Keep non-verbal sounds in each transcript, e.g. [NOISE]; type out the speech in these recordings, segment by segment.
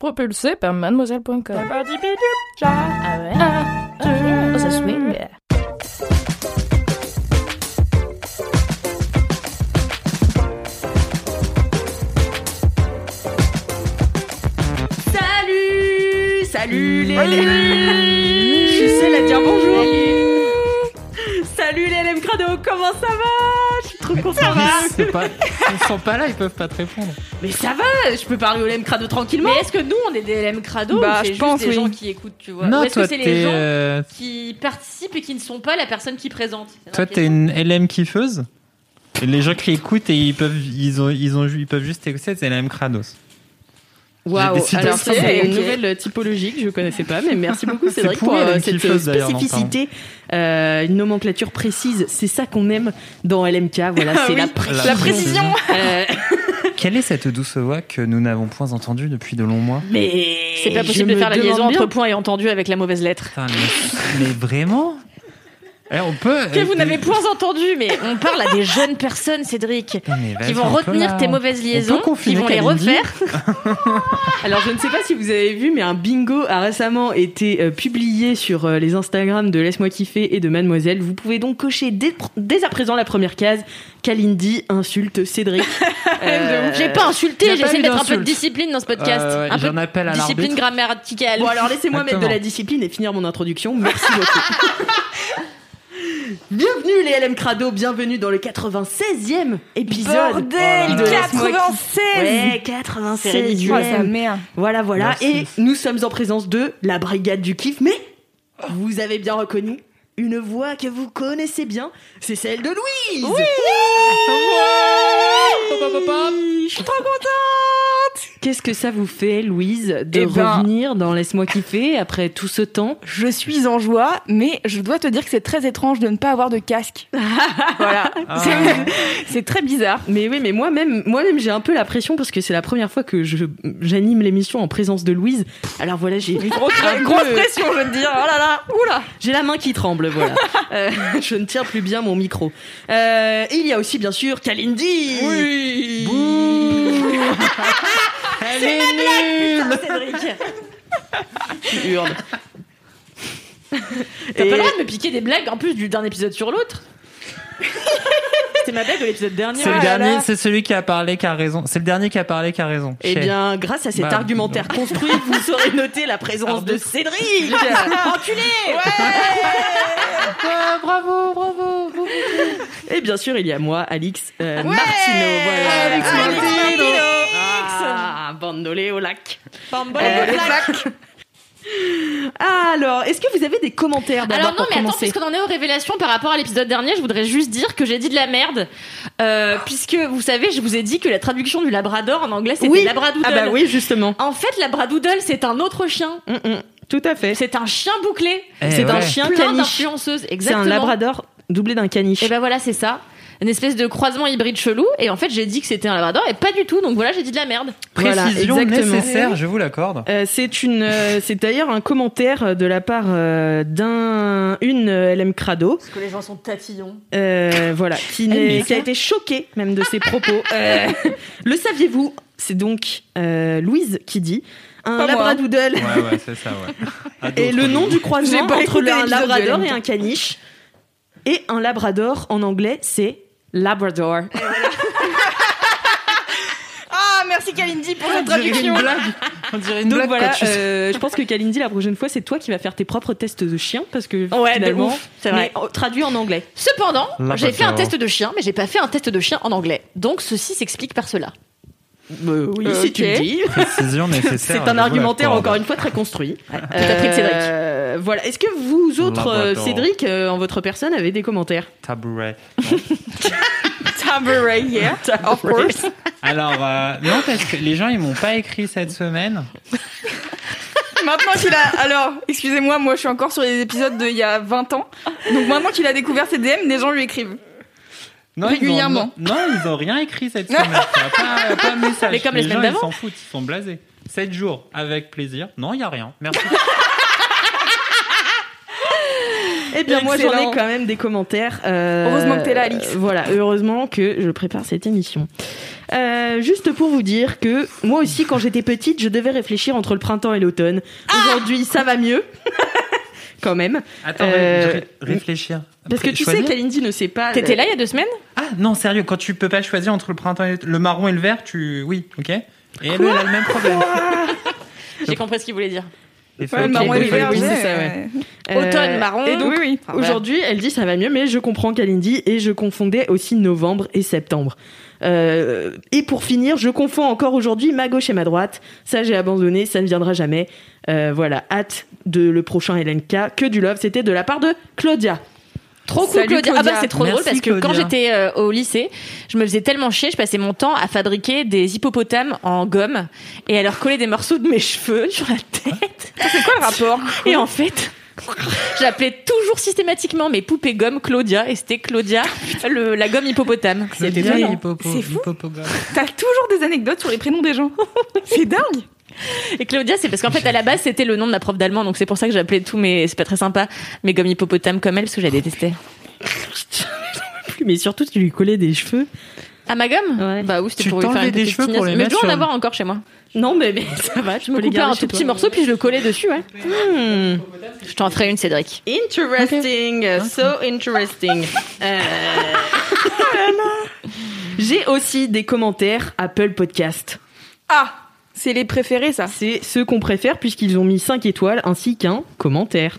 Propulsé par mademoiselle.com. Ah ouais? Oh, ça swing. Salut! Salut les Je suis seule à dire bonjour Crado, comment ça va? Je suis trop contente [LAUGHS] ils sont pas là, ils peuvent pas te répondre. Mais ça va, je peux parler au LM Crado tranquillement Mais est-ce que nous, on est des LM crado Bah, ou c'est je juste pense, des oui. gens qui écoutent, tu vois? Non, Ou est-ce toi que c'est les t'es, gens euh, qui participent et qui ne sont pas la personne qui présente? C'est toi t'es une LM kiffeuse? Et les gens qui écoutent et ils peuvent, ils ont, ils ont, ils peuvent juste écouter, c'est LM Krados. Waouh, alors ça. c'est une nouvelle typologie que je connaissais pas, mais merci beaucoup C'est Cédric pour euh, LM cette Kiffeuse, d'ailleurs, spécificité, euh, une nomenclature précise. C'est ça qu'on aime dans LMK, voilà, c'est la précision. La précision. Euh, [LAUGHS] Quelle est cette douce voix que nous n'avons point entendue depuis de longs mois? Mais C'est pas possible de faire la liaison bien. entre point et entendu avec la mauvaise lettre. Putain, mais, mais vraiment? Eh, On peut. Que vous euh, n'avez point entendu, mais on parle à des jeunes personnes, Cédric, qui vont retenir tes mauvaises liaisons, qui vont les refaire. [LAUGHS] Alors je ne sais pas si vous avez vu, mais un bingo a récemment été euh, publié sur euh, les Instagram de Laisse-moi kiffer et de Mademoiselle. Vous pouvez donc cocher dès, dès à présent la première case. Kalindi insulte Cédric. [LAUGHS] Euh, J'ai pas insulté, eu de mettre un peu de discipline dans ce podcast. Un peu j'en appelle à de discipline grammaticale. Bon alors laissez-moi mettre de la discipline et finir mon introduction. Merci beaucoup. [LAUGHS] bienvenue les LM Crado, bienvenue dans le 96e épisode. Bordel, de Laisse-moi 96 Ouais, C'est 96 ridicule. Oh, sa mère. Voilà, voilà. Merci. Et nous sommes en présence de la brigade du kiff, mais vous avez bien reconnu une voix que vous connaissez bien, c'est celle de Louise. Oui. Je suis trop contente. Qu'est-ce que ça vous fait, Louise, de Eh ben- revenir dans Laisse-moi kiffer après tout ce temps? Je suis en joie, mais je dois te dire que c'est très étrange de ne pas avoir de casque. [LAUGHS] voilà. Ah. C'est- très bizarre. Mais oui, mais moi-même, moi-même, j'ai un peu la pression parce que c'est la première fois que je j'anime l'émission en présence de Louise. Alors voilà, j'ai Grosse, [LAUGHS] Un grosse peu. pression, je veux te dire. Oh là là. Oula. J'ai la main qui tremble, voilà. [LAUGHS] Euh, je ne tiens plus bien mon micro. Euh, il y a aussi, bien sûr, Kalindi. Oui. Elle est nulle Cédric. [LAUGHS] Tu hurles. T'as Et- pas le droit de me piquer des blagues en plus du d'un épisode sur l'autre. C'était ma blague de l'épisode dernier. C'est le Ah là dernier, là. c'est celui qui a parlé qui a raison. C'est le dernier qui a parlé qui a raison. Eh Chez- bien, grâce à cet Bah, argumentaire construit, vous [LAUGHS] saurez noter la présence de Cédric. [LAUGHS] Enculé bravo, bravo. Et bien sûr, il y a moi, Alix euh, Martino. Voilà. Alix Martino. Bandolé au lac. Bambole, Euh, blague. [LAUGHS] Alors, est-ce que vous avez des commentaires Alors non, pour mais attends, commencer puisqu'on en est aux révélations par rapport à l'épisode dernier, je voudrais juste dire que j'ai dit de la merde, euh, puisque vous savez, je vous ai dit que la traduction du Labrador en anglais c'était Oui. Labradoodle. Ah bah oui, justement. En fait, Labradoodle c'est un autre chien. Mm, mm. Tout à fait. C'est un chien bouclé. Eh C'est un chien Plein caniche. C'est Exactement. un labrador doublé d'un caniche. Et ben voilà, c'est ça. Une espèce de croisement hybride chelou. Et en fait, j'ai dit que c'était un Labrador et pas du tout. Donc voilà, j'ai dit de la merde. Voilà, Précision exactement. nécessaire, je vous l'accorde. Euh, c'est une, euh, [LAUGHS] c'est d'ailleurs un commentaire de la part euh, d'un, une euh, LM Crado, Parce que les gens sont tatillons. euh, voilà, [LAUGHS] qui, n'est- mais qui a été choquée même de ses propos. Euh, [LAUGHS] le saviez-vous? C'est donc euh, Louise qui dit un Pas moi. labradoodle Ouais, ouais, c'est ça, ouais. D'autres, le nom du croisement entre un labrador et un caniche. Et un labrador en anglais, c'est labrador. [LAUGHS] Ah, merci Kalindi pour On dirait traduction. une blague. On dirait une Donc blague voilà, quand tu- euh, je pense que Kalindi, la prochaine fois, c'est toi qui vas faire tes propres tests de chien parce que Ouais, finalement, c'est vrai. mais, euh, traduit en anglais. Cependant, j'ai fait un test de chien, mais j'ai pas fait un test de chien en anglais. Donc ceci s'explique par cela. Oui, Euh, si tu ok. le dis. [LAUGHS] Précision nécessaire. C'est un argumentaire encore une fois très construit. Appris de Cédric. Euh, voilà. Est-ce que vous autres, euh, Labrador. Cédric, euh, en votre personne, avez des commentaires? [LAUGHS] Tabouret. Tabouret, yeah. [LAUGHS] Of course. Alors, euh, non, parce que les gens, ils m'ont pas écrit cette semaine. Maintenant qu'il a. Alors, excusez-moi, moi je suis encore sur les épisodes d'il y a 20 ans. Donc maintenant qu'il a découvert ses DM, les gens lui écrivent. Non, ils ont- Régulièrement. non, ils ont rien écrit cette [LAUGHS] semaine. pas, pas de message. Mais comme les les gens, ils s'en foutent, ils sont blasés. 7 jours, avec plaisir. Non, il y a rien. Merci. [LAUGHS] Eh bien, moi, j'en ai quand même des commentaires. Euh, Heureusement que t'es là, Alix. euh, voilà, heureusement que je prépare cette émission. Euh, juste pour vous dire que moi aussi, quand j'étais petite, je devais réfléchir entre le printemps et l'automne. Ah Aujourd'hui, ça va mieux. [LAUGHS] quand même. Attends, Euh, ré- réfléchir. Parce que tu sais qu'Alindy ne sait pas. T'étais là il y a deux semaines? Ah non, sérieux, quand tu peux pas choisir entre le printemps et le marron et le vert, tu. Oui, ok. Et elle, elle a le même problème. [LAUGHS] J'ai compris ce qu'il voulait dire. Ouais, marron et le feuilles- vert, oui, c'est ça, ouais. Euh, Automne, marron. Et donc, oui, oui. Enfin. Aujourd'hui, elle dit ça va mieux, mais je comprends qu'Alindy et je confondais aussi novembre et septembre. Euh, et pour finir, je confonds encore aujourd'hui ma gauche et ma droite. Ça, j'ai abandonné, ça ne viendra jamais. Euh, voilà, hâte de le prochain LNK. Que du love, c'était de la part de Claudia. Trop cool Salut, Claudia. Ah bah c'est trop Merci, drôle parce que Claudia. quand j'étais euh, au lycée, je me faisais tellement chier, je passais mon temps à fabriquer des hippopotames en gomme et à leur coller des morceaux de mes cheveux sur la tête. C'est quoi le rapport Et en fait, [LAUGHS] j'appelais toujours systématiquement mes poupées gomme Claudia et c'était Claudia le, la gomme hippopotame. C'est fou. T'as toujours des anecdotes sur les prénoms des gens. [LAUGHS] C'est dingue. Et Claudia, c'est parce qu'en fait à la base c'était le nom de ma prof d'allemand, donc c'est pour ça que j'appelais tous mes, c'est pas très sympa, mes gommes hippopotames comme elle parce que je la détestais. [LAUGHS] Mais surtout, tu lui collais des cheveux. À ma gomme Ouais. Bah oui, c'était Tu pour lui faire une des cheveux pour les Mais je dois en sur- avoir encore chez moi. Non, mais, mais ça va, tu Je me coupais un tout toi. petit morceau puis je le collais dessus, ouais. Hmm. Je t'en ferai une, Cédric. Interesting, so interesting. [LAUGHS] Euh, J'ai aussi des commentaires Apple Podcast. Ah, c'est les préférés, ça. C'est ceux qu'on préfère puisqu'ils ont mis 5 étoiles ainsi qu'un commentaire.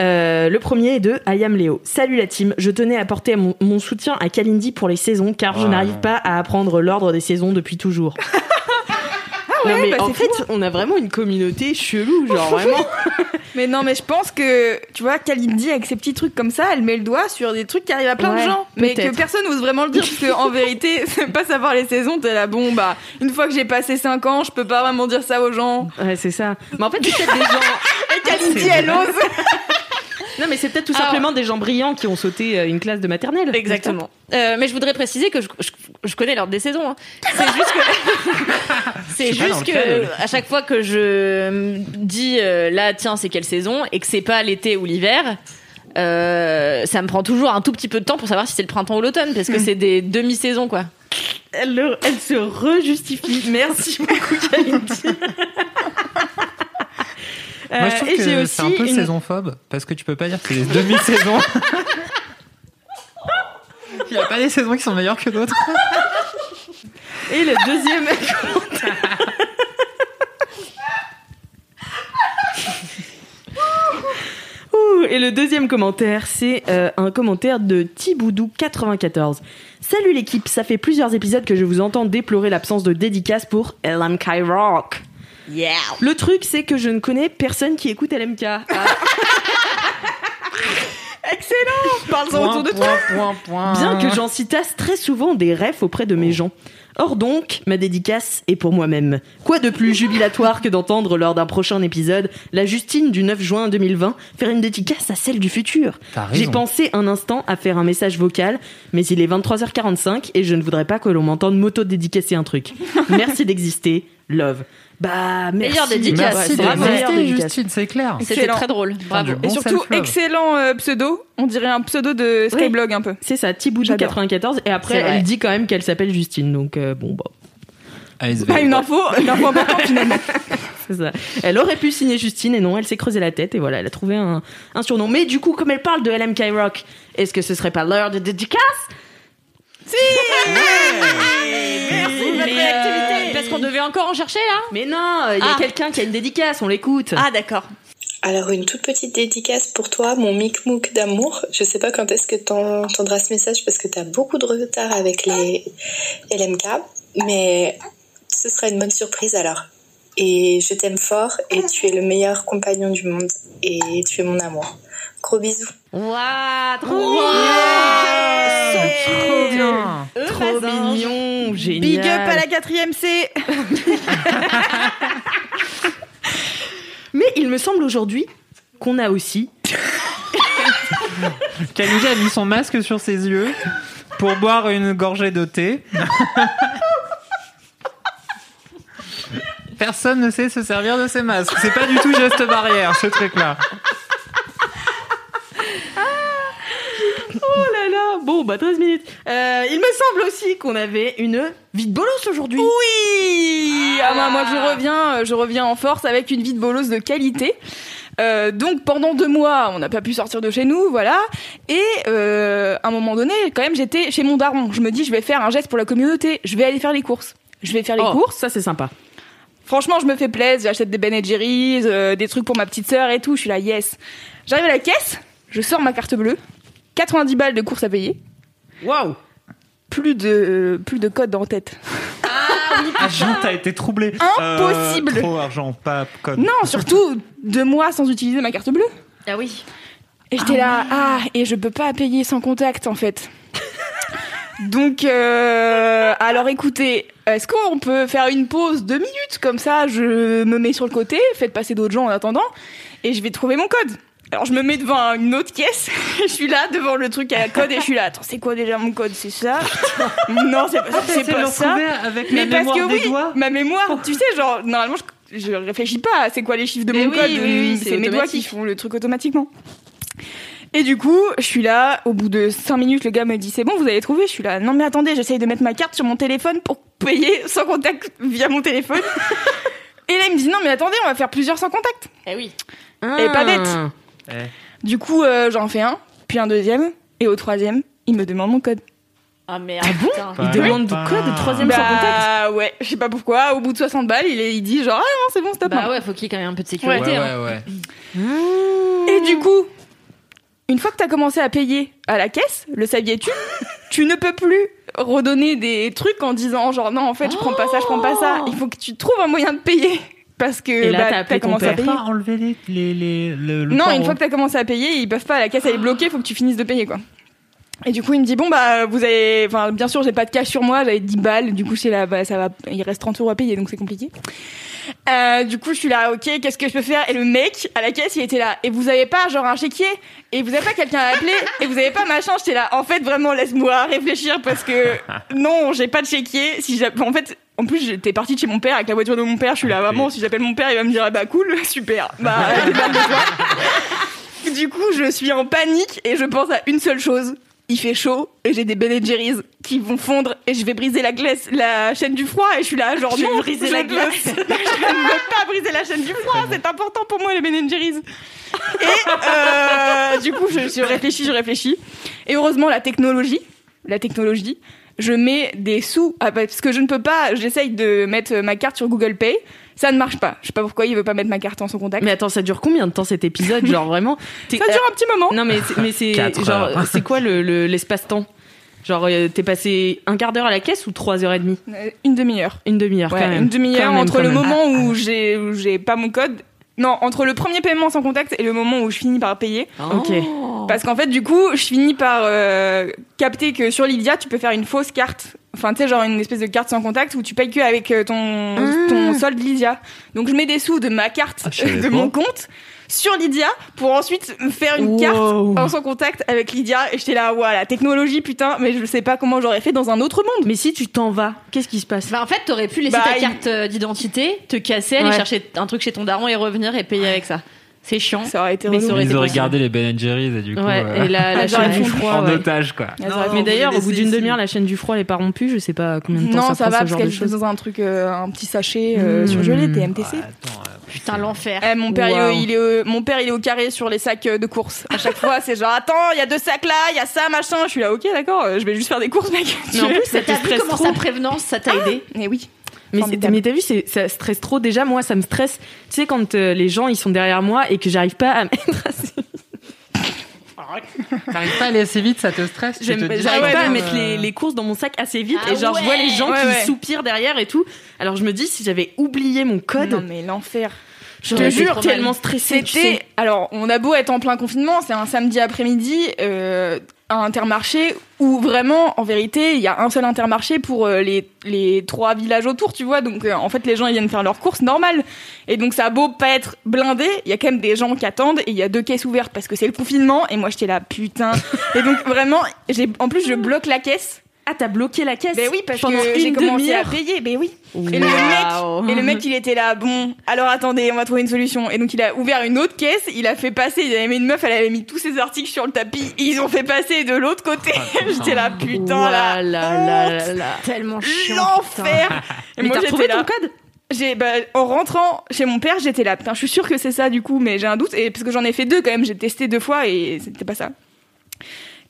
Euh, le premier est de Ayam Léo. Salut la team, je tenais à apporter mon, mon soutien à Kalindi pour les saisons car je Ah, n'arrive pas à apprendre l'ordre des saisons depuis toujours. [LAUGHS] non, mais bah, en fait, on a vraiment une communauté chelou, [LAUGHS] genre vraiment. [LAUGHS] Mais non, mais je pense que, tu vois, Kalindi, avec ses petits trucs comme ça, elle met le doigt sur des trucs qui arrivent à plein Ouais, de gens. Mais que personne n'ose vraiment le dire, parce qu'en vérité, c'est pas savoir les saisons, t'es là, bon, bah, une fois que j'ai passé 5 ans, je peux pas vraiment dire ça aux gens. Ouais, c'est ça. Mais en fait, peut-être des gens. Et Kalindi, elle ose. Non, mais c'est peut-être tout Alors- simplement des gens brillants qui ont sauté euh, une classe de maternelle. Exactement. Euh, mais je voudrais préciser que je, je, je connais l'ordre des saisons. hein. C'est juste que [LAUGHS] c'est juste lequel. que à chaque fois que je me dis euh, là tiens c'est quelle saison et que c'est pas l'été ou l'hiver. euh, ça me prend toujours un tout petit peu de temps pour savoir si c'est le printemps ou l'automne parce que c'est des demi-saisons quoi. Elle, le- elle se rejustifie. Merci beaucoup, Kalindi. [LAUGHS] Moi, je Euh, trouve et que c'est un peu une- saisonphobe parce que tu peux pas dire que c'est des demi-saisons. [LAUGHS] Il y a pas des saisons qui sont meilleures que d'autres. Et le deuxième commentaire. Et le deuxième commentaire, c'est euh, un commentaire de Tiboudou94. Salut l'équipe, ça fait plusieurs épisodes que je vous entends déplorer l'absence de dédicace pour LMK Rock. Yeah. Le truc, c'est que je ne connais personne qui écoute LMK. Ah. [LAUGHS] Excellent. Parle-en autour de toi. Bien que j'en citasse très souvent des refs auprès de mes gens. Or donc, ma dédicace est pour moi-même. Quoi de plus jubilatoire que d'entendre lors d'un prochain épisode la Justine du 9 juin 2020 faire une dédicace à celle du futur. J'ai pensé un instant à faire un message vocal, mais il est 23h45 et je ne voudrais pas que l'on m'entende m'auto-dédicacer un truc. [LAUGHS] Merci d'exister, love. Bah, merci. Meilleure dédicace. Merci. Justine, c'est clair. C'était très drôle. Bravo. Et surtout, excellent euh, pseudo. On dirait un pseudo de Skyblog un peu. C'est ça, Tiboudou94 et après elle dit quand même qu'elle s'appelle Justine, donc euh, bon bah. Pas une info, une info importante finalement. [LAUGHS] C'est ça. Elle aurait pu signer Justine et non, elle s'est creusé la tête et voilà, elle a trouvé un, un surnom. Mais du coup, comme elle parle de LMK Rock, est-ce que ce serait pas l'heure de dédicace? [LAUGHS] Merci, votre réactivité. parce qu'on devait encore en chercher là. Mais non, il y a Ah. quelqu'un qui a une dédicace, on l'écoute. Ah d'accord. Alors une toute petite dédicace pour toi, mon micmouk d'amour. Je sais pas quand est-ce que t'entendras ce message parce que t'as beaucoup de retard avec les LMK, mais ce sera une bonne surprise alors. Et je t'aime fort et tu es le meilleur compagnon du monde et tu es mon amour. Gros bisous. Waouh, trop Trop bien. Trop mignon, génial. Big up à la quatrième C. Mais il me semble aujourd'hui qu'on a aussi [LAUGHS] Kalindi a mis son masque sur ses yeux pour boire une gorgée de thé. Personne ne sait se servir de ces masques. C'est pas du tout geste barrière, ce truc-là. Oh là là Bon, bah 13 minutes. Euh, il me semble aussi qu'on avait une vie de bolos aujourd'hui. Oui ah, bah, Moi, je reviens, euh, je reviens en force avec une vie de bolos de qualité. Euh, donc pendant deux mois, on n'a pas pu sortir de chez nous, voilà. Et euh, à un moment donné, quand même, j'étais chez mon daron. Je me dis, je vais faire un geste pour la communauté. Je vais aller faire les courses. Je vais faire les Oh, courses. ça c'est sympa. Franchement, je me fais plaisir. J'achète des Ben Jerry's, euh, des trucs pour ma petite sœur et tout. Je suis là, yes. J'arrive à la caisse, je sors ma carte bleue. 90 balles de courses à payer. Waouh Plus de, plus de code en tête. Ah, Jean, t'as été troublé. Impossible. Euh, trop argent, pas code. Non, surtout deux mois sans utiliser ma carte bleue. Ah oui. Et j'étais là, ah, et je peux pas payer sans contact en fait. Donc, euh, alors écoutez, est-ce qu'on peut faire une pause deux minutes? Comme ça Je me mets sur le côté, faites passer d'autres gens en attendant, et je vais trouver mon code. Alors je me mets devant une autre caisse, [LAUGHS] je suis là devant le truc à code et je suis là. Attends, c'est quoi déjà mon code? C'est ça? Non, c'est pas, c'est pas ça. avec Mais la parce que oui, doigts. ma mémoire, tu sais, genre normalement je, je réfléchis pas c'est quoi les chiffres de Mais mon oui, code. oui, oui, c'est mes doigts qui font le truc automatiquement. Et du coup, je suis là, au bout de 5 minutes, le gars me dit c'est bon, vous avez trouvé Je suis là, non mais attendez, j'essaye de mettre ma carte sur mon téléphone pour payer sans contact via mon téléphone. [LAUGHS] Et là, il me dit non mais attendez, on va faire plusieurs sans contact. Eh oui. Et pas bête. Eh. Du coup, euh, j'en fais un, puis un deuxième, et au troisième, il me demande mon code. Ah merde. putain. Il demande du code de troisième sans contact. Bah ouais, je sais pas pourquoi, au bout de 60 balles, il, est- il dit genre ah non c'est bon, stop. Bah ouais, faut qu'il y ait quand même un peu de sécurité. Ouais, hein. ouais, ouais. Et du coup, une fois que t'as commencé à payer à la caisse, le saviez-tu? Tu ne peux plus redonner des trucs en disant genre non en fait je prends pas ça, je prends pas ça. Il faut que tu trouves un moyen de payer parce que Et là, bah, t'as commencé à payer. Pas enlever les, les, les- le, le Non, une fois que t'as commencé à payer, ils peuvent pas. La caisse elle est bloquée, faut que tu finisses de payer quoi. Et du coup, il me dit bon bah vous avez, enfin bien sûr j'ai pas de cash sur moi, j'avais 10 balles. Du coup c'est là, bah ça va, il reste 30 euros à payer donc c'est compliqué. Euh, du coup je suis là, ok, qu'est-ce que je peux faire? Et le mec à la caisse il était là. Et vous avez pas genre un chéquier? Et vous avez pas quelqu'un à appeler? Et vous avez pas machin? J'étais là. En fait vraiment laisse-moi réfléchir parce que non j'ai pas de chéquier. Si en fait en plus j'étais partie de chez mon père avec la voiture de mon père. Je suis là vraiment si j'appelle mon père il va me dire ah bah cool [LAUGHS] super bah débarque de toi. Du coup, je suis en panique et je pense à une seule chose. Il fait chaud et j'ai des Ben Jerry's qui vont fondre et je vais briser la glace, la chaîne du froid et je suis là genre veux non, briser je la glace [LAUGHS] je ne veux pas briser la chaîne du froid, c'est important pour moi les Ben Jerry's. Et euh, du coup, je, je réfléchis, je réfléchis et heureusement la technologie, la technologie, je mets des sous ah, parce que je ne peux pas, j'essaye de mettre ma carte sur Google Pay, ça ne marche pas. Je sais pas pourquoi il veut pas mettre ma carte en son contact. Mais attends, ça dure combien de temps cet épisode Genre vraiment? [LAUGHS] Ça dure un petit moment. Non mais c'est- mais c'est genre c'est quoi le le- l'espace-temps? Genre euh, t'es passé un quart d'heure à la caisse ou trois heures et demie? Euh, Une demi-heure. Une demi-heure Ouais, quand même. une demi-heure Quand même, entre le moment où j'ai où j'ai pas mon code. Non, entre le premier paiement sans contact et le moment où je finis par payer. Ok. Parce qu'en fait, du coup, je finis par euh, capter que sur Lydia, tu peux faire une fausse carte. Enfin, tu sais, genre une espèce de carte sans contact où tu payes que avec euh, ton, ton solde Lydia. Donc, je mets des sous de ma carte Ah, de mon compte sur Lydia pour ensuite me faire une Wow. carte en sans contact avec Lydia. Et j'étais là, voilà, la technologie, putain, mais je sais pas comment j'aurais fait dans un autre monde. Mais si tu t'en vas, qu'est-ce qui se passe Bah en fait, t'aurais pu laisser Bah, ta carte euh, d'identité, te casser, aller Ouais. chercher un truc chez ton daron et revenir et payer avec ça. C'est chiant. Ça aurait été Mais ça aurait Ils auraient gardé les Ben Jerry's et du coup. Ouais, euh, et la, la Ah, chaîne du froid. en ouais. otage, quoi. Auraient Mais d'ailleurs, au bout d'une demi-heure, la chaîne du froid, elle est pas rompue. Je sais pas combien de temps Non, ça, ça, prend va ce parce qu'elle est choses. dans un truc, euh, un petit sachet euh, Mmh. surgelé, TMTC. Attends, euh, Putain, l'enfer. Eh, mon père, il est- Wow. il, est, au- mon père, il est au carré sur les sacs euh, de courses. À chaque fois, c'est genre, attends, il y a deux sacs là, il y a ça, machin. Je suis là, ok, d'accord, je vais juste faire des courses, mec. Mais en [LAUGHS] plus, ça vu comment sa prévenance, ça t'a aidé Mais oui. Mais, t'as vu, ça stresse trop. Déjà, moi, ça me stresse. Tu sais, quand euh, les gens, ils sont derrière moi et que j'arrive pas à [LAUGHS] mettre assez... T'arrives pas à aller assez vite, ça te stresse J'arrive ouais, pas à mettre euh, les, les courses dans mon sac assez vite. Ah et genre, je vois les gens Ouais, qui ouais. soupirent derrière et tout. Alors, je me dis, si j'avais oublié mon code, Non, mais l'enfer. Je te jure, tellement stressée. C'était. Alors, on a beau être en plein confinement, c'est un samedi après-midi euh, à Intermarché où vraiment, en vérité, il y a un seul Intermarché pour euh, les, les trois villages autour, tu vois. Donc, euh, en fait, les gens ils viennent faire leurs courses normales. Et donc, ça a beau pas être blindé, il y a quand même des gens qui attendent et il y a deux caisses ouvertes parce que c'est le confinement. Et moi, j'étais là, putain. [LAUGHS] et donc, vraiment, j'ai en plus, je bloque la caisse. Ah, t'as bloqué la caisse Ben oui, parce Pendant que j'ai commencé à payer. Ben oui. Et le mec, et le mec, il était là. Bon, alors attendez, on va trouver une solution. Et donc il a ouvert une autre caisse. Il a fait passer. Il avait mis une meuf. Elle avait mis tous ses articles sur le tapis. Et ils ont fait passer de l'autre côté. [LAUGHS] J'étais là, putain là. Ouah là là là là. Tellement chiant. L'enfer. Et Mais moi t'as j'étais là. ton code J'ai, bah, en rentrant chez mon père, j'étais là. Putain, je suis sûre que c'est ça du coup, mais j'ai un doute. Et parce que j'en ai fait deux quand même. J'ai testé deux fois et c'était pas ça.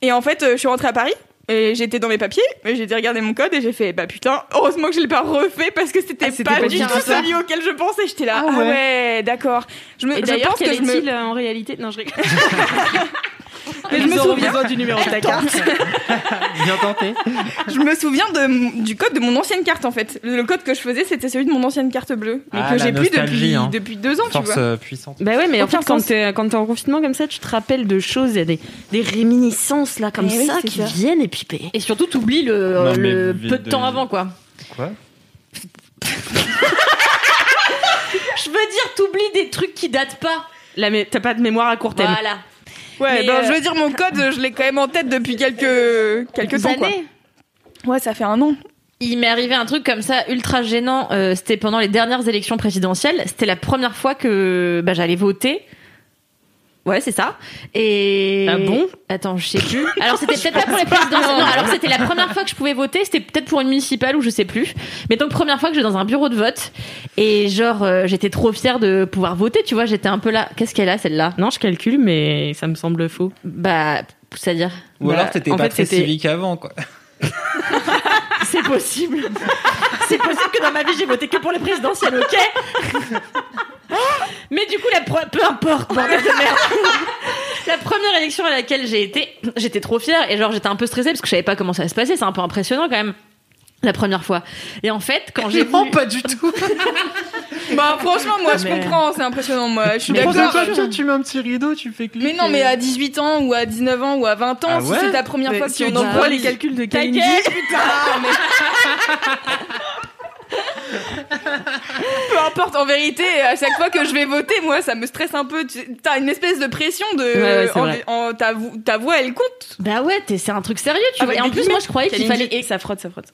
Et en fait, euh, je suis rentrée à Paris. Et j'étais dans mes papiers, j'ai été regarder mon code et j'ai fait bah putain, heureusement que je l'ai pas refait parce que c'était Ah, pas, pas du tout celui auquel je pensais. J'étais là, Ah ah ouais. d'accord. Je me, Et je d'ailleurs, pense quel que je me, est-il euh, en réalité? Non, je rigole. [LAUGHS] mais je me souviens, du numéro de ta carte. [LAUGHS] Bien tenté. je me souviens de, du code de mon ancienne carte en fait. Le, le code que je faisais, c'était celui de mon ancienne carte bleue, mais Ah, que j'ai plus depuis hein. depuis deux ans, tu Force vois. euh, puissante. Bah ouais, mais en fait, quand t'es, quand t'es en confinement comme ça, tu te rappelles de choses, il y a des, des réminiscences là comme Eh ça qui ça. viennent et puis. bah, Et surtout, t'oublies le, Non, peu de de- temps avant, quoi. Quoi? [LAUGHS] Je veux dire, t'oublies des trucs qui datent pas. T'as pas de mémoire à court terme. Voilà. Ouais, Mais, ben, euh, je veux dire mon code, je l'ai quand même en tête depuis quelques quelques temps quoi. années. Ouais, ça fait un an. Il m'est arrivé un truc comme ça ultra gênant. euh, C'était pendant les dernières élections présidentielles. C'était la première fois que bah, j'allais voter. Ouais, c'est ça. Et Ah bon? Attends, je sais plus. Alors c'était peut-être pas pour les présidentielles. [LAUGHS] Non, alors c'était la première fois que je pouvais voter. C'était peut-être pour une municipale ou je sais plus. Mais donc première fois que je vais dans un bureau de vote et genre euh, j'étais trop fière de pouvoir voter. Tu vois, j'étais un peu là. Qu'est-ce qu'elle a celle-là? Non, je calcule, mais ça me semble faux. Bah, c'est-à-dire? Ou Bah, alors t'étais en pas fait, très civique avant, quoi. [LAUGHS] C'est possible. c'est possible que dans ma vie j'ai voté que pour les présidentielles, ok? [LAUGHS] Mais du coup, la pre- peu importe, bordel de merde. [LAUGHS] la première élection à laquelle j'ai été, j'étais trop fière et genre j'étais un peu stressée parce que je savais pas comment ça allait se passer. C'est un peu impressionnant quand même. La première fois. Et en fait, quand j'ai vu... Non, pas du tout. [LAUGHS] Bah franchement, moi je Mais- comprends, c'est impressionnant. Moi, je suis Mais d'accord. pourquoi tu mets un petit rideau, tu fais cliquer. Mais non, mais à 18 ans ou à 19 ans ou à 20 ans, Ah si c'est ta première Mais fois si tu on envoie les calculs de ta Kalindi, putain mais... [LAUGHS] Peu importe, en vérité, à chaque fois que je vais voter, moi, ça me stresse un peu. Tu- T'as une espèce de pression de... ouais, c'est en- vrai. en- ta, vo- ta voix, elle compte. Bah ouais, c'est un truc sérieux, tu Ah vois. Et en plus, moi, je croyais qu'il fallait Et ça frotte, ça frotte.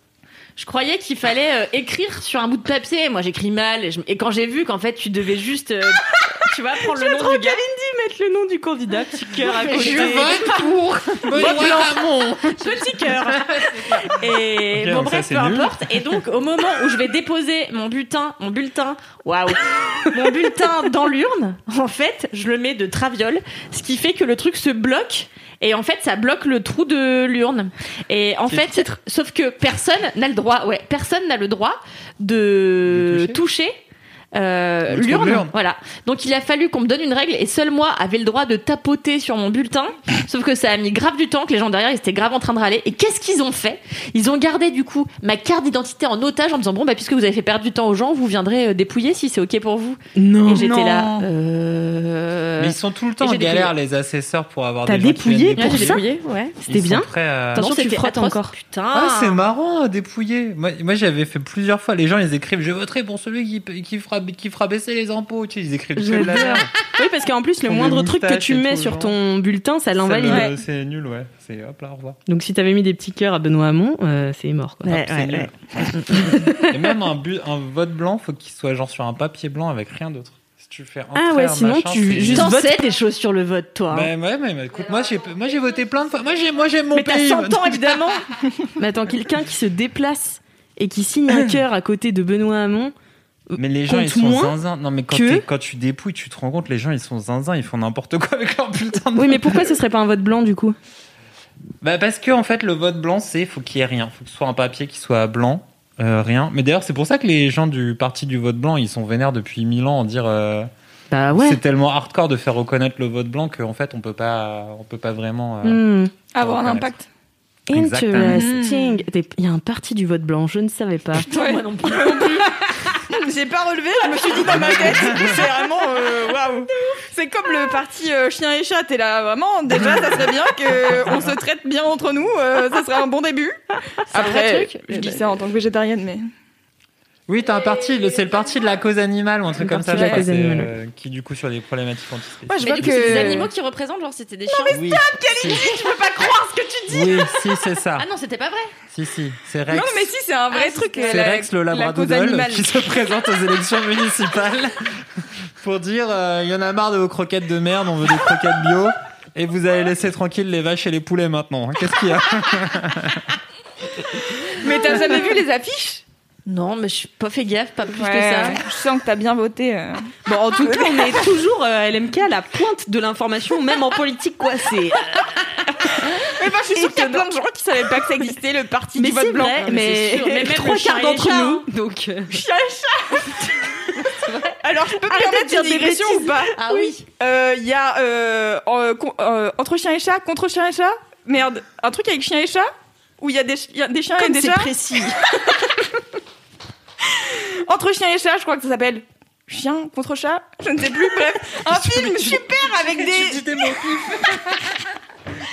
Je croyais qu'il fallait euh, écrire sur un bout de papier. Moi, j'écris mal. Et, je- et quand j'ai vu qu'en fait, tu devais juste, euh, [LAUGHS] tu vois, prendre le nom du gars. mettre le nom du candidat, petit [LAUGHS] cœur à côté. pour [LAUGHS] Benoît Hamon. Petit cœur. Et Ok, bon, bref, ça, peu nul. importe. Et donc, au moment où je vais déposer mon bulletin, mon bulletin, waouh, mon bulletin dans l'urne, en fait, je le mets de traviole, ce qui fait que le truc se bloque. Et en fait, ça bloque le trou de l'urne. Et en fait, sauf que personne n'a le droit, ouais, personne n'a le droit de, De toucher. Euh, l'urne, l'urne. voilà. Donc il a fallu qu'on me donne une règle et seul moi avait le droit de tapoter sur mon bulletin. [LAUGHS] Sauf que ça a mis grave du temps, que les gens derrière ils étaient grave en train de râler. Et qu'est-ce qu'ils ont fait? Ils ont gardé du coup ma carte d'identité en otage en disant bon bah puisque vous avez fait perdre du temps aux gens, vous viendrez euh, dépouiller si c'est ok pour vous. Non. et j'étais non. là. Euh... Mais ils sont tout le temps en galère, les assesseurs, pour avoir T'as des gens qui dépouillé j'ai pour ça? Dépouillé, ouais. C'était bien prêts à- Attention, Non, tu atroce. encore. Putain. Ah, c'est marrant, dépouiller. Moi, moi j'avais fait plusieurs fois. Les gens, ils écrivent Je voterai pour celui qui, qui, fera, qui fera baisser les impôts. Tu sais, ils écrivent que de la merde. Oui, parce qu'en plus, le moindre truc que tu et mets sur ton bulletin, ça l'invalide. C'est nul, ouais. C'est hop là, au revoir. Donc si t'avais mis des petits cœurs à Benoît Hamon, euh, c'est mort. Quoi. Nul. Et même un, vote blanc, faut qu'il soit genre sur un papier blanc avec rien d'autre. Si tu fais un Ah ouais, sinon, machin, tu- juste T'en vote. sais des choses sur le vote, toi. hein. Ben ouais, mais, mais écoute, moi j'ai moi j'ai voté plein de fois. Moi j'ai moi j'aime mon Mais t'as pays. 100 ans évidemment. [LAUGHS] Mais attends, quelqu'un qui se déplace et qui signe un [CLEARS THROAT] cœur à côté de Benoît Hamon, Mais les gens ils sont zinzin. Non mais quand, que- t'es- quand tu dépouilles, tu te rends compte, les gens ils sont zinzin, ils font n'importe quoi avec leur bulletin. de Oui, mais pourquoi ce serait pas un vote blanc du coup? Bah parce que en fait le vote blanc c'est faut qu'il y ait rien, faut que ce soit un papier qui soit blanc, euh, rien. Mais d'ailleurs c'est pour ça que les gens du parti du vote blanc ils sont vénères depuis mille ans en dire euh, Bah ouais. c'est tellement hardcore de faire reconnaître le vote blanc qu'en fait on peut pas on peut pas vraiment. euh, Hmm. Avoir un impact. Interesting. Il y a un parti du vote blanc, je ne savais pas. Ouais. Moi non plus. Pas relevé, je me suis dit dans ma tête, c'est vraiment euh, waouh. C'est comme le parti euh, chien et chat, t'es là vraiment. Déjà, ça serait bien que on se traite bien entre nous, euh, ça serait un bon début. un vrai Après, truc je Eh dis ben. ça en tant que végétarienne, mais Oui, t'as un parti, c'est le parti de la cause animale ou un truc comme ça, je crois, euh, qui du coup sur des problématiques antispécifiques. moi je Mais vois du que coup, c'est des animaux qui représentent, genre c'était des chiens. oui, Je peux pas croire ce que tu dis. oui, si c'est ça. Ah non, c'était pas vrai. Si si, c'est Rex. non mais si c'est un vrai Ah, truc. c'est C'est la- Rex le labradoodle qui se présente aux élections municipales [LAUGHS] pour dire euh, il y en a marre de vos croquettes de merde, on veut des croquettes bio et vous allez laisser tranquille les vaches et les poulets maintenant. Qu'est-ce qu'il y a? Mais t'as jamais vu les affiches? Non, mais je suis pas fait gaffe, pas plus Ouais, que ça. Je sens que t'as bien voté. euh. Bon, en tout cas, on est toujours euh, à LMK à la pointe de l'information, même en politique, quoi. C'est. Mais bah, je suis sûre qu'il y a plein de gens qui savaient pas que ça existait, le parti Mais du vote c'est blanc. vrai, mais mais, c'est sûr. Mais même trois quarts et d'entre nous. Donc, euh, [LAUGHS] Chien et chat Alors, je peux me permettre dire une des digression ou pas Ah oui. Euh, Il y a euh, euh, entre chien et chat, contre chien et chat? Merde, un truc avec chien et chat? Où il y a des, y a des chiens et comme des c'est chats? précis. [LAUGHS] [LAUGHS] Entre chien et chat, je crois que ça s'appelle chien contre chat. Je ne sais plus. Bref, un film super avec des.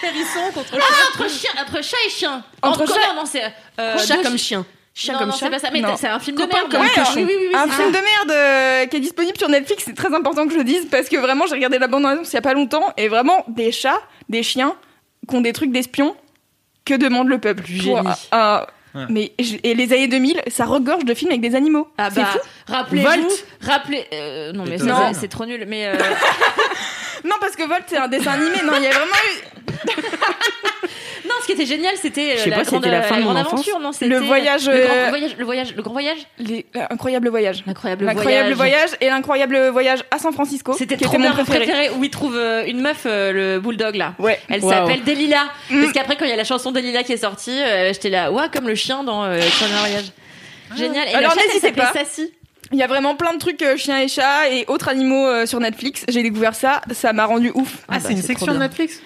Hérisson [LAUGHS] contre ah, entre chien, entre chat et chien. Entre Entre chat- non, non, c'est euh, Chat comme chi- chien. Chien non, comme non, chat. c'est pas ça. Mais Non. c'est un film de Copain merde. comme Ouais, Oui, oui, oui, oui, un film de merde euh, qui est disponible sur Netflix, c'est très important que je le dise parce que vraiment j'ai regardé la bande annonce il y a pas longtemps et vraiment des chats, des chiens qui ont des trucs d'espions. Que demande le peuple Pour génie. un- un- Ouais. Mais je- et les années 2000, ça regorge de films avec des animaux. Ah c'est bah, fou. rappelez-vous, Volt. rappelez, euh, non mais c'est trop nul, mais euh, [LAUGHS] Non parce que Volt c'est un dessin animé. Non, il y a vraiment eu [LAUGHS] non, ce qui était génial, c'était euh, la grande, la fin de la grande aventure, non C'était Le voyage, le grand euh, voyage, le voyage, le grand voyage, l'incroyable voyage. l'incroyable voyage. voyage et l'incroyable voyage à San Francisco. C'était trop était mon préféré. préféré où il trouve euh, une meuf, euh, le bulldog là. Ouais. Elle Wow. s'appelle Delila. Mm. Parce qu'après, quand il y a la chanson Delila qui est sortie, euh, j'étais là, ouah, comme le chien dans euh, Extraordinaire Voyage. Génial. Et Alors, n'hésitez pas. Sassy. Il y a vraiment plein de trucs euh, chiens et chats et autres animaux euh, sur Netflix. J'ai découvert ça, ça m'a rendu ouf. Ah, c'est une c'est section trop de. Netflix?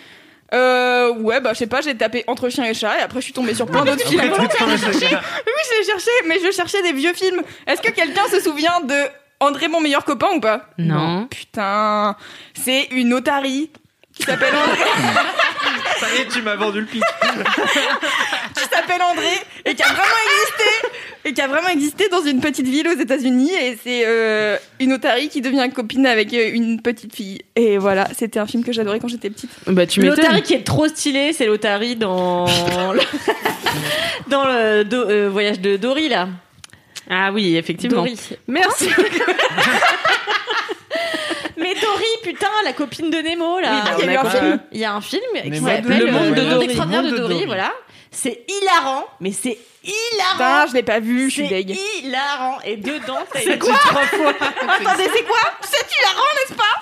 Euh, ouais, bah je sais pas, j'ai tapé entre chien et chat et après je suis tombée sur plein d'autres films. Après, Oui, je l'ai cherché, mais je cherchais des vieux films. Est-ce que quelqu'un se souvient de André mon meilleur copain ou pas? Non. Putain, c'est une otarie qui s'appelle André, Ça y est, tu m'as vendu le pitch. [LAUGHS] qui s'appelle André et qui a vraiment existé et qui a vraiment existé dans une petite ville aux États-Unis et c'est euh, une otarie qui devient copine avec euh, une petite fille. Et voilà, c'était un film que j'adorais quand j'étais petite. Bah, tu qui est trop stylé, c'est l'Otari dans [LAUGHS] le... dans le Do- euh, voyage de Dory là. Ah oui, effectivement. Dory. Merci. Mais Dory, putain, la copine de Nemo là. Oui, bah, il y a eu un film. Il y a un film qui s'appelle Le monde de Dory. Le monde de Dory. voilà. C'est hilarant, mais c'est hilarant. Putain, je l'ai pas vu, je suis C'est deg. hilarant. Et dedans, t'as C'est une- quoi [LAUGHS] Attendez, c'est quoi? C'est hilarant, n'est-ce pas?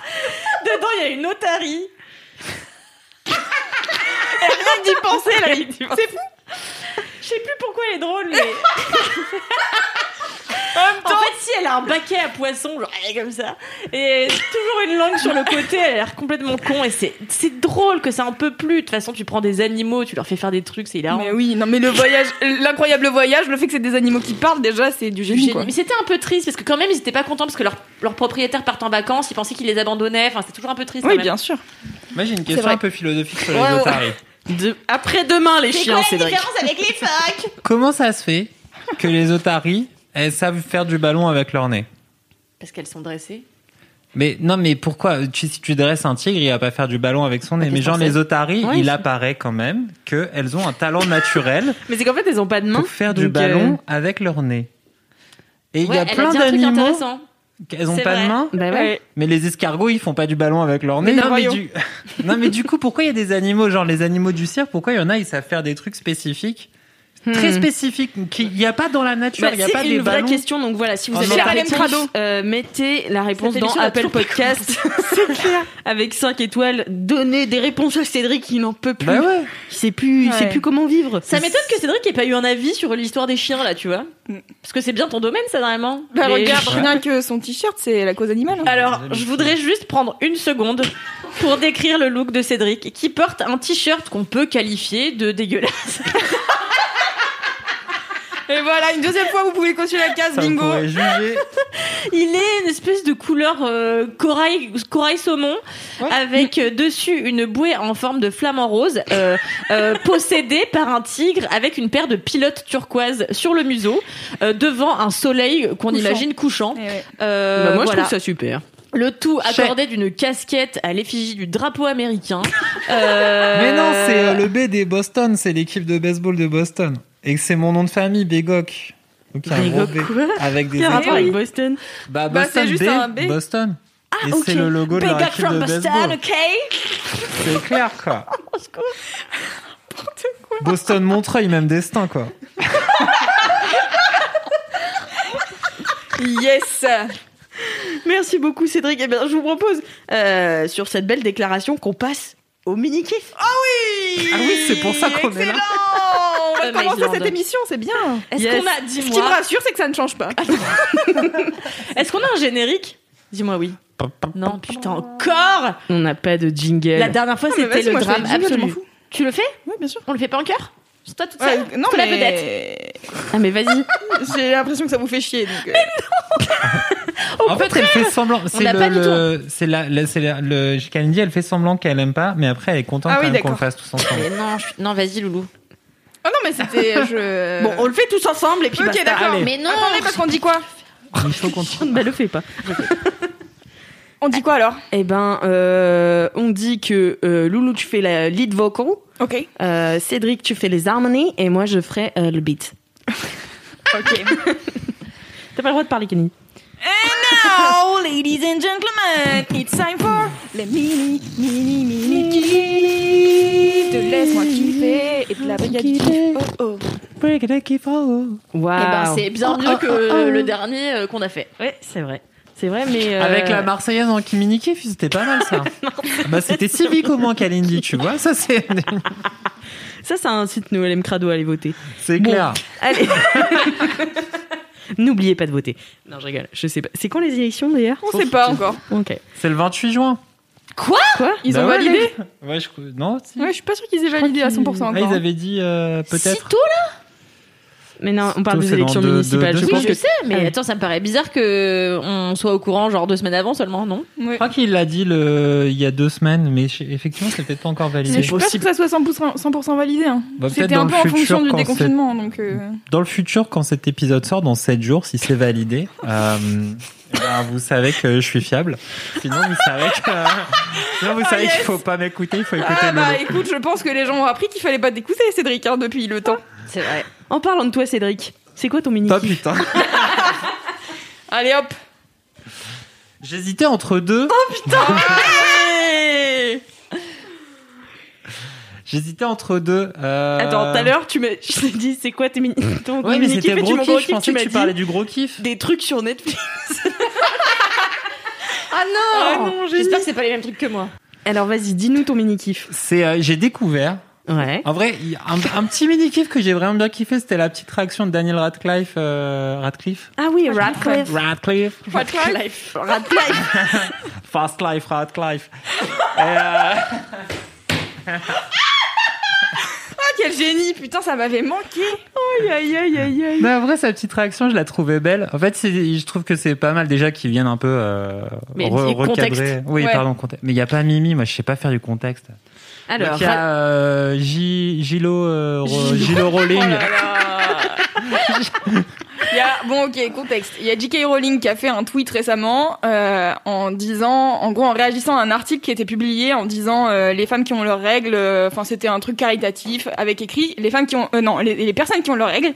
Dedans, il y a une otarie. Rien que d'y penser, là. C'est fou. Je sais plus pourquoi elle est drôle, mais. [LAUGHS] en fait, si elle a un baquet à poisson, genre elle est comme ça, et toujours une langue sur le côté, elle a l'air complètement con, et c'est c'est drôle que ça en peut plus. De toute façon, tu prends des animaux, tu leur fais faire des trucs, c'est hilarant. Mais oui, non, mais le voyage, l'incroyable voyage, le fait que c'est des animaux qui parlent, déjà, c'est du génie, quoi. Mais c'était un peu triste parce que quand même ils étaient pas contents parce que leur, leur propriétaire part en vacances, ils pensaient qu'ils les abandonnaient. Enfin, c'était toujours un peu triste. Oui, quand même. bien sûr. Moi, j'ai une question un peu philosophique sur les Ouais, otaries. De... Après demain, les C'est chiens, quoi la Cédric. différence avec les phoques? Comment ça se fait que les otaries, elles savent faire du ballon avec leur nez Parce qu'elles sont dressées. Mais non, mais pourquoi tu, Si tu dresses un tigre, il va pas faire du ballon avec son nez. Bah, Mais qu'est-ce genre les otaries, Ouais, il apparaît quand même qu'elles ont un talent naturel [LAUGHS] Mais c'est qu'en fait, elles ont pas de main. pour faire du euh, ballon avec leur nez. Et il Ouais, y a plein d'animaux intéressant. elles ont pas vrai. de main. Bah ouais. Mais les escargots, ils font pas du ballon avec leur nez. Mais non, mais du... [LAUGHS] non, mais du coup, pourquoi il y a des animaux, genre les animaux du cirque, pourquoi il y en a, ils savent faire des trucs spécifiques Très Hmm. spécifiques, qu'il n'y a pas dans la nature, Bah, il n'y a pas des une vraie ballons. question, donc voilà, si vous avez la réponse, euh, mettez la réponse dans Apple Podcast. [LAUGHS] c'est clair. [LAUGHS] Avec 5 étoiles, donnez des réponses à Cédric qui n'en peut plus. Bah ouais. Il sait plus, il sait Ouais. plus comment vivre. Ça m'étonne que Cédric ait pas eu un avis sur l'histoire des chiens là, tu vois. Mm. Parce que c'est bien ton domaine, ça normalement. Bah, Les- regarde, rien que son t-shirt, c'est la cause animale. hein. Alors, je voudrais juste prendre une seconde pour décrire le look de Cédric, qui porte un t-shirt qu'on peut qualifier de dégueulasse. [LAUGHS] Et voilà, une deuxième fois, vous pouvez cocher la case Ça bingo. [LAUGHS] Il est une espèce de couleur euh, corail, corail saumon avec euh, dessus une bouée en forme de flamant rose euh, euh, [LAUGHS] possédée par un tigre avec une paire de pilotes turquoise sur le museau euh, devant un soleil qu'on imagine couchant. Eh ouais. Euh, Bah, moi, je trouve ça super. Le tout accordé d'une casquette à l'effigie du drapeau américain. Euh, [LAUGHS] Mais non, c'est euh, le B des Boston, c'est l'équipe de baseball de Boston. Et que c'est mon nom de famille, Begok. Donc il y a un gros Begok B quoi avec des Quel rapport étoiles. avec Boston Bah, Bah, Boston c'est juste B, un B. Boston. Et ok. c'est le logo de Big leur up équipe from de Boston, baseball. ok C'est clair, quoi. [LAUGHS] Boston Montreuil, même destin, quoi. [LAUGHS] Yes. Merci beaucoup Cédric. Eh bien, je vous propose euh, sur cette belle déclaration qu'on passe au mini kiff. Ah oui. Ah oui, c'est pour ça qu'on est là. Excellent. Commencer Maïslande. cette émission, c'est bien. Est-ce Yes. qu'on a, Ce qui me rassure, c'est que ça ne change pas. [LAUGHS] est-ce qu'on a un générique? Dis-moi oui. Non, putain, encore? On n'a pas de jingle. La dernière fois, Ah, mais c'était le drame absolu. Tu le fais? Oui, bien sûr. On le fait pas en chœur C'est toi toute Ouais, seule non, Fais la mais vedette. Ah mais vas-y. [LAUGHS] j'ai l'impression que ça vous fait chier. Donc, euh, [LAUGHS] En fait, elle fait semblant. C'est le, c'est la, la- c'est la- le elle fait semblant qu'elle aime pas, mais après elle est contente Ah quand oui, même qu'on le fasse tous ensemble. Mais non, je non, vas-y Loulou. Oh non, mais c'était. Je... [LAUGHS] Bon, on le fait tous ensemble et puis Ok, basta. d'accord. Allez. Mais non. Attendez, parce qu'on dit quoi Il faut qu'on [LAUGHS] Bah, le fais pas. [LAUGHS] On dit quoi alors? Eh ben, euh, on dit que euh, Loulou, tu fais la lead vocal. Ok. euh, Cédric, tu fais les harmonies. Et moi, je ferai euh, le beat. Ok. T'as pas le droit de parler, Kenny. Now, ladies and gentlemen, it's time for les mini, mini, mini kiffs. De laisse-moi kiffer et de la brigade du kiff. Oh, oh. Waouh. Eh ben, c'est bien mieux que le dernier euh, qu'on a fait. Ouais, c'est vrai. C'est vrai, mais. euh, Avec la Marseillaise en Kimini Kiff, c'était pas mal ça. [LAUGHS] bah, c'était civique au moins, Kalindi, tu vois. Ça, c'est, Ça, c'est un site Noël M Crado, allez voter. c'est clair. Allez. [LAUGHS] N'oubliez pas de voter. Non, je rigole. Je sais pas. C'est quand les élections d'ailleurs On sait pas encore. Ok. C'est le 28 juin. Quoi Ils Bah ont ouais, validé les- Ouais, je... non, si. Ouais, je suis pas sûre qu'ils aient validé à 100% encore. Ah, ils hein. avaient dit euh, peut-être. Si tôt Mais non, on parle des élections municipales. deux- je deux pense Oui, que je sais, mais Ah oui. attends, ça me paraît bizarre que on soit au courant genre deux semaines avant seulement, non? Ouais. Je crois qu'il l'a dit le... il y a deux semaines, mais je- effectivement, c'est peut-être pas encore Mais validé. je suis pas sûre que ça soit 100%, 100% validé. Hein. Bah, C'était un peu en fonction du déconfinement. Donc, euh, Dans le futur, quand cet épisode sort, dans 7 jours, si c'est validé, [LAUGHS] euh, eh ben, vous savez que je suis fiable. Sinon, vous savez que, [LAUGHS] sinon, vous Ah, savez yes. qu'il faut pas m'écouter, il faut écouter Ah bah écoute, je pense que les gens ont appris qu'il fallait pas t'écouter, Cédric, hein, depuis le temps. C'est vrai. En parlant de toi, Cédric, c'est quoi ton mini Pas putain. Allez hop J'hésitais entre deux. Oh, [LAUGHS] J'hésitais entre deux. euh, Attends, tout à l'heure, tu m'as, je t'ai dit, c'est quoi tes mini, ton Ouais, mais mini c'était kiff et tu gros kiff. Je pensais tu que m'as tu dit parlais du gros kiff. des trucs sur Netflix. [LAUGHS] Ah non, Ah non, J'espère que c'est pas les mêmes trucs que moi. Alors vas-y, dis-nous ton mini kiff. C'est, euh, j'ai découvert. Ouais. En vrai, il y a un, un petit mini kiff que j'ai vraiment bien kiffé, c'était la petite réaction de Daniel Radcliffe. euh, Radcliffe. Ah oui, Radcliffe. Radcliffe. Radcliffe. Radcliffe. [LAUGHS] Fast Life, Radcliffe. Et, euh, Ah [LAUGHS] quel génie Putain, ça m'avait manqué Aïe, aïe, aïe, aïe, aïe. Mais en vrai, sa petite réaction, je la trouvais belle. En fait, je trouve que c'est pas mal déjà qu'ils viennent un peu euh, Mais re- recadrer. Oui, Ouais. pardon, contexte. Mais il y a pas Mimi, moi je sais pas faire du contexte. Alors, Donc, il y a euh, J- Gilo, euh, Ro- Gilo Rowling. Oh. [LAUGHS] Il y a, bon, ok, contexte. Il y a J.K. Rowling qui a fait un tweet récemment euh, en disant, en gros, en réagissant à un article qui était publié en disant euh, les femmes qui ont leurs règles. euh, Enfin, c'était un truc caritatif avec écrit les femmes qui ont, euh, non, les, les personnes qui ont leurs règles.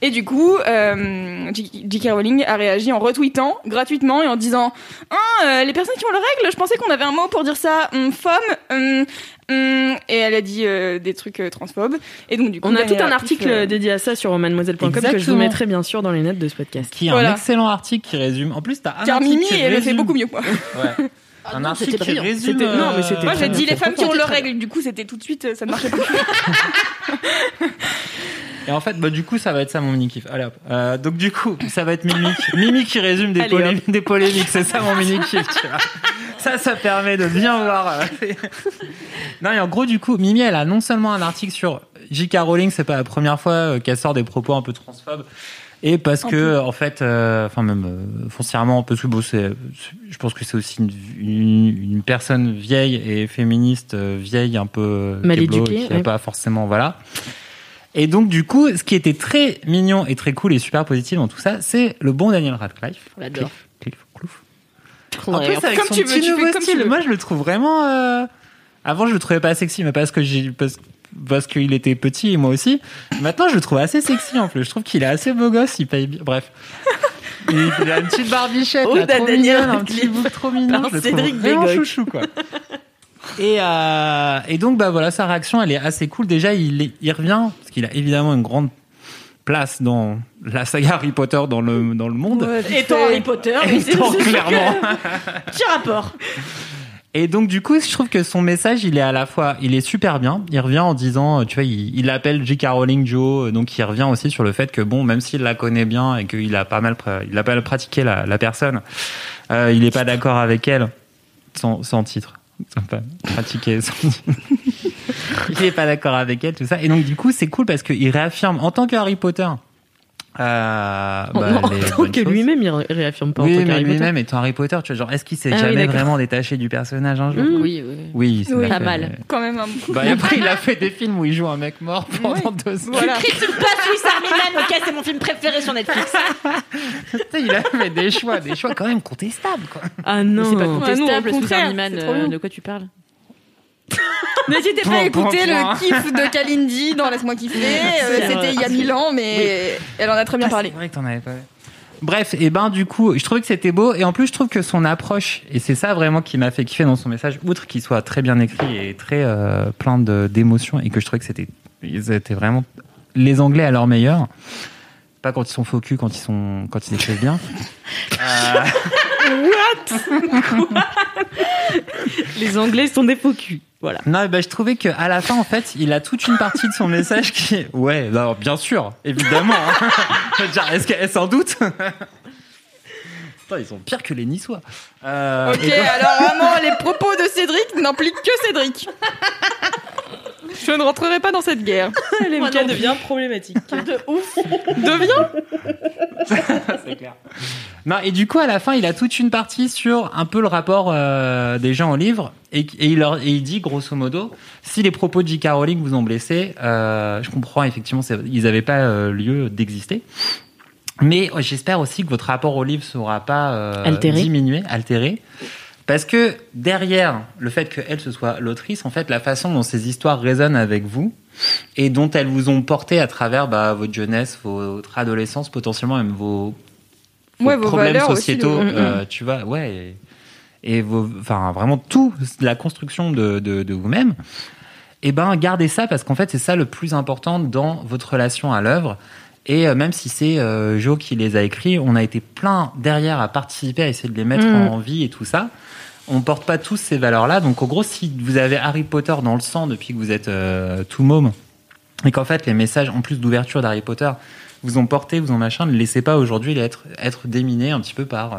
Et du coup, euh, J.K. Rowling a réagi en retweetant gratuitement et en disant ah, euh, les personnes qui ont leurs règles. Je pensais qu'on avait un mot pour dire ça. Hum, femme. hum. Et elle a dit euh, des trucs euh, transphobes. Et donc du coup, on a tout un article euh, dédié à ça sur mademoiselle.com que je vous mettrai bien sûr dans les notes de ce podcast. Qui est Voilà. un excellent article qui résume. En plus, t'as un Car article Mimi, qui elle le fait résume- beaucoup mieux, quoi. [LAUGHS] Ouais. un non, article qui brillant. résume. Non, mais c'était Moi, j'ai dit les femmes qui ont leurs règles. Du coup, c'était tout de suite, ça ne marchait plus. [LAUGHS] [LAUGHS] Et en fait, bah, du coup, ça va être ça mon mini kiff. Allez hop. Euh, donc, du coup, ça va être Mimi. [LAUGHS] Mimi qui résume des, Allez, polé- des polémiques. C'est ça mon mini kiff, tu vois. ça, ça permet de bien voir. euh, [LAUGHS] non, et en gros, du coup, Mimi, elle a non seulement un article sur J.K. Rowling, c'est pas la première fois euh, qu'elle sort des propos un peu transphobes. Et parce que, en fait, euh, enfin, même euh, foncièrement, parce que bon, c'est, je pense que c'est aussi une, une, une personne vieille et féministe, euh, vieille, un peu Mal éduquée, qui ouais. pas forcément, voilà. Et donc, du coup, ce qui était très mignon et très cool et super positif dans tout ça, c'est le bon Daniel Radcliffe. On l'adore. Cliff, Cliff, Clouf. En plus, avec comme son tu veux, petit tu nouveau comme tu style, moi je le trouve vraiment. euh, Avant, je le trouvais pas sexy, mais parce que j'ai parce, parce qu'il était petit et moi aussi. Maintenant, je le trouve assez sexy en plus. Je trouve qu'il est assez beau gosse, il paye bien. Bref. Il, a une petite barbichette, Oh, là, trop mignonne, un petit bout trop mignon. Par je le Cédric trouve vraiment chouchou, quoi. Et, euh, et donc, bah voilà, sa réaction, elle est assez cool. Déjà, il, est- il revient, parce qu'il a évidemment une grande place dans la saga Harry Potter dans le, dans le monde. Étant Harry Potter, mais c'est Étant clairement. [LAUGHS] Petit rapport. Et donc du coup, je trouve que son message, il est à la fois, il est super bien. Il revient en disant, tu vois, il, il appelle J.K. Rowling Joe, donc il revient aussi sur le fait que bon, même s'il la connaît bien et qu'il a pas mal, il a pas mal pratiqué la, la personne, euh, il est pas d'accord avec elle, sans, sans titre. Enfin, pratiquer [LAUGHS] il est pas d'accord avec elle, tout ça. Et donc du coup, c'est cool parce qu'il réaffirme en tant que Harry Potter. Euh, En- bah, en les tant que lui-même, il ré- réaffirme pas en Oui, tant Harry Potter. lui-même étant Harry Potter, tu vois, genre, est-ce qu'il s'est Ah jamais vraiment détaché du personnage un jour? Mmh. Oui, oui. Oui. Pas fait- mal. Quand même un Bah, et après, il a [LAUGHS] fait des films où il joue un mec mort pendant deux ans. Voilà. Crie sur place, Swiss Army Man, ok, c'est mon film préféré sur Netflix. [LAUGHS] Il a fait des choix, des choix quand même contestables, quoi. Ah Mais non. c'est pas contestable, Swiss contraire, Army Man, c'est trop euh, bien. de quoi tu parles? [LAUGHS] N'hésitez pas à écouter le kiff de Kalindi dans Laisse-moi [LAUGHS] kiffer. Euh. C'était il y a mille ans, mais elle en a très bien Ah, parlé. C'est vrai que t'en avais pas. Bref, et ben du coup, je trouvais que c'était beau et en plus je trouve que son approche et c'est ça vraiment qui m'a fait kiffer dans son message, outre qu'il soit très bien écrit et très euh, plein de d'émotions et que je trouvais que c'était ils étaient vraiment les Anglais à leur meilleur. Pas quand ils sont faux cul, quand ils sont quand ils écrivent bien. [LAUGHS] Euh, Les Anglais sont des faux culs. Voilà. Non, bah, je trouvais que à la fin, en fait, il a toute une partie de son message qui est ouais, alors, bien sûr, évidemment. hein. [LAUGHS] Je veux dire, Est-ce qu'elle s'en doute? [LAUGHS] Putain, ils sont pires que les Niçois. Euh, Ok, donc- alors vraiment, les propos de Cédric n'impliquent que Cédric. [LAUGHS] Je ne rentrerai pas dans cette guerre. [LAUGHS] LMK devient problématique. [LAUGHS] De ouf. [LAUGHS] Deviens c'est clair. Non, et du coup, à la fin, il a toute une partie sur un peu le rapport euh, des gens au livre. Et, et il leur, et il dit, grosso modo, si les propos de J.K. Rowling vous ont blessé, euh, je comprends, effectivement, ils n'avaient pas euh, lieu d'exister. Mais euh, j'espère aussi que votre rapport au livre ne sera pas euh, Altéré. diminué, altéré. Parce que derrière le fait qu'elle ce soit l'autrice, en fait, la façon dont ces histoires résonnent avec vous et dont elles vous ont porté à travers bah, votre jeunesse, votre adolescence, potentiellement même vos, vos Ouais, problèmes sociétaux, euh, tu vois, ouais, et, et vos, enfin vraiment tout la construction de, de, de vous-même. Et ben gardez ça parce qu'en fait c'est ça le plus important dans votre relation à l'œuvre. Et euh, même si c'est euh, Joe qui les a écrits, on a été plein derrière à participer, à essayer de les mettre Mm. en vie et tout ça. On porte pas tous ces valeurs-là. Donc, en gros, si vous avez Harry Potter dans le sang depuis que vous êtes euh, tout môme, et qu'en fait, les messages, en plus d'ouverture d'Harry Potter, vous ont porté, vous ont machin, ne laissez pas aujourd'hui être, être déminé un petit peu par,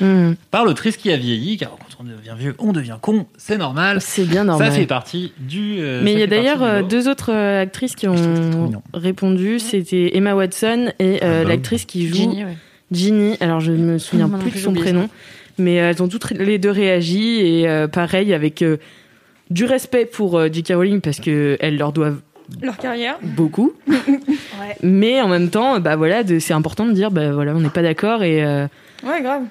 Hmm. par l'autrice qui a vieilli, car quand on devient vieux, on devient con, c'est normal. C'est bien normal. Ça fait partie du. euh, Mais il y a d'ailleurs euh, deux autres euh, actrices qui ont répondu. C'était Emma Watson et euh, Ah bah. l'actrice qui joue Ginny, ouais. Ginny. Alors je me souviens non plus de son prénom, mais elles ont toutes les deux réagi et euh, pareil avec euh, du respect pour euh, J.K. Rowling parce que elles leur doivent leur carrière. beaucoup. [LAUGHS] Mais en même temps, bah voilà, c'est important de dire, bah voilà, on n'est pas d'accord et euh, Ouais, grave.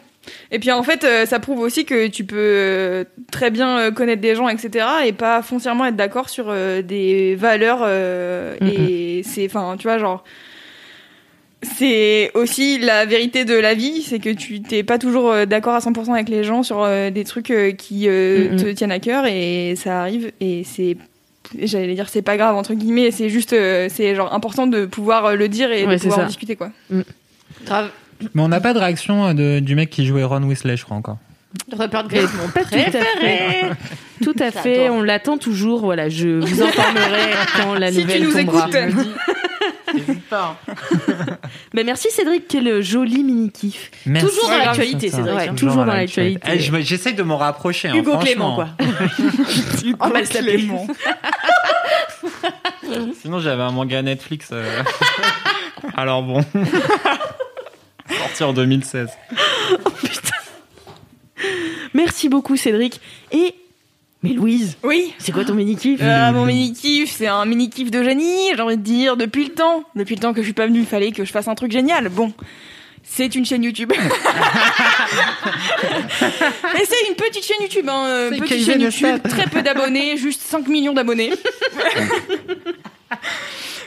Et puis en fait, euh, ça prouve aussi que tu peux euh, très bien euh, connaître des gens, etc., et pas foncièrement être d'accord sur euh, des valeurs. euh, Mhm. Et c'est, enfin, tu vois, genre, c'est aussi la vérité de la vie, c'est que tu t'es pas toujours euh, d'accord à 100% avec les gens sur euh, des trucs euh, qui euh, Mhm. te tiennent à cœur, et ça arrive, et c'est j'allais dire c'est pas grave entre guillemets c'est juste euh, c'est genre important de pouvoir euh, le dire et Ouais, de pouvoir en ça. discuter quoi Grave. Mais on n'a pas de réaction euh, de- du mec qui jouait Ron Weasley, je crois encore. Rupert Grint, mon pas tout à fait. Tout à fait, J'adore. on l'attend toujours. Voilà, je vous [LAUGHS] informerai quand la Si tu nouvelle nous tombera. écoutes. N'hésite pas. [LAUGHS] Bah, merci Cédric, quel joli mini kiff. Merci. Toujours dans l'actualité, Cédric, Ouais, hein. toujours dans l'actualité. Eh, je me- J'essaye de m'en rapprocher. hein, Hugo franchement. Clément, quoi. [LAUGHS] Va se l'appeler. Sinon, j'avais un manga Netflix. euh. Alors bon. [LAUGHS] Sorti en 2016. Merci beaucoup Cédric. Et mais Louise, Oui. c'est quoi ton mini kiff Euh, mon mini kiff, c'est un mini kiff de génie. J'ai envie de dire depuis le temps, depuis le temps que je suis pas venue, il fallait que je fasse un truc génial. Bon, c'est une chaîne YouTube. [LAUGHS] Et c'est une petite chaîne YouTube, hein, euh, petite chaîne YouTube, très peu d'abonnés, [LAUGHS] juste 5 millions d'abonnés.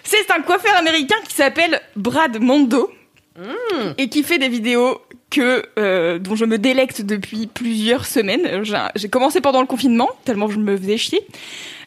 c'est un coiffeur américain qui s'appelle Brad Mondo et qui fait des vidéos que euh, dont je me délecte depuis plusieurs semaines. J'ai- J'ai commencé pendant le confinement, tellement je me faisais chier.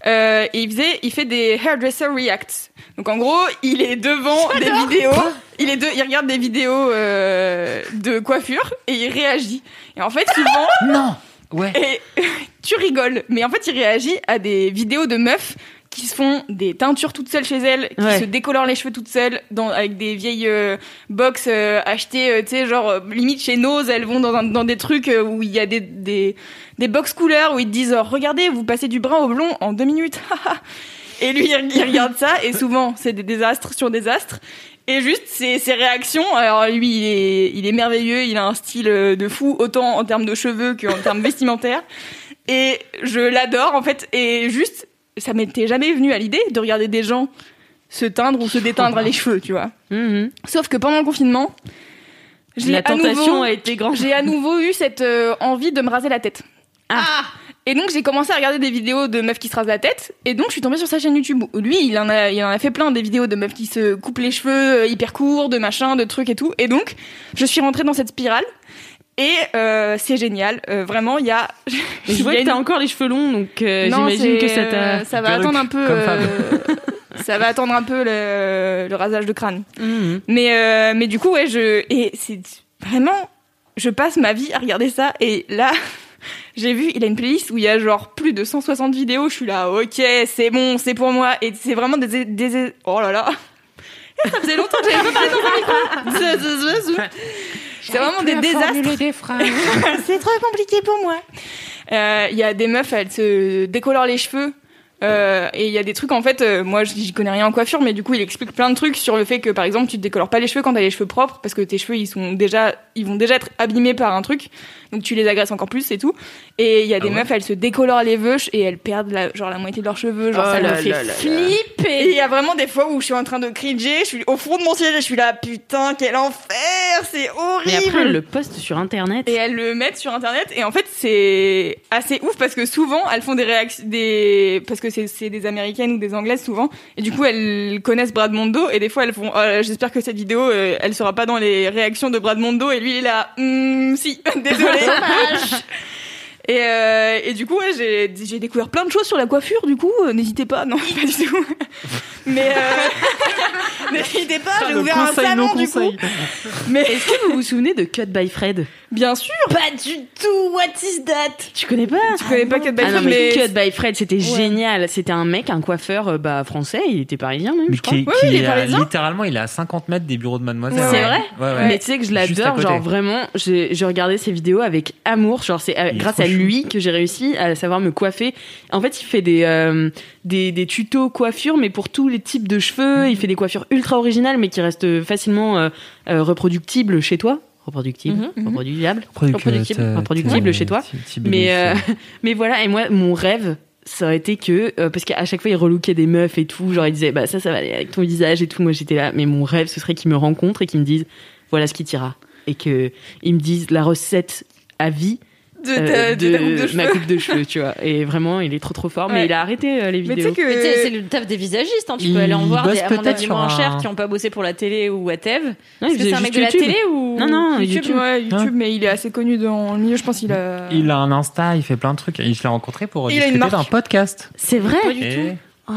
Euh, et il faisait, il fait des hairdresser reacts. Donc en gros, il est devant des vidéos, il est de, il regarde des vidéos euh, de coiffure et il réagit. Et en fait, souvent, Non Ouais. et [LAUGHS] tu rigoles, mais en fait, il réagit à des vidéos de meufs qui se font des teintures toutes seules chez elles, qui Ouais. se décolorent les cheveux toutes seules, dans, avec des vieilles euh, box euh, achetées, euh, tu sais, genre euh, limite chez Nose, elles vont dans, un- dans des trucs euh, où il y a des, des, des box couleurs où ils te disent oh, regardez, vous passez du brun au blond en deux minutes. [LAUGHS] et lui, il, il regarde ça, et souvent, c'est des désastres sur désastres. Et juste ses, ses réactions, alors lui il est, il est merveilleux, il a un style euh, de fou, autant en termes de cheveux qu'en termes vestimentaires. Et je l'adore en fait, et juste, ça m'était jamais venu à l'idée de regarder des gens se teindre ou se déteindre les cheveux, tu vois. Mhm. Sauf que pendant le confinement, j'ai La à nouveau, a été grande. j'ai à nouveau eu cette euh, envie de me raser la tête. Ah. Et donc j'ai commencé à regarder des vidéos de meufs qui se rasent la tête et donc je suis tombée sur sa chaîne YouTube. où Lui, il en a il en a fait plein des vidéos de meufs qui se coupent les cheveux euh, hyper courts, de machin, de trucs et tout. Et donc je suis rentrée dans cette spirale et euh, c'est génial. Euh, vraiment, il y a [LAUGHS] Et je vois a que t'as encore les cheveux longs, donc euh, Non, j'imagine c'est, que ça t'a. ça va attendre un peu comme euh, ça va attendre un peu le, le rasage de crâne. Mhm. Mais euh, mais du coup ouais je et c'est vraiment je passe ma vie à regarder ça et là [LAUGHS] j'ai vu il a une playlist où il y a genre plus de 160 vidéos je suis là ok c'est bon c'est pour moi et c'est vraiment des des oh là là [LAUGHS] ça faisait longtemps que j'avais pas parlé dans un micro c'est vraiment des désastres. [LAUGHS] c'est trop compliqué pour moi. Euh, il y a des meufs elles se décolorent les cheveux euh, et il y a des trucs en fait, euh, moi j'y connais rien en coiffure, mais du coup il explique plein de trucs sur le fait que par exemple tu te décolores pas les cheveux quand t'as les cheveux propres parce que tes cheveux ils sont déjà, ils vont déjà être abîmés par un truc, donc tu les agresses encore plus et tout. Et il y a des ouais meufs elles se décolorent les veuches et elles perdent la, genre la moitié de leurs cheveux, genre Oh ça me fait là là là. flipper. Et il y a vraiment des fois où je suis en train de cringer, je suis au fond de mon siège et je suis là putain quel enfer, c'est horrible. Et après, elle le poste sur internet. Et elles le mettent sur internet et en fait c'est assez ouf parce que souvent elles font des réactions des parce que c'est des américaines ou des anglaises souvent. Et du coup elles connaissent Brad Mondo et des fois elles font Oh, j'espère que cette vidéo euh, elle sera pas dans les réactions de Brad Mondo et lui il est là Hum, si [LAUGHS] désolé [LAUGHS] et, euh, et du coup ouais, j'ai j'ai découvert plein de choses sur la coiffure du coup euh, n'hésitez pas non [LAUGHS] pas du tout [LAUGHS] mais euh, [LAUGHS] n'hésitez pas j'ai ouvert un salon du coup mais Est-ce que vous vous souvenez de Cut by Fred? Bien sûr Pas du tout. What is that? Tu connais pas? Tu connais pas Cut by Ah non, Fred, mais, mais Cut by Fred, c'était génial. C'était un mec, un coiffeur bah, français, il était parisien même, Mais je crois. qui, Oui, qui oui, il est est à- parisien. littéralement, il est à 50 mètres des bureaux de Mademoiselle. C'est Ouais. vrai? Ouais, ouais. Mais tu sais que je l'adore, genre vraiment, j'ai j'ai regardé ses vidéos avec amour, genre c'est euh, grâce à. Lui que j'ai réussi à savoir me coiffer. En fait, il fait des, euh, des, des tutos coiffure, mais pour tous les types de cheveux, il fait des coiffures ultra originales, mais qui restent facilement euh, euh, reproductibles chez toi. Reproductibles, Mhm, mhm. reproductibles. Reproductible. Reproductible euh, chez toi. Mais, euh, [LAUGHS] mais voilà, et moi, mon rêve, ça aurait été que, euh, parce qu'à chaque fois, il relookait des meufs et tout, genre il disait, bah ça, ça va aller avec ton visage et tout. Moi, j'étais là, mais mon rêve, ce serait qu'ils me rencontrent et qu'ils me disent, voilà ce qui t'ira. Et que ils me disent la recette à vie de, euh, ta, de ta coupe de ma coupe de cheveux, tu vois. Et vraiment, il est trop trop fort, mais il a arrêté euh, les Mais tu sais vidéos. que Mais tu sais, c'est le taf des visagistes. Hein. Tu peux aller en voir des, à mon avis, moins un- chers qui n'ont pas bossé pour la télé ou. Non, il Est-ce que c'est un mec de la YouTube. télé ou Non, non, YouTube, YouTube. ouais, YouTube, Hein mais il est assez connu dans le milieu, je pense qu'il a. Il a un Insta, il fait plein de trucs. Et je l'ai rencontré pour Il a une discuter marque. d'un podcast. C'est vrai. Pas du tout. Oh.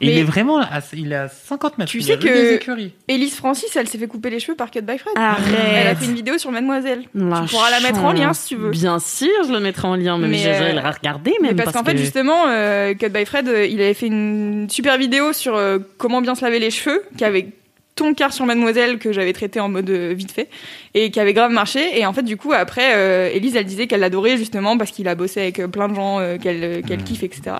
et Mais- il est vraiment à, il est à 50 mètres. Tu Il sais que-. Elise Francis, elle s'est fait couper les cheveux par Cut by Fred. Arrête. Elle a fait une vidéo sur Mademoiselle. La tu pourras la mettre en lien si tu veux. Bien sûr, je le mettrai en lien, mais, Mais, euh, la regarder Mais parce, qu'en fait, que- justement, euh, Cut by Fred, euh, il avait fait une super vidéo sur euh, comment bien se laver les cheveux, qui avait ton quart sur Mademoiselle que j'avais traité en mode euh, vite fait et qui avait grave marché. Et en fait, du coup, après, euh, Elise, elle disait qu'elle l'adorait justement parce qu'il a bossé avec plein de gens euh, qu'elle qu'elle Mm. kiffe, etc.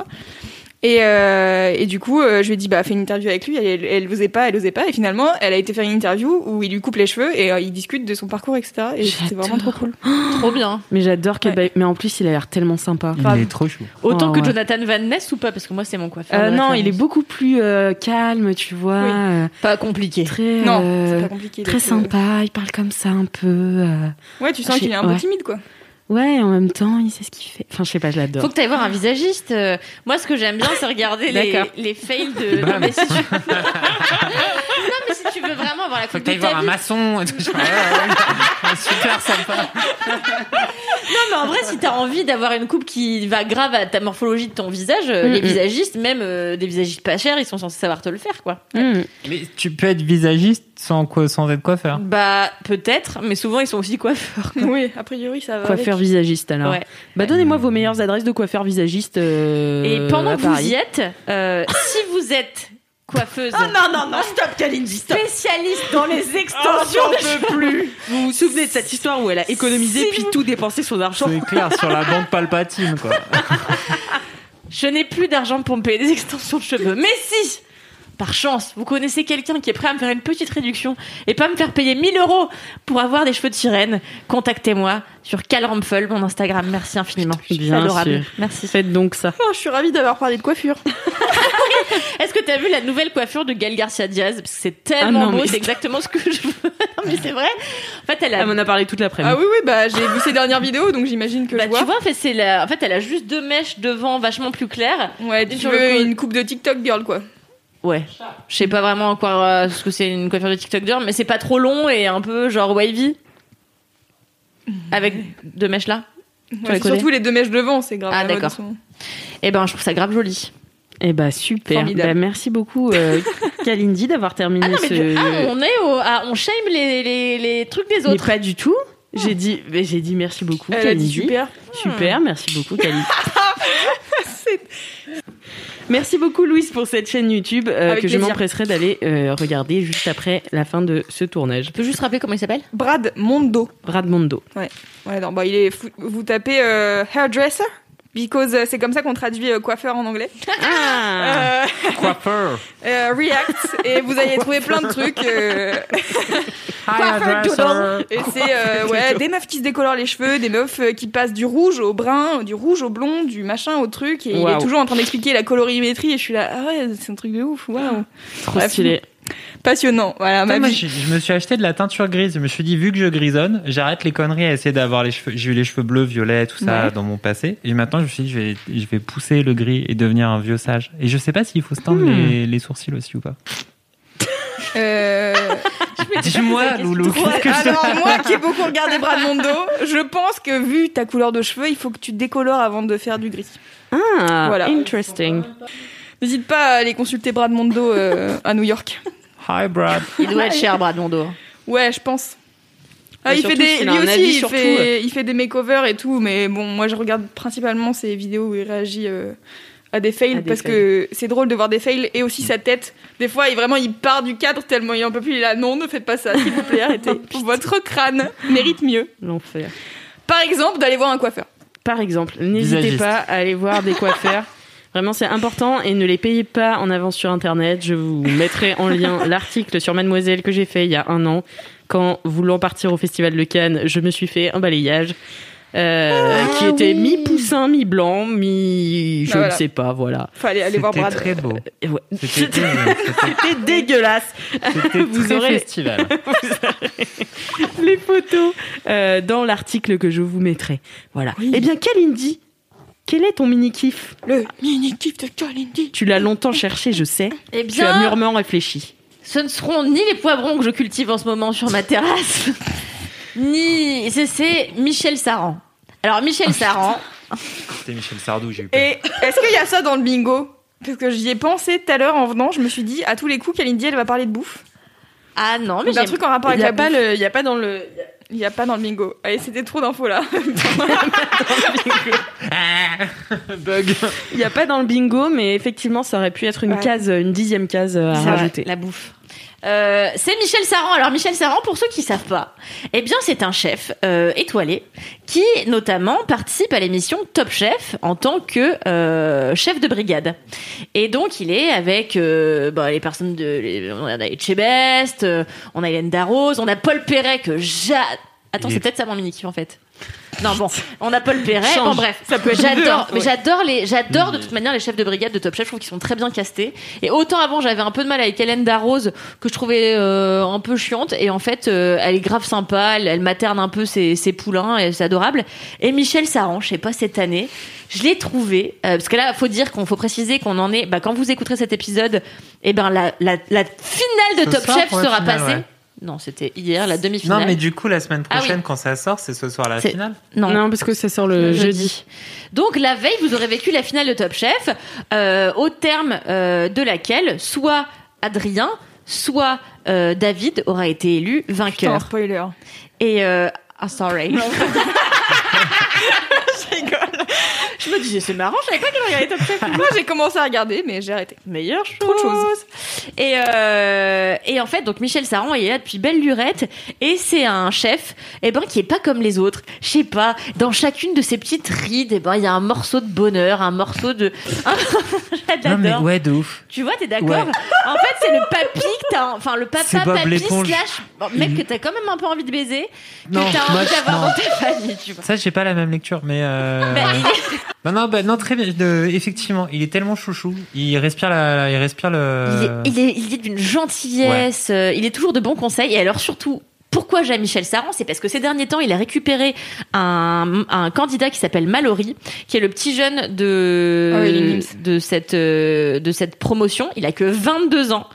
Et, euh, et du coup, euh, je lui ai dit, bah, fais une interview avec lui. Elle, elle, elle osait pas, elle osait pas. Et finalement, elle a été faire une interview où il lui coupe les cheveux et euh, il discute de son parcours, etc. Et c'était vraiment trop cool. [GASPS] Trop bien. Mais j'adore qu'elle Ouais. baille- Mais en plus, il a l'air tellement sympa. Il est trop chou. Autant Oh, que ouais. Jonathan Van Ness ou pas Parce que moi, c'est mon coiffeur. Euh, non, il est beaucoup plus euh, calme, tu vois. Oui. euh, pas compliqué. très Non, euh, c'est pas compliqué. très euh, sympa. Il parle comme ça un peu. euh, Ouais, tu sens Je qu'il est un peu timide, quoi. Ouais, en même temps, il sait ce qu'il fait. Enfin, je sais pas, je l'adore. Faut que tu ailles voir un visagiste. Euh, Moi, ce que j'aime bien, c'est regarder les, D'accord. les fails de. Non mais, si tu... tu veux vraiment avoir la Faut coupe que de t'ailles ta voir un maçon. [LAUGHS] Super sympa. Non, mais en vrai, si t'as envie d'avoir une coupe qui va grave à ta morphologie de ton visage, euh, Mm, les mm. visagistes, même euh, des visagistes pas chers, ils sont censés savoir te le faire, quoi. Hmm. Mais tu peux être visagiste sans, quoi, sans être coiffeur. Bah, peut-être, mais souvent, ils sont aussi coiffeurs. Oui, a priori, ça va. Coiffeur avec. visagiste, alors. Ouais. Bah, donnez-moi vos meilleures adresses de coiffeur visagiste. euh, Et pendant que vous y êtes, euh, si vous êtes coiffeuse. Ah non, non, non, stop, Kalindi, stop. Spécialiste dans les Oh, extensions j'en de peux plus. Vous vous souvenez de cette histoire où elle a économisé Si puis vous- tout dépensé son argent C'est clair, sur la bande palpatine, quoi. Je n'ai plus d'argent pour me payer des extensions de cheveux. Mais si par chance, vous connaissez quelqu'un qui est prêt à me faire une petite réduction et pas me faire payer 1000 euros pour avoir des cheveux de sirène, contactez-moi sur Calrampfel, mon Instagram. Merci infiniment. Bien adorable. sûr. Merci. Faites donc ça. Oh, je suis ravie d'avoir parlé de coiffure. [LAUGHS] Est-ce que tu as vu la nouvelle coiffure de Gail Garcia Diaz? Parce que c'est tellement Ah non, beau, c'est exactement ce que je veux. [LAUGHS] non, mais c'est vrai. En fait, elle a. Elle m'en a parlé toute l'après-midi. Ah oui, oui, bah j'ai vu ses dernières vidéos, donc j'imagine que Bah, je vois. tu vois, en fait, c'est la... en fait, elle a juste deux mèches devant vachement plus claires. ouais, tu veux une coupe de TikTok girl, quoi. Ouais. Je sais pas vraiment encore euh, ce que c'est une coiffure de TikTok girl, mais c'est pas trop long et un peu genre wavy. Avec deux mèches là. Ouais, les surtout les deux mèches devant, c'est grave. Ah, d'accord. moment. Eh ben, je trouve ça grave joli. Eh bah super. Bah, merci beaucoup euh, [LAUGHS] Kalindi d'avoir terminé Ah non, mais ce. ah, on est au, ah, on shame les, les, les trucs des Mais autres. pas du tout. J'ai dit, mais j'ai dit merci beaucoup Elle a dit Kalindi. super. Super, merci beaucoup Kalindi. [LAUGHS] Merci beaucoup Louise pour cette chaîne YouTube euh, que je m'empresserai d'aller euh, regarder juste après la fin de ce tournage. Tu peux juste rappeler comment il s'appelle? Brad Mondo. Brad Mondo. Ouais, non, bah, il est fou- Vous tapez euh, hairdresser, because euh, c'est comme ça qu'on traduit euh, coiffeur en anglais. Ah Euh, [LAUGHS] Coiffeur. euh, React, et vous allez trouver plein de trucs. euh, Coiffeur doodle. et c'est euh, [LAUGHS] ouais, des meufs qui se décolorent les cheveux, des meufs qui passent du rouge au brun, du rouge au blond, du machin au truc. Et il est toujours en train d'expliquer la colorimétrie. Et je suis là, ah ouais, c'est un truc de ouf, waouh. Trop stylé. Passionnant, voilà, ma moi, je, je me suis acheté de la teinture grise. Je me suis dit, vu que je grisonne, j'arrête les conneries à essayer d'avoir les cheveux. J'ai eu les cheveux bleus, violets, tout ça Ouais. dans mon passé. Et maintenant, je me suis dit, je vais, je vais pousser le gris et devenir un vieux sage. Et je sais pas s'il faut se teindre Hmm. les, les sourcils aussi ou pas. Euh, [LAUGHS] Dis-moi, Loulou. Que je- alors moi qui ai beaucoup regardé Brad Mondo, je pense que vu ta couleur de cheveux, il faut que tu décolores avant de faire du gris. Ah, Voilà. interesting. N'hésite pas à aller consulter Brad Mondo euh, à New York. Hi, Brad. Il doit être cher, Brad Mondo. Ouais, je pense. Ah, il fait des, lui aussi, il fait, il fait des makeovers et tout, mais bon, moi je regarde principalement ses vidéos où il réagit euh, à des fails À des parce que c'est drôle de voir des fails et aussi sa tête. Des fois, il vraiment il part du cadre tellement il en peut plus. Il est là, non, ne faites pas ça, s'il vous plaît, arrêtez. [LAUGHS] Votre crâne mérite mieux. L'enfer. Par exemple, d'aller voir un coiffeur. Par exemple, n'hésitez pas à aller voir des coiffeurs. [LAUGHS] Vraiment, c'est important et ne les payez pas en avance sur Internet. Je vous mettrai en lien [LAUGHS] l'article sur Mademoiselle que j'ai fait il y a un an. Quand, voulant partir au Festival de Cannes, je me suis fait un balayage euh, qui était mi-poussin, mi-blanc, mi... je Bah ne sais pas, voilà. Fallait aller voir C'était Brad. très beau. Ouais. [LAUGHS] C'était dégueulasse. c'était Vous très aurez- festival. [LAUGHS] les photos euh, dans l'article que je vous mettrai. Voilà. Eh bien, Kalindi, quel est ton mini-kiff Le mini kiff de Kalindi. Tu l'as longtemps cherché, je sais. Eh Tu as bien, mûrement réfléchi. ce ne seront ni les poivrons que je cultive en ce moment sur ma terrasse, [LAUGHS] ni. C'est- C'est Michel Saran. Alors, Michel Saran, C'était Michel Sardou, j'ai eu peur. Et est-ce qu'il y a ça dans le bingo? Parce que j'y ai pensé tout à l'heure en venant, je me suis dit, à tous les coups, Kalindi, elle va parler de bouffe. ah non, mais D'un j'aime truc en rapport Il avec n'y a, la pas bouffe. le- il y a pas dans le. Il n'y a pas dans le bingo. Allez, c'était trop d'infos là. [LAUGHS] Bug. Il n'y a pas dans le bingo, mais effectivement, ça aurait pu être une Ouais. case, une dixième case euh, à rajouter. la bouffe. Euh, c'est Michel Saran. Alors Michel Saran, pour ceux qui savent pas, eh bien c'est un chef euh, étoilé qui notamment participe à l'émission Top Chef en tant que euh, chef de brigade. Et donc il est avec euh, bah, les personnes de, les- on a Etchebest, euh, on a Hélène Darroze, on a Paul Perret que j'a... Attends, c'est est- peut-être ça mon mini kiff en fait. Non bon, on a Paul Perret. Change. Bon bref, Ça peut être deux, j'adore, mais j'adore les, j'adore de toute manière les chefs de brigade de Top Chef. Je trouve qu'ils sont très bien castés. Et autant avant j'avais un peu de mal avec Hélène Darroze que je trouvais euh, un peu chiante. Et en fait, euh, elle est grave sympa. Elle, elle materne un peu ses, ses poulains et c'est adorable. Et Michel Saran, je sais pas cette année, je l'ai trouvé euh, parce que là, faut dire qu'on faut préciser qu'on en est. Bah, quand vous écouterez cet épisode, et ben la, la, la finale de Ce Top soir, Chef sera finale, passée. ouais. Non, c'était hier la demi-finale. Non, mais du coup, la semaine Ah oui. prochaine, quand ça sort, c'est ce soir la C'est- finale. non. Non, parce que ça sort le, Le jeudi. Donc la veille, vous aurez vécu la finale de Top Chef, euh, au terme euh, de laquelle soit Adrien, soit euh, David aura été élu Putain, vainqueur. spoiler. Et euh, ah sorry. [LAUGHS] [LAUGHS] [LAUGHS] Je rigole. je me disais c'est marrant, je savais pas qu'il regardait Top Chef. Moi, j'ai commencé à regarder, mais j'ai arrêté. Meilleure chose. Trop de choses. Et, euh, et en fait, donc Michel Saran il est là depuis belle lurette et c'est un chef, eh ben qui est pas comme les autres. Je sais pas, dans chacune de ces petites rides, eh ben il y a un morceau de bonheur, un morceau de. [LAUGHS] Non, mais J'adore. ouais, de ouf. Tu vois, t'es d'accord Ouais. En fait, c'est le papy que t'as, enfin le papa papy l'éponge. slash bon, mec que t'as quand même un peu envie de baiser, que Non, t'as envie d'avoir dans ta famille, tu vois. Ça, j'ai pas la même lecture, mais. Euh... Bah, il est- Non, non, bah, non, très bien. de- Effectivement, il est tellement chouchou. Il respire la, il respire le. Il est, il est, il est d'une gentillesse, euh, il est toujours de bons conseils. Et alors surtout, pourquoi j'ai Michel Saran C'est parce que ces derniers temps, il a récupéré un, un candidat qui s'appelle Mallory, qui est le petit jeune de, Ah oui, de, cette, euh, de cette promotion. Il a que 22 ans.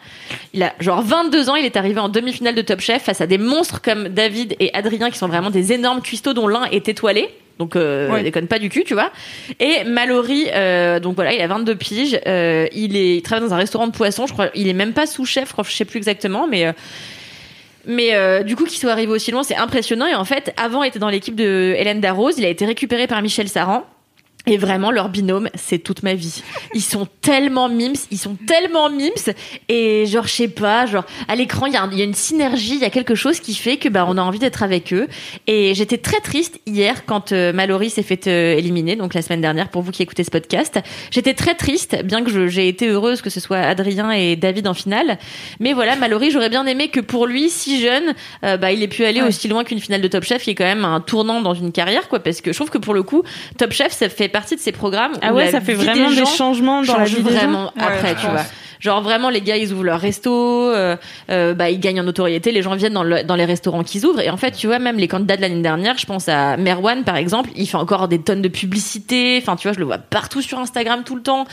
Il a genre 22 ans, il est arrivé en demi-finale de Top Chef face à des monstres comme David et Adrien qui sont vraiment des énormes cuistots dont l'un est étoilé. Donc euh, Ouais. déconne pas du cul, tu vois. Et Mallory, euh, donc voilà, il a 22 piges. euh, il est, il travaille dans un restaurant de poisson. Je crois, il est même pas sous-chef. Je crois, je sais plus exactement, mais. euh, mais euh, du coup, qu'il soit arrivé aussi loin, c'est impressionnant. Et en fait, avant, il était dans l'équipe de Hélène Darroze. Il a été récupéré par Michel Saran. Et vraiment, leur binôme, c'est toute ma vie. Ils sont tellement mimes, ils sont tellement mimes. Et genre, je sais pas, genre, à l'écran, il y, a y une synergie, il y a quelque chose qui fait que bah, on a envie d'être avec eux. Et j'étais très triste hier quand euh, Mallory s'est fait euh, éliminer, donc la semaine dernière, pour vous qui écoutez ce podcast. J'étais très triste, bien que j'ai été heureuse que ce soit Adrien et David en finale. Mais voilà, Mallory, j'aurais bien aimé que pour lui, si jeune, euh, bah, il ait pu aller Ouais. aussi loin qu'une finale de Top Chef, qui est quand même un tournant dans une carrière, quoi. Parce que je trouve que pour le coup, Top Chef, ça fait partie de ces programmes Ah où ouais, la ça fait vie vraiment des, des, changements dans la vie des gens. Ouais, après, je tu vois. Genre vraiment, les gars, ils ouvrent leur resto, euh, euh, bah, ils gagnent en notoriété, les gens viennent dans, le- dans les restaurants qu'ils ouvrent. Et en fait, tu vois, même les candidats de l'année dernière, je pense à Merwan, par exemple, il fait encore des tonnes de publicité. Enfin, tu vois, je le vois partout sur Instagram tout le temps.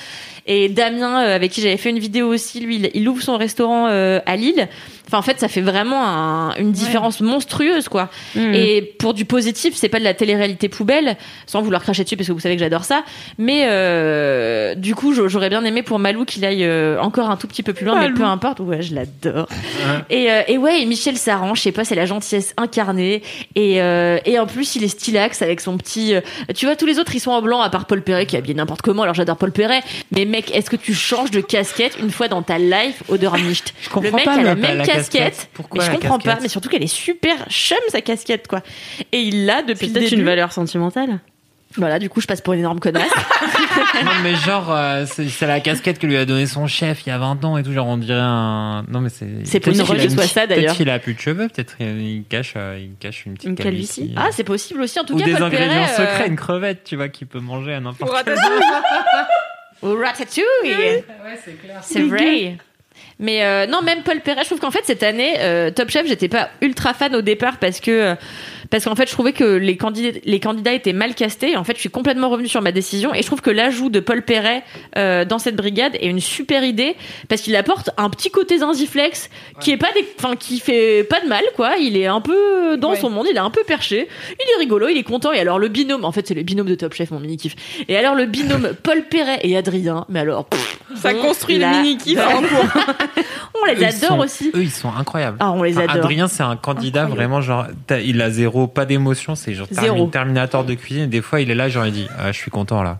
Et Damien, euh, avec qui j'avais fait une vidéo aussi, lui, il, il ouvre son restaurant euh, à Lille. Enfin, en fait, ça fait vraiment un- une différence monstrueuse, quoi. Mm. Et pour du positif, c'est pas de la télé-réalité poubelle, sans vouloir cracher dessus parce que vous savez que j'adore ça. Mais euh, du coup, j'a- j'aurais bien aimé pour Malou qu'il aille euh, encore un tout petit peu plus loin, mais peu importe. Ouais, je l'adore. Et, euh, et ouais, et Michel Saran, je sais pas, c'est la gentillesse incarnée. Et, euh, et en plus, il est stylax avec son petit. euh, tu vois, tous les autres, ils sont en blanc, à part Paul Perret qui est habillé n'importe comment. Alors j'adore Paul Perret. Mais mec, est-ce que tu changes de casquette une fois dans ta life Je comprends Le mec pas a la même la casquette. casquette. Pourquoi mais je la comprends pas. Mais surtout qu'elle est super chum sa casquette, quoi. Et il l'a depuis C'est peut-être une valeur sentimentale. Voilà, du coup, je passe pour une énorme connasse. [LAUGHS] non, mais genre, euh, c'est c'est la casquette que lui a donné son chef il y a 20 ans et tout. Genre, on dirait un. Non, mais c'est. C'est peut-être possible qu'il a que ce soit ça, d'ailleurs. Peut-être qu'il a plus de cheveux, peut-être il cache, euh, il cache une petite Une calvitie. ah, c'est possible aussi. En tout Ou cas, des Paul ingrédients Perret, euh, secrets, une crevette, tu vois, qu'il peut manger à n'importe quel ratatouille. Au [LAUGHS] ratatouille. c'est vrai. Mais euh, non, même Paul Perret, je trouve qu'en fait cette année, euh, Top Chef, j'étais pas ultra fan au départ parce que euh, parce qu'en fait je trouvais que les candidats les candidats étaient mal castés. En fait, je suis complètement revenue sur ma décision et je trouve que l'ajout de Paul Perret euh, dans cette brigade est une super idée parce qu'il apporte un petit côté zinziflex qui est pas des, enfin qui fait pas de mal quoi. Il est un peu dans Ouais. son monde, il est un peu perché, il est rigolo, il est content. Et alors le binôme, en fait c'est le binôme de Top Chef, mon mini kiff. Et alors le binôme [LAUGHS] Paul Perret et Adrien, mais alors pff, Ça on construit le mini kiff en cours. [LAUGHS] On les Eux, adore sont- aussi. Eux, ils sont incroyables. Ah, on les Enfin, adore. Adrien, c'est un candidat Incroyable. vraiment genre, il a zéro, pas d'émotion, c'est genre Zéro. termi- Terminator de cuisine. Des fois, il est là, genre, il dit, ah, je suis content là.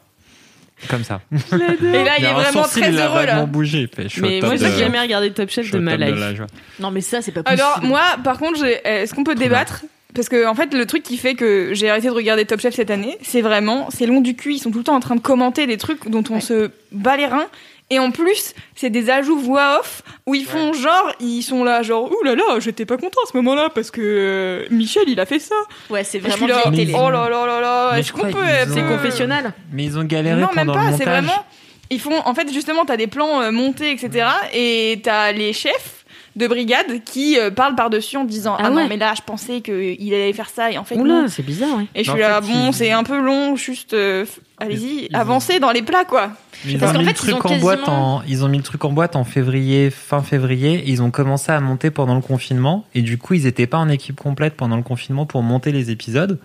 Comme ça. [LAUGHS] Et là, il, est vraiment sourcil, très il a heureux là. bougé. fait, je suis au Mais top moi, de- j'ai jamais regardé Top je Chef suis de au ma top de life. la joie. Non, mais ça, c'est pas possible. Alors moi, par contre, j'ai- est-ce qu'on peut débattre? Parce que en fait, le truc qui fait que j'ai arrêté de regarder Top Chef cette année, c'est vraiment, c'est long du cul. Ils sont tout le temps en train de commenter des trucs dont on se bat les reins. Et en plus, c'est des ajouts voix off où ils font genre, ils sont là genre, ouh là là, j'étais pas content à ce moment-là parce que euh, Michel il a fait ça. Ouais, c'est Et je suis vraiment là, télé. oh là là là là, est-ce je qu'on peut, euh, C'est ont- confessionnal. Mais ils ont galéré non, même pendant pas, le c'est vraiment. Ils font. En fait, justement, t'as des plans euh, montés, etc. Et t'as les chefs de brigade qui euh, parlent par-dessus en disant Ah, Ah non, mais là, je pensais qu'il allait faire ça, et en fait. Oula, c'est bizarre, ouais. Et je En suis fait, là, bon, c'est un peu long, juste. euh, Allez-y, Ils- avancez dans les plats, quoi. Ils Parce ont mis fait, le truc ils ont en boîte en, ils ont mis le truc en boîte en février, fin février. et Ils ont commencé à monter pendant le confinement et du coup, ils étaient pas en équipe complète pendant le confinement pour monter les épisodes.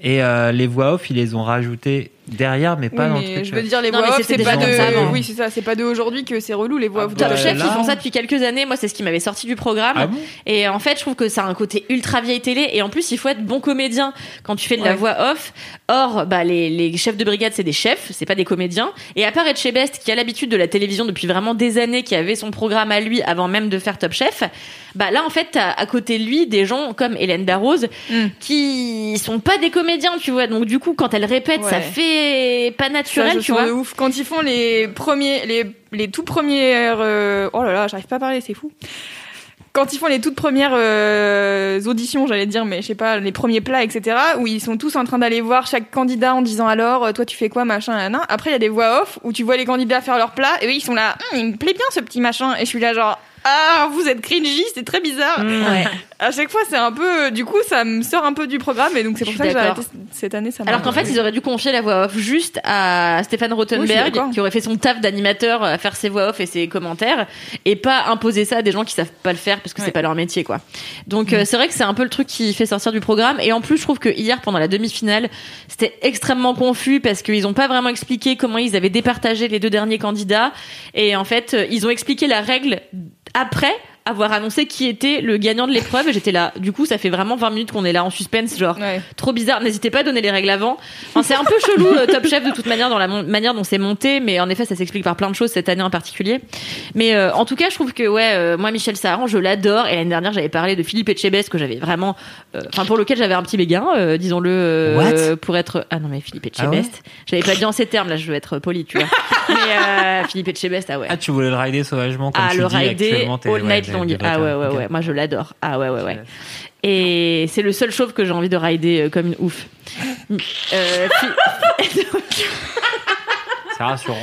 Et euh, les voix off, ils les ont rajoutées derrière, mais pas Oui, dans mais le truc. je veux dire, les Non, voix off, c'est pas de. comme ça avant. oui, c'est ça, c'est pas d'aujourd'hui que c'est relou, les voix Ah off. bah, Top Chef, là- ils font ça depuis quelques années. Moi, c'est ce qui m'avait sorti du programme. Ah bon? Et en fait, je trouve que ça a un côté ultra vieille télé. Et en plus, il faut être bon comédien quand tu fais de la voix off. Or, bah, les, les chefs de brigade, c'est des chefs, c'est pas des comédiens. Et à part Etchebest, qui a l'habitude de la télévision depuis vraiment des années, qui avait son programme à lui avant même de faire Top Chef, bah là, en fait, t'as à côté de lui des gens comme Hélène Darroze Mm. qui sont pas des comédiens, tu vois. Donc, du coup, quand elle répète, Ouais. ça fait pas naturel, tu vois. de ouf. Quand ils font les premiers, les, les tout premières, euh, oh là là, j'arrive pas à parler, c'est fou. Quand ils font les toutes premières euh, auditions, j'allais dire, mais je sais pas, les premiers plats, etc., où ils sont tous en train d'aller voir chaque candidat en disant alors, euh, toi tu fais quoi, machin, nan. Après, il y a des voix off où tu vois les candidats faire leur plat, et eux ils sont là, Hum, il me plaît bien ce petit machin, et je suis là genre, ah, vous êtes cringy, c'est très bizarre. Ouais. À chaque fois, c'est un peu, du coup, ça me sort un peu du programme, et donc c'est pour ça que j'ai d'accord. arrêté cette année. Ça m'a- Alors qu'en fait, ils auraient dû confier la voix off juste à Stéphane Oui, d'accord. qui aurait fait son taf d'animateur à faire ses voix off et ses commentaires, et pas imposer ça à des gens qui savent pas le faire parce que c'est Ouais. pas leur métier, quoi. Donc euh, c'est vrai que c'est un peu le truc qui fait sortir du programme. Et en plus, je trouve que hier, pendant la demi-finale, c'était extrêmement confus parce qu'ils ont pas vraiment expliqué comment ils avaient départagé les deux derniers candidats. Et en fait, euh, ils ont expliqué la règle après avoir annoncé qui était le gagnant de l'épreuve et j'étais là du coup ça fait vraiment 20 minutes qu'on est là en suspense genre Ouais. trop bizarre. N'hésitez pas à donner les règles avant. Enfin, c'est un peu chelou euh, Top Chef de toute manière dans la manière dont c'est monté, mais en effet ça s'explique par plein de choses cette année en particulier. Mais euh, en tout cas, je trouve que ouais, euh, moi Michel Saran, je l'adore. Et l'année dernière, j'avais parlé de Philippe Etchebest que j'avais vraiment, euh, enfin pour lequel j'avais un petit béguin, euh, disons-le, euh, pour être. Ah non mais Philippe Ah ouais? Etchebest, j'avais pas dit en ces termes là, je veux être poli, tu vois. mais euh, Philippe Etchebest, ah ouais. Ah, tu voulais le rider sauvagement comme Ah, tu le dis rider actuellement. all night Ah ouais, ouais, ouais. Moi, je l'adore. Ah ouais, ouais, ouais. Et c'est le seul chauve que j'ai envie de rider euh, comme une ouf. [LAUGHS] Euh, C'est rassurant.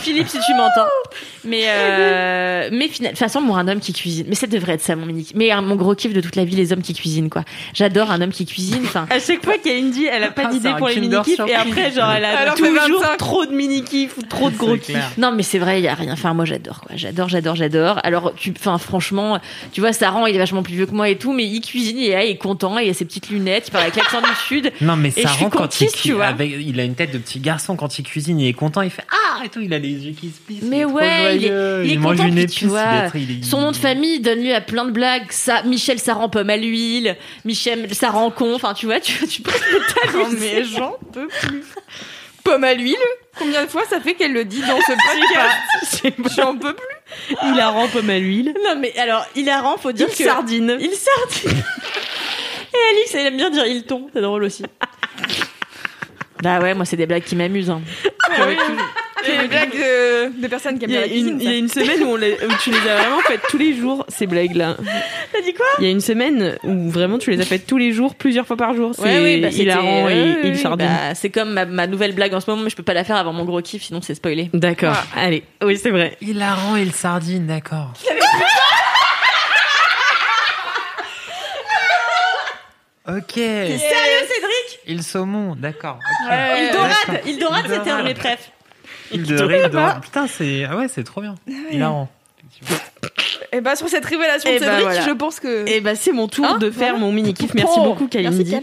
Philippe, si tu m'entends. Mais, euh, mais finalement, de toute façon, moi, un homme qui cuisine. Mais ça devrait être ça, mon mini Mais euh, mon gros kiff de toute la vie, les hommes qui cuisinent, quoi. J'adore un homme qui cuisine. Enfin, À chaque fois qu'Indy, elle a pas Ah, d'idée pour les Kinder mini-kifs, et après, genre, elle a Alors toujours 25. trop de mini-kifs ou trop de gros kiffs. Non, mais c'est vrai, il y a rien. Enfin, moi, j'adore, quoi. J'adore, j'adore, j'adore. Alors, tu, enfin, franchement, tu vois, Saran, il est vachement plus vieux que moi et tout, mais il cuisine, est là, il est content, il a ses petites lunettes, il parle avec l'accent du sud. [LAUGHS] Non, mais Et rend quand il, tu cuisine. vois. Avec, il a une tête de petit garçon quand il cuisine, il est content, il fait Ah et tout, il a les yeux qui se plissent. Mais ouais, il est- joyeux, il est mange content, une épice, tu vois, il est très- il est- Son nom de famille donne lieu à plein de blagues. Ça, Michel Saran pomme à l'huile, Michel Saran con. Enfin, tu vois, tu, tu peux Non, t'amuser. mais j'en peux plus. Pomme à l'huile Combien de fois ça fait qu'elle le dit dans ce podcast J'en peux plus. Il a rampe à l'huile. Non, mais alors, hilarant, faut dire Il que. sardine. Il sardine. [LAUGHS] Et Alice, elle aime bien dire il ton. C'est drôle aussi. Bah ouais, moi, c'est des blagues qui m'amusent. Hein. C'est une blague de, de personnes qui aiment Il y, bien a la cuisine. une, il y a une semaine où, on les- où tu les as vraiment faites tous les jours, ces blagues-là. T'as dit quoi? Il y a une semaine où vraiment tu les as faites tous les jours, plusieurs fois par jour. C'est Ouais, oui, bah, hilarant ouais, et, oui, bah, c'est comme ma, ma nouvelle blague en ce moment, mais je peux pas la faire avant mon gros kiff, sinon c'est spoilé. D'accord, allez. Oui, c'est vrai. Hilarant et le sardine, d'accord. Ok. Sérieux, Cédric? Le saumon, d'accord. ok. Ouais, Il dorade, il dorade, Il c'était un de mes. Il de il dorade. Putain, c'est ah ouais, c'est trop bien. Hilarant. Et bah sur cette révélation de bah, Cédric, voilà. je pense que. Et bah c'est mon tour Hein, de faire voilà. mon mini kiff. Merci Oh, beaucoup Kalindi.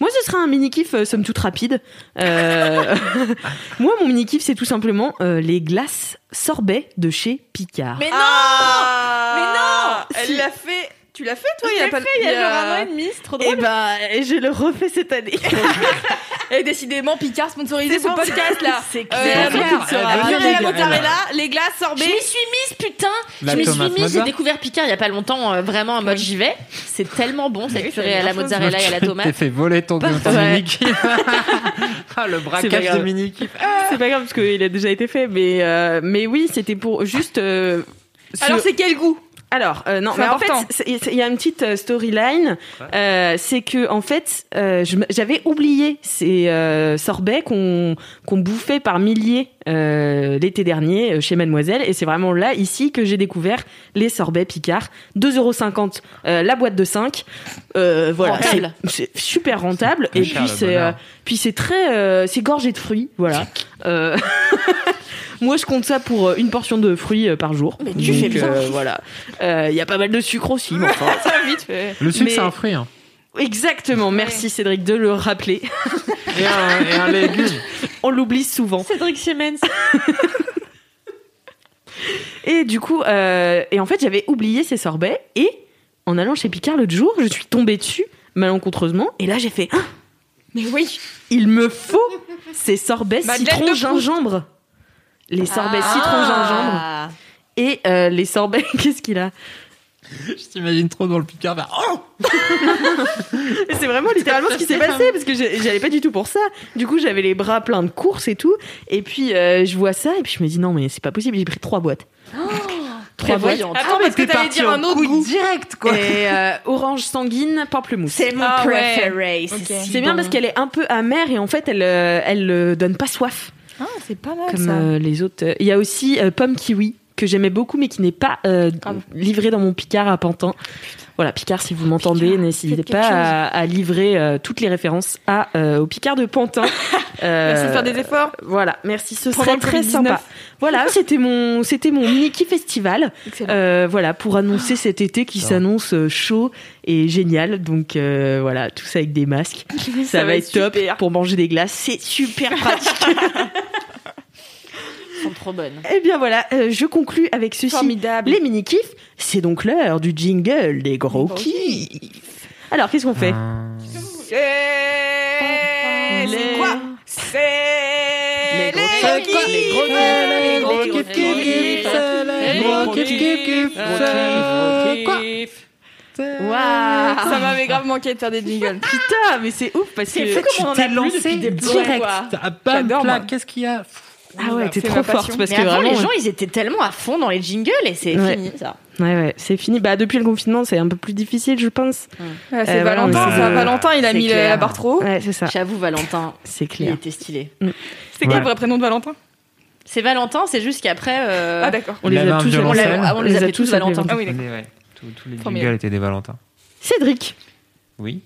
Moi ce sera un mini kiff somme toute rapide. Euh, [LAUGHS] Moi mon mini kiff c'est tout simplement euh, les glaces sorbet de chez Picard. Mais non Ah Mais non Elle Si. l'a fait. Tu l'as fait toi? Je Il y a pas fait il y a genre un an et demi, c'est trop drôle. Et bah je le refais cette année. [LAUGHS] Et décidément, Picard sponsorisé ce podcast là. C'est Euh, clair. la purée la mozzarella, les glaces, Je sorbet. m'y suis mise, putain. La je m'y suis mise. J'ai découvert Picard il y a pas longtemps, euh, vraiment en mode j'y vais. C'est tellement bon cette purée c'est à la mozzarella et à la T'es tomate. fait voler ton, mini-kiff. [LAUGHS] ah, le braquage de mini-kiff. C'est pas grave parce qu'il a déjà été fait, mais euh, mais oui, c'était pour juste. Alors, c'est quel goût? Alors, euh, non, mais en fait, il y a une petite euh, storyline. Euh, c'est que, en fait, euh, j'avais oublié ces euh, sorbets qu'on qu'on bouffait par milliers euh, l'été dernier chez Mademoiselle. Et c'est vraiment là, ici, que j'ai découvert les sorbets Picard. 2,50€ euh, la boîte de 5. Euh, voilà, c'est super rentable. Et cher, puis, c'est euh, puis c'est très... euh, c'est gorgé de fruits, voilà. [LAUGHS] Moi, je compte ça pour euh, une portion de fruits euh, par jour. Mais tu fais bien. euh, voilà. Il y a pas mal de sucre aussi, mais enfin. [LAUGHS] Ça vite fait. Le sucre, Mais- c'est un fruit. Hein. Exactement. Merci Cédric de le rappeler. Et, un, et un légume. [LAUGHS] On l'oublie souvent. Cédric Siemens. [LAUGHS] Et du coup, euh, et en fait, j'avais oublié ces sorbets. Et en allant chez Picard l'autre jour, je suis tombée dessus malencontreusement. Et là, j'ai fait. Ah, [GASPS] Mais oui. il me faut ces sorbets Madeleine citron gingembre. Les sorbets Ah. citron gingembre et euh, les sorbets. [LAUGHS] Qu'est-ce qu'il a Je t'imagine trop dans le Picard. vers- Oh C'est vraiment littéralement ce qui s'est passé parce que j'allais pas du tout pour ça. Du coup, j'avais les bras pleins de courses et tout. Et puis, euh, je vois ça et puis je me dis non, mais c'est pas possible. J'ai pris trois boîtes. Trois boîtes. Attends, parce que t'allais dire un autre goût. direct, quoi. Et euh, orange sanguine, pamplemousse. C'est mon Ah ouais. préféré. C'est bien bon. parce qu'elle est un peu amère et en fait, elle, elle euh, donne pas soif Ah, c'est pas mal comme ça. euh, les autres. Il y a aussi euh, pomme kiwi que j'aimais beaucoup mais qui n'est pas euh, livré dans mon Picard à Pantin. Voilà, Picard, si vous m'entendez, Picard, n'hésitez pas à, à livrer euh, toutes les références à, euh, au Picard de Pantin. Euh, [LAUGHS] Merci de faire des efforts. Voilà, merci, ce Pendant serait très Covid-19. sympa. Voilà, [LAUGHS] c'était mon, c'était mon Mickey Festival. Euh, voilà, pour annoncer cet été qui s'annonce chaud et génial. Donc euh, voilà, tout ça avec des masques. [LAUGHS] Ça, va, être top super. pour manger des glaces. C'est super pratique. Sont trop bonnes. Eh bien voilà, euh, je conclus avec ceci. Formidable. Les mini kiffs, c'est donc l'heure du jingle des gros Gros kiffs. Alors qu'est-ce qu'on fait C'est c'est quoi C'est Les gros les kiffs, kiffs. les gros Les gros kiffs, kiffs, les gros kiffs, kiffs, les gros gros kiffs, kiffs, kiffs, kiffs. Waouh Ça m'avait grave manqué de faire des jingles. Putain, mais c'est ouf parce que C'est fou comment on t'es a lancé direct. Ah, J'adore. Qu'est-ce qu'il y a? Ah ouais, t'es c'est trop forte parce Mais que avant, vraiment. les gens, ils étaient tellement à fond dans les jingles et c'est Ouais. fini, ça. Ouais, ouais, c'est fini. Bah, depuis le confinement, c'est un peu plus difficile, je pense. Ouais, c'est Euh, Valentin, on Valentin, il a mis clair. la barre trop haut. Ouais, c'est ça. J'avoue, Valentin, C'est il clair. était stylé. C'est quoi Ouais. le vrai prénom de Valentin? C'est Valentin, c'est juste qu'après. euh, Ah d'accord. On les Il a avait tous un on, ah, on les appelait tous Valentin. Ah oui, Tous d'accord. tous, tous les jingles étaient des Valentins. Cédric. Oui,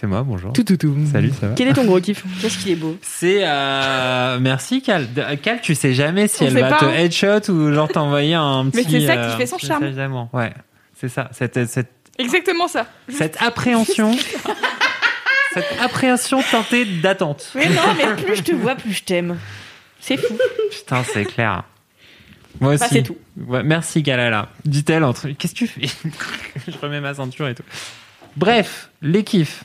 c'est moi, bonjour. Tout, tout, tout. Salut, ça va Quel est ton gros kiff Qu'est-ce qu'il est beau. C'est euh, merci Cal. De- Cal, tu sais jamais si On elle va pas, te hein. headshot ou genre t'envoyer un [LAUGHS] petit. Mais c'est ça qui euh, fait son charme. message d'amour. Ouais, c'est ça. Cette, cette, Exactement ça. cette appréhension, [LAUGHS] cette appréhension teintée d'attente. Mais non, mais plus je te vois, plus je t'aime. C'est fou. Putain, c'est clair. Moi aussi. Bah, c'est tout. Ouais, merci Galala. Dit-elle entre. Qu'est-ce que tu fais [LAUGHS] Je remets ma ceinture et tout. Bref, les kiffs.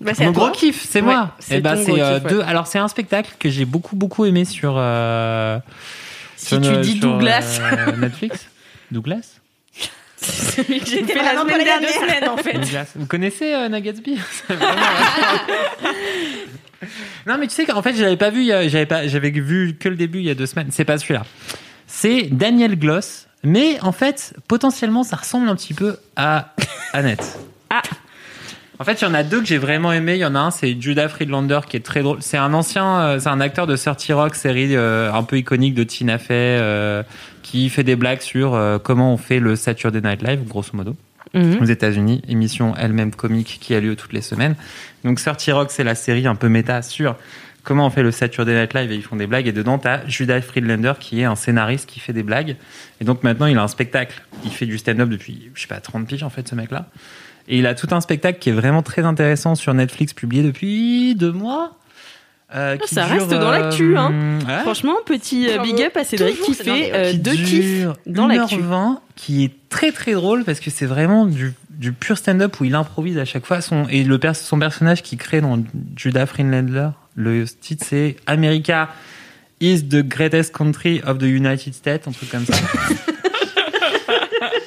Bah, c'est Mon à gros kiff, c'est Ouais, moi. c'est Eh ben, c'est euh, ouais. deux. Alors c'est un spectacle que j'ai beaucoup beaucoup aimé sur. euh, Si sur tu ne- dis sur, Douglas. euh, [LAUGHS] Netflix. Douglas. Celui que j'ai fait la semaine dernière. dernière. semaines [LAUGHS] en fait. Glace. Vous connaissez euh, Nagatsby [LAUGHS] C'est vraiment- Non, mais tu sais qu'en fait, j'avais pas vu, j'avais pas, j'avais vu que le début il y a deux semaines. C'est pas celui-là. C'est Daniel Gloss, mais en fait, potentiellement, ça ressemble un petit peu à Annette. Ah. En fait, il y en a deux que j'ai vraiment aimé. Il y en a un, c'est Judah Friedlander, qui est très drôle. C'est un ancien, euh, c'est un acteur de 30 Rock, série euh, un peu iconique de Tina Fey, euh, qui fait des blagues sur euh, comment on fait le Saturday Night Live, grosso modo Mhm. aux États-Unis, émission elle-même comique qui a lieu toutes les semaines. Donc 30 Rock, c'est la série un peu méta sur comment on fait le Saturday Night Live et ils font des blagues. Et dedans, t'as Judah Friedlander qui est un scénariste qui fait des blagues. Et donc maintenant, il a un spectacle. Il fait du stand-up depuis, je sais pas, 30 piges en fait, ce mec-là. Et il a tout un spectacle qui est vraiment très intéressant sur Netflix, publié depuis deux mois. Euh, qui ça dure, reste dans l'actu, hein. ouais, Franchement, petit euh, Bravo. big up à Cédric qui fait euh, qui deux kiffs dans l'actu. 1h20, qui est très très drôle parce que c'est vraiment du, du pur stand-up où il improvise à chaque fois. Son, et le pers- son personnage qu'il crée dans Judah Friedlander, le titre c'est America is the greatest country of the United States, un truc comme ça. [LAUGHS]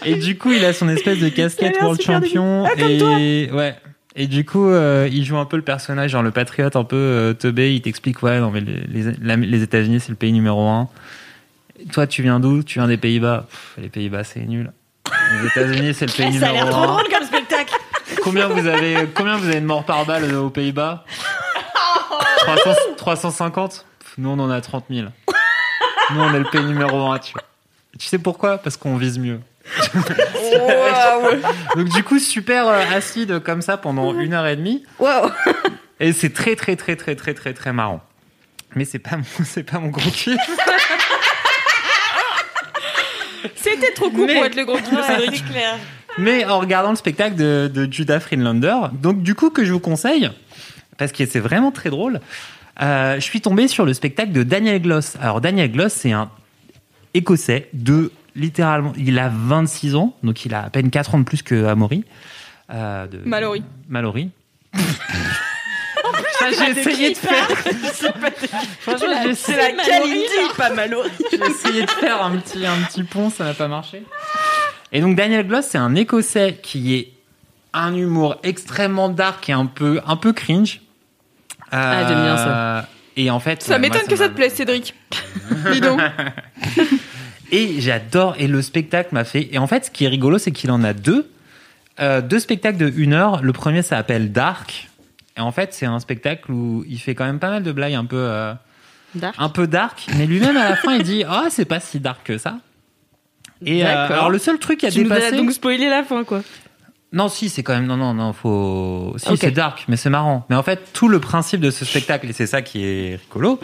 et du coup, il a son espèce de casquette World Champion. et ouais. Et du coup, euh, il joue un peu le personnage, genre le patriote un peu euh, teubé. Il t'explique, ouais, non, mais les, les, les États-Unis, c'est le pays numéro un. Toi, tu viens d'où? Tu viens des Pays-Bas? Pff, Les Pays-Bas, c'est nul. Les États-Unis, c'est le [LAUGHS] pays Eh, ça a numéro l'air trop un. drôle comme spectacle. Combien vous avez, combien vous avez de morts par balle euh, aux Pays-Bas? [LAUGHS] 300 350 Pff, Nous, on en a 30 000. Nous, on est le pays numéro un, tu vois. Tu sais pourquoi? Parce qu'on vise mieux. Donc du coup, super euh, acide comme ça pendant une heure et demie. Et c'est très très très très très très très marrant. Mais c'est pas mon, [LAUGHS] c'est pas mon gros kiff. C'était trop court Mais- pour être le gros kiff de Cédric. clair. Mais en regardant le spectacle de, de Judah Friedlander, donc du coup que je vous conseille, parce que c'est vraiment très drôle, euh, je suis tombé sur le spectacle de Daniel Gloss. Alors Daniel Gloss, c'est un Écossais de littéralement, il a 26 ans, donc il a à peine 4 ans de plus que Amaury. Euh, de, Mallory. Mallory. Ça, j'ai essayé de faire. Franchement, j'ai essayé, la qualité, pas malo. j'ai essayé de faire un petit, un petit pont, ça n'a pas marché. Et donc Daniel Gloss, c'est un Écossais qui est un humour extrêmement dark et un peu, un peu cringe. Ah, j'aime bien ça. Et en fait, Ça ouais, m'étonne que ça te plaise, Cédric. [LAUGHS] Dis donc. [LAUGHS] Et j'adore. Et le spectacle m'a fait. Et en fait, ce qui est rigolo, c'est qu'il en a deux. Euh, deux spectacles de une heure. Le premier s'appelle Dark. Et en fait, c'est un spectacle où il fait quand même pas mal de blagues un peu, euh, Dark. un peu dark. Mais lui-même, à la fin, il dit Ah, c'est pas si dark que ça. Et euh, alors, le seul truc qui a Tu nous dépassé. as donc spoilé la fin, quoi. Non, si, c'est quand même. Non, non, non, faut. Si, c'est dark, mais c'est marrant. Mais en fait, tout le principe de ce spectacle, et c'est ça qui est rigolo,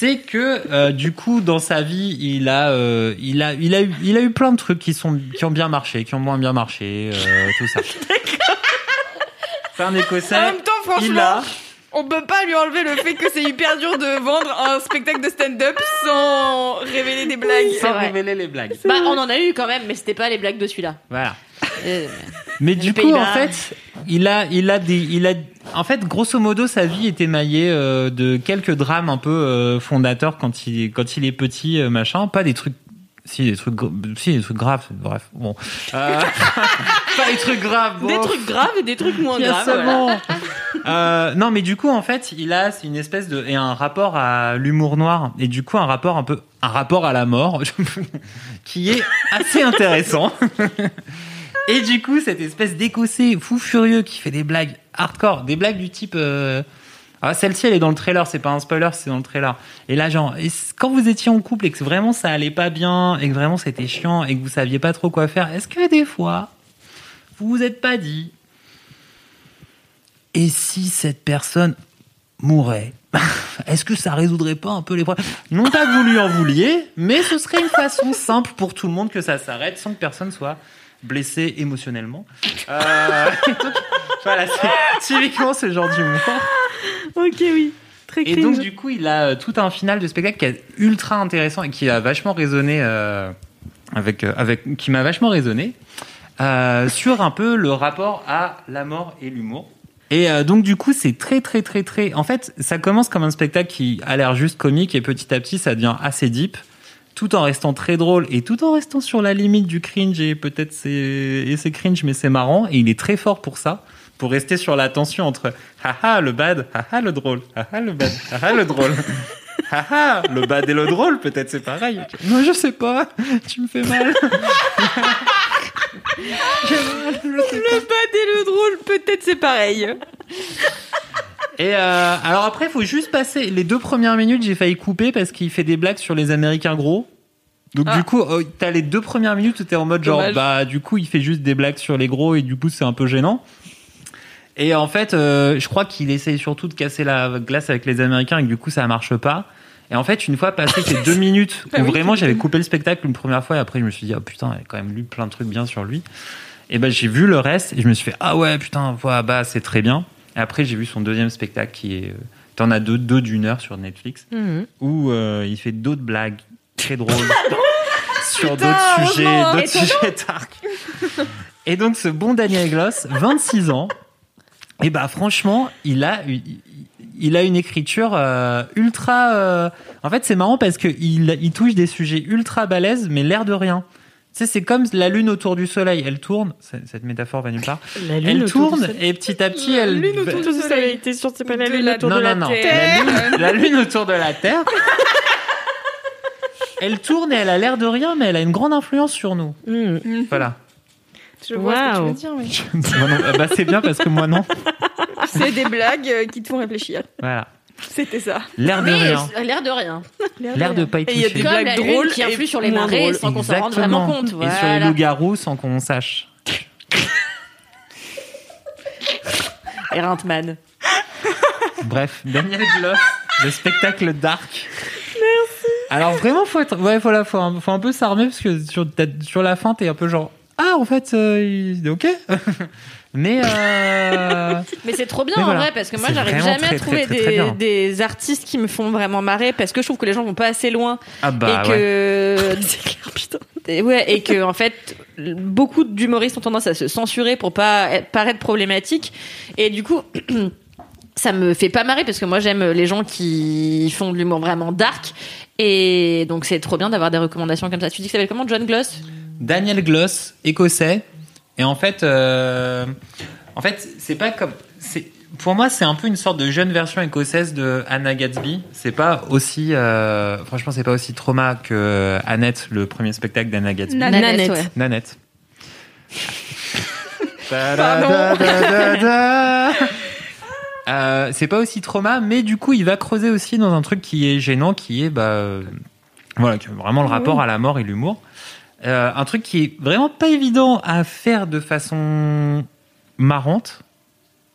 c'est que euh, du coup, dans sa vie, il a, euh, il a, il a eu, il a eu plein de trucs qui sont, qui ont bien marché, qui ont moins bien marché, euh, tout ça. [LAUGHS] C'est un Écossais. En même temps, il a. franchement, on peut pas lui enlever le fait que c'est hyper dur de vendre un spectacle de stand-up sans révéler des blagues. Sans vrai. révéler les blagues. Bah, on en a eu quand même, mais c'était pas les blagues de celui-là. Voilà. Euh, Mais du coup, en fait, il a, il a des, il a, en fait, grosso modo, sa vie est émaillée euh, de quelques drames un peu euh, fondateurs quand il, quand il est petit, euh, machin. Pas des trucs, si des trucs, si des trucs graves. Bref, bon, Euh, [LAUGHS] pas des trucs graves. Des trucs graves et des trucs moins graves. voilà. Euh, non, mais du coup, en fait, il a c'est une espèce de et un rapport à l'humour noir et du coup un rapport un peu un rapport à la mort [LAUGHS] qui est assez intéressant. [LAUGHS] et du coup, cette espèce d'écossais fou furieux qui fait des blagues hardcore, des blagues du type. euh, ah, celle-ci, elle est dans le trailer, c'est pas un spoiler, c'est dans le trailer. Et là, genre, quand vous étiez en couple et que vraiment ça allait pas bien, et que vraiment c'était chiant, et que vous saviez pas trop quoi faire, est-ce que des fois, vous vous êtes pas dit, et si cette personne mourait [LAUGHS] Est-ce que ça résoudrait pas un peu les problèmes? Non pas que vous lui en vouliez, mais ce serait une façon simple pour tout le monde que ça s'arrête sans que personne soit blessé émotionnellement. Euh, donc, [LAUGHS] voilà, c'est typiquement ce genre d'humour. Ok, oui. Très Et cringe. donc du coup, il a euh, tout un final de spectacle qui est ultra intéressant et qui a vachement résonné euh, avec, euh, avec, qui m'a vachement résonné euh, sur un peu le rapport à la mort et l'humour. Et euh, donc du coup, c'est très très très très. En fait, ça commence comme un spectacle qui a l'air juste comique et petit à petit, ça devient assez deep. Tout en restant très drôle et tout en restant sur la limite du cringe. Et peut-être c'est et c'est cringe mais c'est marrant. Et il est très fort pour ça pour rester sur la tension entre haha le bad haha le drôle haha le bad haha le drôle. [LAUGHS] Haha le bad et le drôle peut-être c'est pareil. Non je sais pas. Tu me fais mal. [LAUGHS] Le bad et le drôle, peut-être c'est pareil. Et euh, alors après, il faut juste passer les deux premières minutes. J'ai failli couper parce qu'il fait des blagues sur les Américains gros. Donc Ah. du coup, oh, t'as les deux premières minutes où t'es en mode genre, Dommage. bah du coup, il fait juste des blagues sur les gros et du coup, c'est un peu gênant. Et en fait, euh, je crois qu'il essaye surtout de casser la glace avec les Américains et que du coup, ça marche pas. Et en fait, une fois passé ces deux minutes [LAUGHS] où Ah oui, vraiment j'avais coupé le spectacle une première fois et après je me suis dit, oh putain, il a quand même lu plein de trucs bien sur lui. Et ben j'ai vu le reste et je me suis fait, ah ouais, putain, voilà, bah c'est très bien. Et après, j'ai vu son deuxième spectacle qui est. euh, T'en as deux, deux d'une heure sur Netflix Mhm. où euh, il fait d'autres blagues très drôles [LAUGHS] sur d'autres sujets, d'autres sujets dark. Et donc, ce bon Daniel Gloss, 26 ans, et bah franchement, il a, il, a une écriture euh, ultra. euh, En fait, c'est marrant parce que il, il touche des sujets ultra balèzes, mais l'air de rien. Tu sais, c'est comme la lune autour du soleil. Elle tourne. Cette métaphore va nulle part. [LAUGHS] La lune Elle autour du tourne et petit à petit, elle. lune autour du soleil, t'es sûr que c'est pas la De lune la- autour non, de la non, non. Terre La lune, la autour de la Terre. [LAUGHS] Elle tourne et elle a l'air de rien, mais elle a une grande influence sur nous. Mhm. Voilà. Je vois ce que tu veux dire, oui. [LAUGHS] Non. Ah bah, c'est bien parce que moi non. C'est des blagues euh, qui te font réfléchir. Voilà. C'était ça. L'air de rien. euh, l'air de rien. L'air de pas y Et il y a toucher. des blagues la drôles qui et influe sur les marées sans qu'on s'en rende vraiment compte. Et sur les Voilà. loups-garous sans qu'on sache. [LAUGHS] Et Rintman. Bref, Daniel Gloss, le spectacle dark. Merci. Alors vraiment, faut être, ouais, faut, la- faut, un, faut un peu s'armer parce que sur, sur la fin, t'es un peu genre, ah, en fait, euh, il est ok. [LAUGHS] Mais euh, [LAUGHS] Mais c'est trop bien Mais en voilà. vrai parce que moi j'arrive jamais très, à trouver très, très, très des, artistes qui me font vraiment marrer parce que je trouve que les gens vont pas assez loin. Ah bah et ouais. que [LAUGHS] c'est clair putain. Et ouais et que en fait beaucoup d'humoristes ont tendance à se censurer pour pas être- paraître problématique. Et du coup [CLEARS THROAT] ça me fait pas marrer parce que moi j'aime les gens qui font de l'humour vraiment dark. Et donc c'est trop bien d'avoir des recommandations comme ça. Tu dis que ça s'appelle comment John Gloss? Daniel Gloss, écossais. Et en fait, euh, en fait, c'est pas comme, pour moi, c'est un peu une sorte de jeune version écossaise de Anna Gatsby. C'est pas aussi, euh, franchement, c'est pas aussi trauma que Annette, le premier spectacle d'Anna Gatsby. Nanette, Nanette, ouais. Euh, c'est pas aussi trauma, mais du coup, il va creuser aussi dans un truc qui est gênant, qui est bah, euh, voilà, qui a vraiment le rapport à la mort et l'humour. Euh, un truc qui est vraiment pas évident à faire de façon marrante.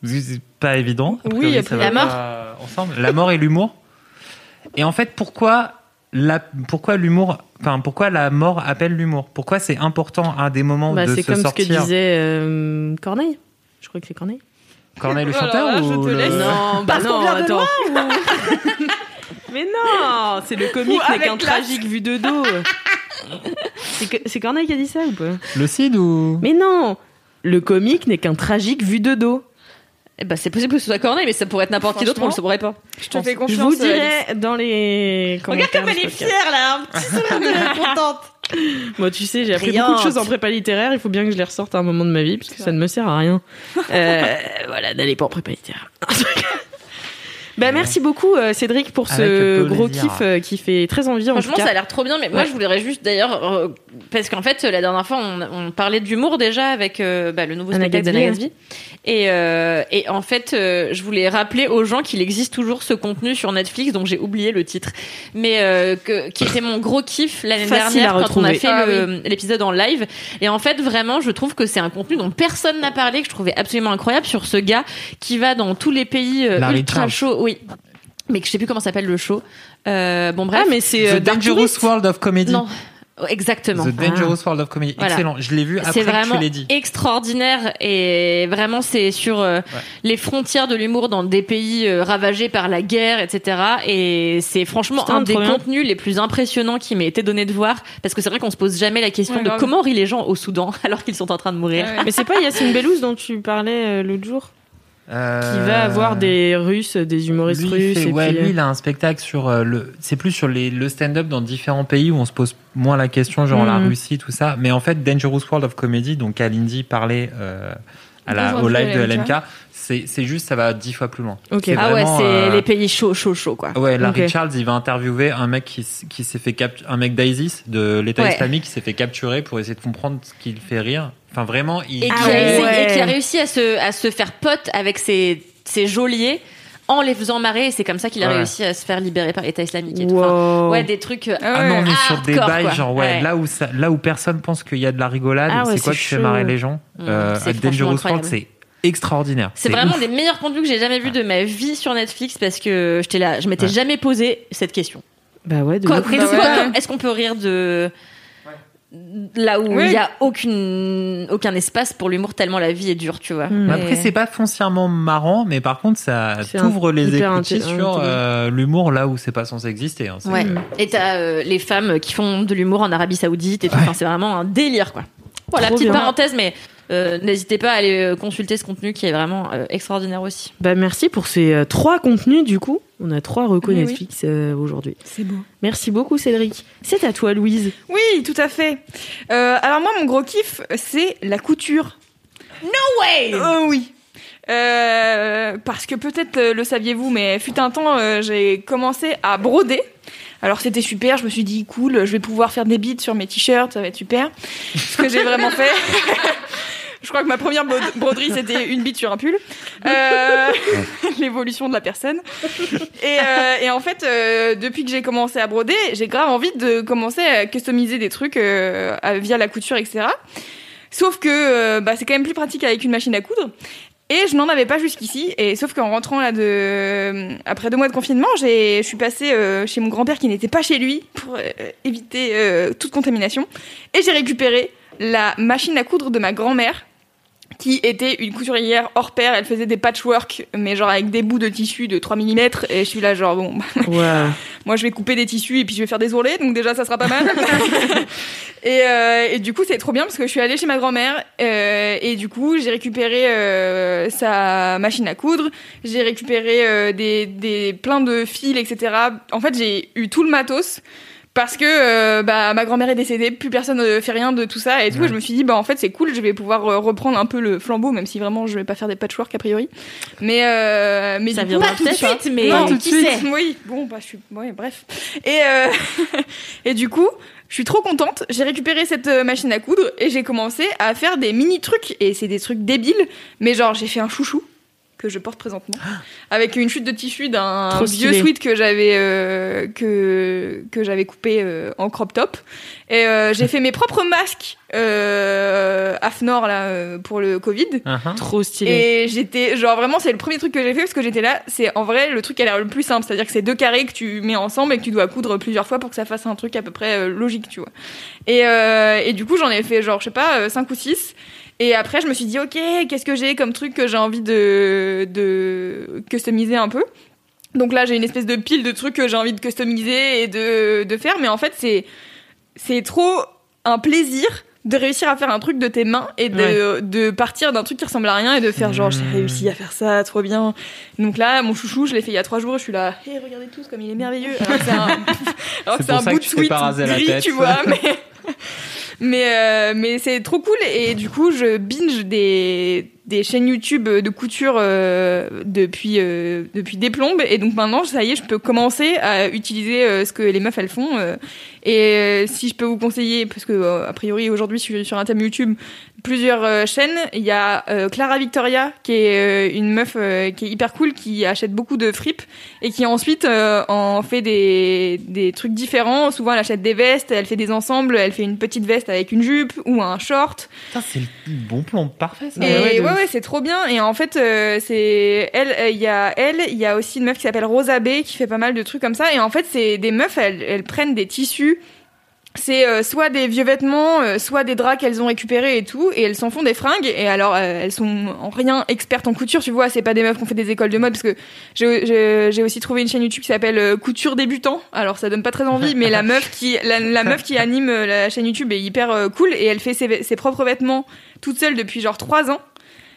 C'est pas évident. A Oui, priori, puis va la mort. ensemble. La mort et l'humour. Et en fait, pourquoi la, pourquoi l'humour, enfin, pourquoi la mort appelle l'humour? Pourquoi c'est important à des moments bah, de c'est se comme sortir ce que disait euh, Corneille je crois que c'est Corneille Corneille le Alors chanteur là, je te le- laisse. Non, bah Parce non, vient de attends. [LAUGHS] Mais non, c'est le comique Ou n'est qu'un avec classe. tragique vu de dos. [LAUGHS] C'est Corneille qui a dit ça ou pas? Le Cid ou? Mais non, le comique n'est qu'un tragique vu de dos. Eh ben, c'est possible que ce soit Corneille, mais ça pourrait être n'importe qui d'autre, on le saurait pas. Je te fais Je confiance. vous dirai dans les commentaires. Regarde comme elle est fière là, un petit sourire de [LAUGHS] contente. Moi, tu sais, j'ai appris beaucoup de choses en prépa littéraire. Il faut bien que je les ressorte à un moment de ma vie, parce que ça ne me sert à rien. [LAUGHS] Euh, voilà, n'allez pas en prépa littéraire. Bah, merci beaucoup euh, Cédric pour ce gros plaisir. kiff euh, qui fait très envie en tout Franchement, cas. ça a l'air trop bien, mais moi Ouais. je voudrais juste d'ailleurs, euh, parce qu'en fait, la dernière fois, on, on parlait d'humour déjà avec euh, bah, le nouveau Anna spectacle d'Anna Gatsby. Et, euh, et en fait, euh, je voulais rappeler aux gens qu'il existe toujours ce contenu sur Netflix, dont j'ai oublié le titre, mais euh, que, qui était mon gros kiff l'année dernière quand on a fait Ah l'épisode en live. Et en fait, vraiment, je trouve que c'est un contenu dont personne n'a parlé, que je trouvais absolument incroyable sur ce gars qui va dans tous les pays euh, ultra chauds. Oui. Mais que je sais plus comment s'appelle le show. Euh, bon bref. Ah, mais c'est The euh, Dangerous Tourist. World of Comedy. Non, exactement. The Dangerous World of Comedy. Voilà. Excellent. Je l'ai vu après C'est que tu vraiment l'aies dit. extraordinaire et vraiment c'est sur euh, les frontières de l'humour dans des pays euh, ravagés par la guerre, etc. Et c'est franchement Putain, un des bien. contenus les plus impressionnants qui m'ait été donné de voir parce que c'est vrai qu'on se pose jamais la question Ouais, de grave. comment rient les gens au Soudan [LAUGHS] alors qu'ils sont en train de mourir. Ouais. Mais c'est pas Yacine Bellouz dont tu parlais euh, l'autre jour? Qui va avoir des Russes, des humoristes lui, russes. fait- et ouais, puis, lui, il a un spectacle sur euh, le. C'est plus sur les, le stand-up dans différents pays où on se pose moins la question, genre la Mhm. Russie, tout ça. Mais en fait, Dangerous World of Comedy, donc Kalindi parlait euh, à la, Bonjour, au live de LMK. C'est juste, ça va dix fois plus loin. Ah ouais, c'est euh, les pays chauds, chauds, chauds, quoi. Ouais, Larry Ok. Charles, il va interviewer un mec qui, s'est fait cap un mec d'ISIS de l'État Ouais. islamique qui s'est fait capturer pour essayer de comprendre ce qui le fait rire. Enfin, vraiment, il. Et, qui Ah a ouais. essayé- et qui a réussi à se, à se faire pote avec ses, ses geôliers en les faisant marrer. Et c'est comme ça qu'il a Ouais. réussi à se faire libérer par l'État islamique et tout. Enfin, Wow. ouais, des trucs. euh, Ah non, on est sur des bails, genre, ouais, Ouais. là où ça, là où personne pense qu'il y a de la rigolade, Ah ouais, c'est quoi c'est qui fait marrer les gens? Mmh, Euh, Dangerous c'est extraordinaire. C'est vraiment ouf. des meilleurs contenus que j'ai jamais vus de ma vie sur Netflix parce que j'étais là, je m'étais Ouais. jamais posé cette question. Bah ouais, de Bah ouais. est-ce qu'on peut rire de là où il Oui. y a aucune aucun espace pour l'humour tellement la vie est dure, tu vois. Mm. Mais Mais- Après, c'est pas foncièrement marrant, mais par contre, ça C'est t'ouvre les écoutilles sur euh, l'humour là où c'est pas censé exister. hein. Ouais. Et t'as euh, les femmes qui font de l'humour en Arabie Saoudite et tout. Enfin, c'est vraiment un délire, quoi. Voilà, Trop petite bien. parenthèse, mais euh, n'hésitez pas à aller euh, consulter ce contenu qui est vraiment euh, extraordinaire aussi. Bah merci pour ces euh, trois contenus du coup. On a trois recos Oui, oui. Netflix euh, aujourd'hui. C'est beau. Merci beaucoup Cédric. C'est à toi Louise. Oui, tout à fait. Euh, alors moi, mon gros kiff, c'est la couture. No way Euh, oui. Euh, parce que peut-être le saviez-vous, mais fut un temps, euh, j'ai commencé à broder. Alors c'était super, je me suis dit cool, je vais pouvoir faire des beats sur mes t-shirts, ça va être super. Ce que j'ai vraiment [LAUGHS] fait. Je crois que ma première broderie c'était une bite sur un pull. Euh, [LAUGHS] L'évolution de la personne. Et, euh, en fait, euh, depuis que j'ai commencé à broder, j'ai grave envie de commencer à customiser des trucs via la couture, etc. Sauf que bah, c'est quand même plus pratique avec une machine à coudre. Et je n'en avais pas jusqu'ici. Et sauf qu'en rentrant là après deux mois de confinement, j'ai je suis passée chez mon grand-père qui n'était pas chez lui pour éviter toute contamination. Et j'ai récupéré la machine à coudre de ma grand-mère qui était une couturière hors pair. Elle faisait des patchwork, mais genre avec des bouts de tissu de 3 mm. Et je suis là genre bon, Ouais. [LAUGHS] moi, je vais couper des tissus et puis je vais faire des ourlets, donc déjà, ça sera pas mal. [LAUGHS] et, euh, et du coup, c'est trop bien parce que je suis allée chez ma grand-mère euh, et du coup, j'ai récupéré euh, sa machine à coudre, j'ai récupéré des, des plein de fils, etc. En fait, j'ai eu tout le matos. Parce que euh, bah, ma grand-mère est décédée, plus personne ne fait rien de tout ça et tout. Ouais. Je me suis dit bah en fait c'est cool, je vais pouvoir euh, reprendre un peu le flambeau, même si vraiment je vais pas faire des patchwork a priori. Mais euh, mais Ça viendra pas tout de suite, mais Non, qui tout de suite. sait Oui, bon bah je suis ouais bref. Et euh, [LAUGHS] et du coup, je suis trop contente. J'ai récupéré cette machine à coudre et j'ai commencé à faire des mini trucs et c'est des trucs débiles, mais genre j'ai fait un chouchou que je porte présentement. Avec une chute de tissu d'un vieux sweat que j'avais euh, que que j'avais coupé euh, en crop top. Et euh, j'ai fait mes propres masques euh, AFNOR là pour le Covid. Uh-huh. Trop stylé. et j'étais genre vraiment c'est le premier truc que j'ai fait parce que j'étais là. C'est en vrai le truc qui a l'air le plus simple. C'est à dire que c'est deux carrés que tu mets ensemble et que tu dois coudre plusieurs fois pour que ça fasse un truc à peu près euh, logique tu vois. Et, euh, et du coup j'en ai fait genre je sais pas euh, cinq ou six et après je me suis dit ok qu'est-ce que j'ai comme truc que j'ai envie de de customiser un peu? Donc là j'ai une espèce de pile de trucs que j'ai envie de customiser et de de faire. Mais en fait c'est c'est trop un plaisir de réussir à faire un truc de tes mains et de, de partir d'un truc qui ressemble à rien et de faire genre j'ai réussi à faire ça trop bien. Donc là mon chouchou je l'ai fait il y a trois jours je suis là hé regardez tous comme il est merveilleux. Alors que c'est un, [LAUGHS] alors que C'est c'est un bout de la gris tu vois mais [LAUGHS] mais euh, mais c'est trop cool et du coup je binge des des chaînes YouTube de couture euh, depuis euh, depuis des plombes. Et donc maintenant ça y est je peux commencer à utiliser euh, ce que les meufs elles font euh, et euh, si je peux vous conseiller parce que euh, a priori aujourd'hui sur un thème YouTube plusieurs euh, chaînes il y a euh, Clara Victoria qui est euh, une meuf euh, qui est hyper cool qui achète beaucoup de fripes et qui ensuite euh, en fait des des trucs différents. Souvent elle achète des vestes elle fait des ensembles elle fait une petite veste avec une jupe ou un short. Putain, c'est le bon plan parfait ça. et ouais, ouais, de ouais, c'est trop bien. Et en fait, euh, c'est elle, euh, il y a elle, il y a aussi une meuf qui s'appelle Rosa B qui fait pas mal de trucs comme ça. Et en fait, c'est des meufs, elles, elles prennent des tissus. C'est euh, soit des vieux vêtements, euh, soit des draps qu'elles ont récupérés et tout, et elles s'en font des fringues. Et alors, euh, elles sont en rien expertes en couture, tu vois. C'est pas des meufs qui ont fait des écoles de mode, parce que j'ai- aussi trouvé une chaîne YouTube qui s'appelle Couture débutant. Alors, ça donne pas très envie, mais la [LAUGHS] meuf qui la, la meuf qui anime la chaîne YouTube est hyper cool et elle fait ses, ses propres vêtements toute seule depuis genre trois ans.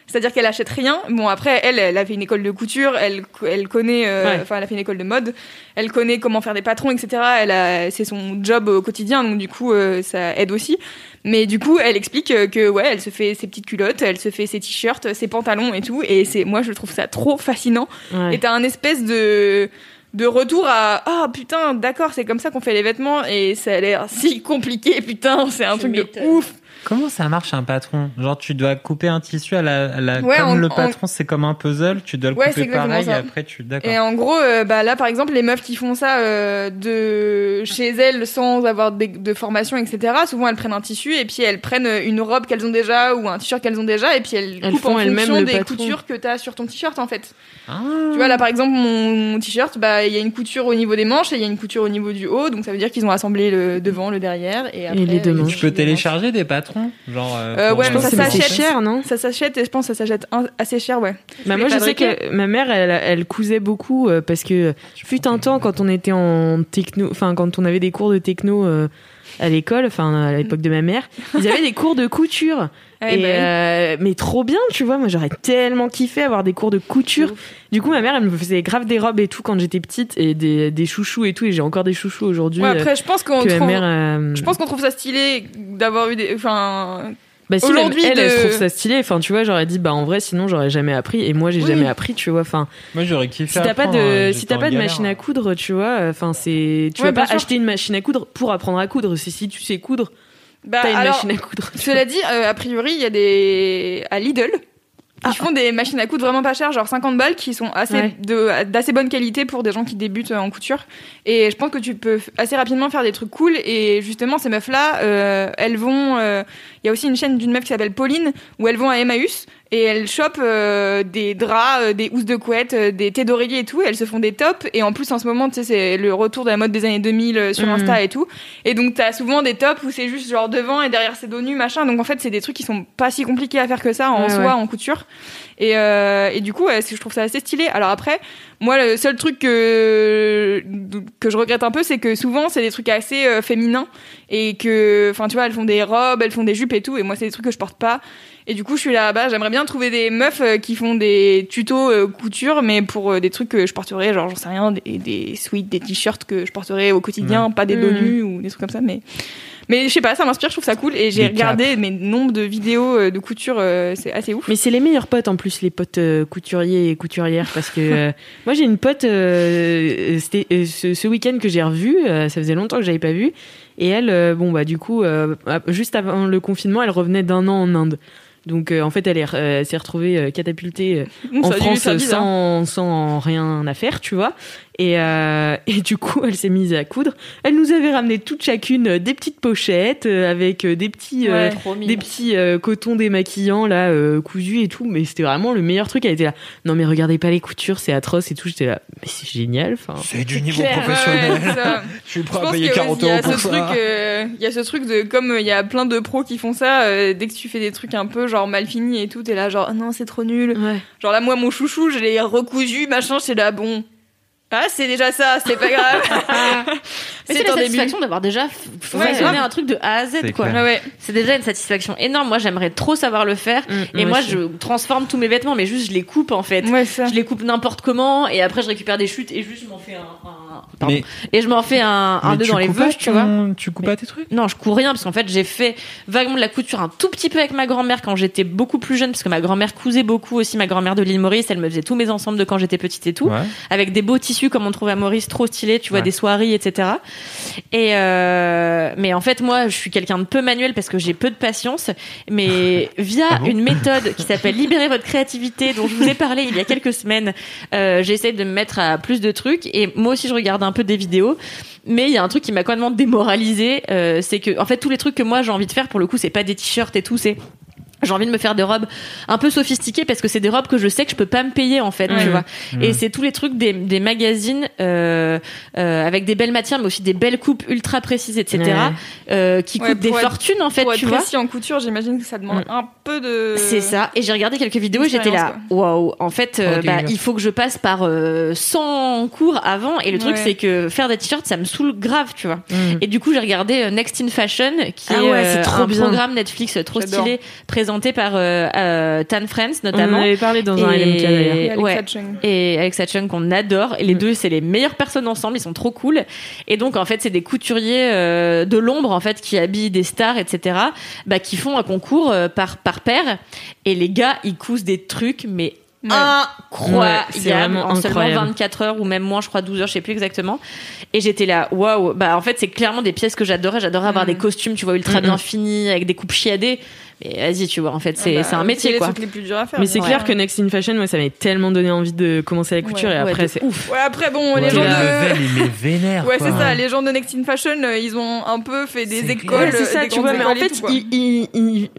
C'est-à-dire qu'elle achète rien. Bon après, elle, elle a fait une école de couture, elle, elle connaît, euh, Ouais. enfin, elle a fait une école de mode, elle connaît comment faire des patrons, etc. Elle a, c'est son job au quotidien, donc du coup, euh, ça aide aussi. Mais du coup, elle explique euh, que ouais, elle se fait ses petites culottes, elle se fait ses t-shirts, ses pantalons et tout. Et c'est, moi, je trouve ça trop fascinant. Ouais. Et t'as un espèce de de retour à ah putain d'accord c'est comme ça qu'on fait les vêtements et ça a l'air si compliqué putain c'est un truc de ouf Comment ça marche un patron? Genre tu dois couper un tissu à la, à la- Ouais, comme en- le en- patron c'est comme un puzzle, tu dois le Ouais, c'est couper pareil ça. et après tu d'accord. Et en gros, euh, bah là, par exemple, les meufs qui font ça euh, de chez elles sans avoir de, de formation, etc. Souvent, elles prennent un tissu et puis elles prennent une robe qu'elles ont déjà ou un t-shirt qu'elles ont déjà et puis elles, Elles coupent font en elles-mêmes fonction des patron. coutures que t'as sur ton t-shirt en fait. Ah. Tu vois là, par exemple, mon, mon t-shirt, bah il y a une couture au niveau des manches et il y a une couture au niveau du haut, donc ça veut dire qu'ils ont assemblé le devant, le derrière et après. les deux euh, manches. tu peux télécharger des patrons genre euh, Euh, ouais, Je mais pense ça s'achète. cher, non? Ça s'achète et je pense que ça s'achète assez cher, ouais. Bah moi je sais que ma mère elle, elle cousait beaucoup euh, parce que fut un temps quand on était en techno enfin quand on avait des cours de techno euh, à l'école enfin à l'époque de ma mère ils avaient des cours de couture et bah oui. euh, mais trop bien tu vois moi j'aurais tellement kiffé avoir des cours de couture du coup ma mère elle me faisait grave des robes et tout quand j'étais petite et des, des chouchous et tout et j'ai encore des chouchous aujourd'hui Ouais, euh, après, je pense qu'on trouve. mère euh, Je pense qu'on trouve ça stylé d'avoir eu des. Enfin, bah si aujourd'hui, elle, elle, elle de- se trouve ça stylé enfin tu vois j'aurais dit bah en vrai sinon j'aurais jamais appris et moi j'ai Oui. jamais appris tu vois enfin Moi j'aurais kiffé. si t'as pas de euh, si t'as pas de galère. machine à coudre tu vois enfin c'est tu Ouais, vas pas sûr. acheter une machine à coudre pour apprendre à coudre c'est si tu sais coudre bah, t'as une alors, machine à coudre Cela dit, euh, a priori, il y a des. À Lidl. Ah. Qui font des machines à coudre vraiment pas chères, genre 50 balles, qui sont assez Ouais. de d'assez bonne qualité pour des gens qui débutent en couture. Et je pense que tu peux assez rapidement faire des trucs cool. Et justement, ces meufs-là, euh, elles vont. euh, Il y a aussi une chaîne d'une meuf qui s'appelle Pauline, où elles vont à Emmaüs et elles chopent euh, des draps, euh, des housses de couette, euh, des thés d'oreiller et tout. Et elles se font des tops. Et en plus, en ce moment, tu sais, c'est le retour de la mode des années 2000 euh, sur Mhm. Insta et tout. Et donc, t'as souvent des tops où c'est juste genre devant et derrière c'est dos nu, machin. Donc, en fait, c'est des trucs qui sont pas si compliqués à faire que ça en Ouais, soi, ouais. en couture. Et, euh, et du coup, ouais, je trouve ça assez stylé. Alors après, moi, le seul truc que, que je regrette un peu, c'est que souvent, c'est des trucs assez euh, féminins. Et que, enfin, tu vois, elles font des robes, elles font des jupes et tout. Et moi, c'est des trucs que je porte pas. Et du coup, je suis là-bas. J'aimerais bien trouver des meufs euh, qui font des tutos euh, couture, mais pour euh, des trucs que je porterais, genre, j'en sais rien, des, des sweats, des t-shirts que je porterais au quotidien, pas des dos Mhm. nus ou des trucs comme ça. Mais, mais je sais pas, ça m'inspire, je trouve ça cool. Et j'ai regardé mes nombres de vidéos euh, de couture, euh, c'est assez ouf. mais c'est les meilleurs potes en plus les potes euh, couturiers et couturières parce que euh, [LAUGHS] moi j'ai une pote euh, c'était euh, ce, ce week-end que j'ai revu euh, ça faisait longtemps que j'avais pas vu et elle euh, bon bah du coup euh, juste avant le confinement elle revenait d'un an en Inde donc euh, en fait elle est, euh, s'est retrouvée euh, catapultée euh, [LAUGHS] en France sans, sans rien à faire, tu vois. Et, euh, et du coup, elle s'est mise à coudre. Elle nous avait ramené toutes chacune euh, des petites pochettes euh, avec des petits, Ouais. Des petits euh, cotons démaquillants là, euh, cousus et tout. Mais c'était vraiment le meilleur truc. Elle était là. Non mais regardez pas les coutures, c'est atroce et tout. J'étais là. Mais c'est génial. Enfin. C'est du niveau professionnel. ouais. [LAUGHS] Je suis Je prêt à payer qu'il y a 40 aussi- il y euros pour ça. euh, il y a ce truc de comme il y a plein de pros qui font ça, euh, dès que tu fais des trucs un peu genre mal finis et tout, t'es là genre Ah non c'est trop nul. Ouais. Genre là moi mon chouchou je l'ai recousu machin, c'est là bon. Ah c'est déjà ça, c'est pas grave. [LAUGHS] Mais c'est la début. satisfaction d'avoir déjà Ouais, façonné un truc de A à Z, C'est quoi. Ouais. C'est déjà une satisfaction énorme. Moi, j'aimerais trop savoir le faire. Mm, Et moi, aussi. je transforme tous mes vêtements, mais juste je les coupe en fait. Ouais, ça. Je les coupe n'importe comment et après je récupère des chutes et juste je m'en fais un, un- pardon. Mais, et je m'en fais un, deux dans les veuches, tu vois. Tu coupes pas tes trucs? Non, je cours rien parce qu'en fait j'ai fait vaguement de la couture un tout petit peu avec ma grand-mère quand j'étais beaucoup plus jeune parce que ma grand-mère cousait beaucoup aussi. Ma grand-mère de l'île Maurice, elle me faisait tous mes ensembles de quand j'étais petite et tout Ouais. avec des beaux tissus comme on trouve à Maurice, trop stylés, tu vois, Ouais. des soieries, etc. Et euh, mais en fait, moi, je suis quelqu'un de peu manuel parce que j'ai peu de patience. Mais [LAUGHS] via Ah bon une méthode qui s'appelle libérer votre créativité, dont je vous ai parlé il y a quelques semaines, euh, j'essaie de me mettre à plus de trucs. Et moi aussi, je regarde un peu des vidéos. Mais il y a un truc qui m'a complètement démoralisé, euh, c'est que en fait tous les trucs que moi j'ai envie de faire pour le coup, c'est pas des t-shirts et tout, c'est j'ai envie de me faire des robes un peu sophistiquées parce que c'est des robes que je sais que je peux pas me payer en fait, Ouais. tu vois. Mmh. Et c'est tous les trucs des, des magazines euh, euh, avec des belles matières, mais aussi des belles coupes ultra précises, etc. Ouais. euh, qui Ouais, coûtent des être- fortunes en fait, Pour être tu vois. précis en couture, j'imagine que ça demande un peu de. C'est ça. Et j'ai regardé quelques vidéos et j'étais là, waouh. En fait, euh, Oh, bah, il faut que je passe par euh, 100 cours avant. Et le truc, Ouais. c'est que faire des t-shirts, ça me saoule grave, tu vois. Mm. Et du coup, j'ai regardé euh, Next in Fashion, qui Ah est ouais, euh, c'est trop un bien. programme Netflix trop stylé, présenté par euh, euh, Tan Friends On en notamment. avait parlé dans un LMK d'ailleurs. Et Alexa ouais. Chung. et Alexa Chung qu'on adore. Et les deux, c'est les meilleures personnes ensemble. Ils sont trop cool. Et donc, en fait, c'est des couturiers euh, de l'ombre, en fait, qui habillent des stars, etc. Bah, qui font un concours euh, par par paire. Et les gars, ils cousent des trucs, mais Ouais. incroyable Ouais, c'est vraiment en seulement incroyable. 24 heures ou même moins je crois 12 heures je sais plus exactement et j'étais là waouh bah en fait c'est clairement des pièces que j'adorais j'adorais avoir des costumes tu vois ultra bien finis avec des coupes chiadées mais vas-y tu vois en fait c'est Bah, c'est un métier les quoi trucs les plus durs à faire. Mais c'est Ouais. clair que Next in Fashion, moi, ça m'avait tellement donné envie de commencer la couture Ouais, et après, c'est ouf Ouais, après, bon, les gens le de. level, il est [LAUGHS] vénère. Ouais, c'est ça. Les gens de Next in Fashion, euh, ils ont un peu fait des écoles. Ouais, c'est ça, des tu vois, mais en fait, ils,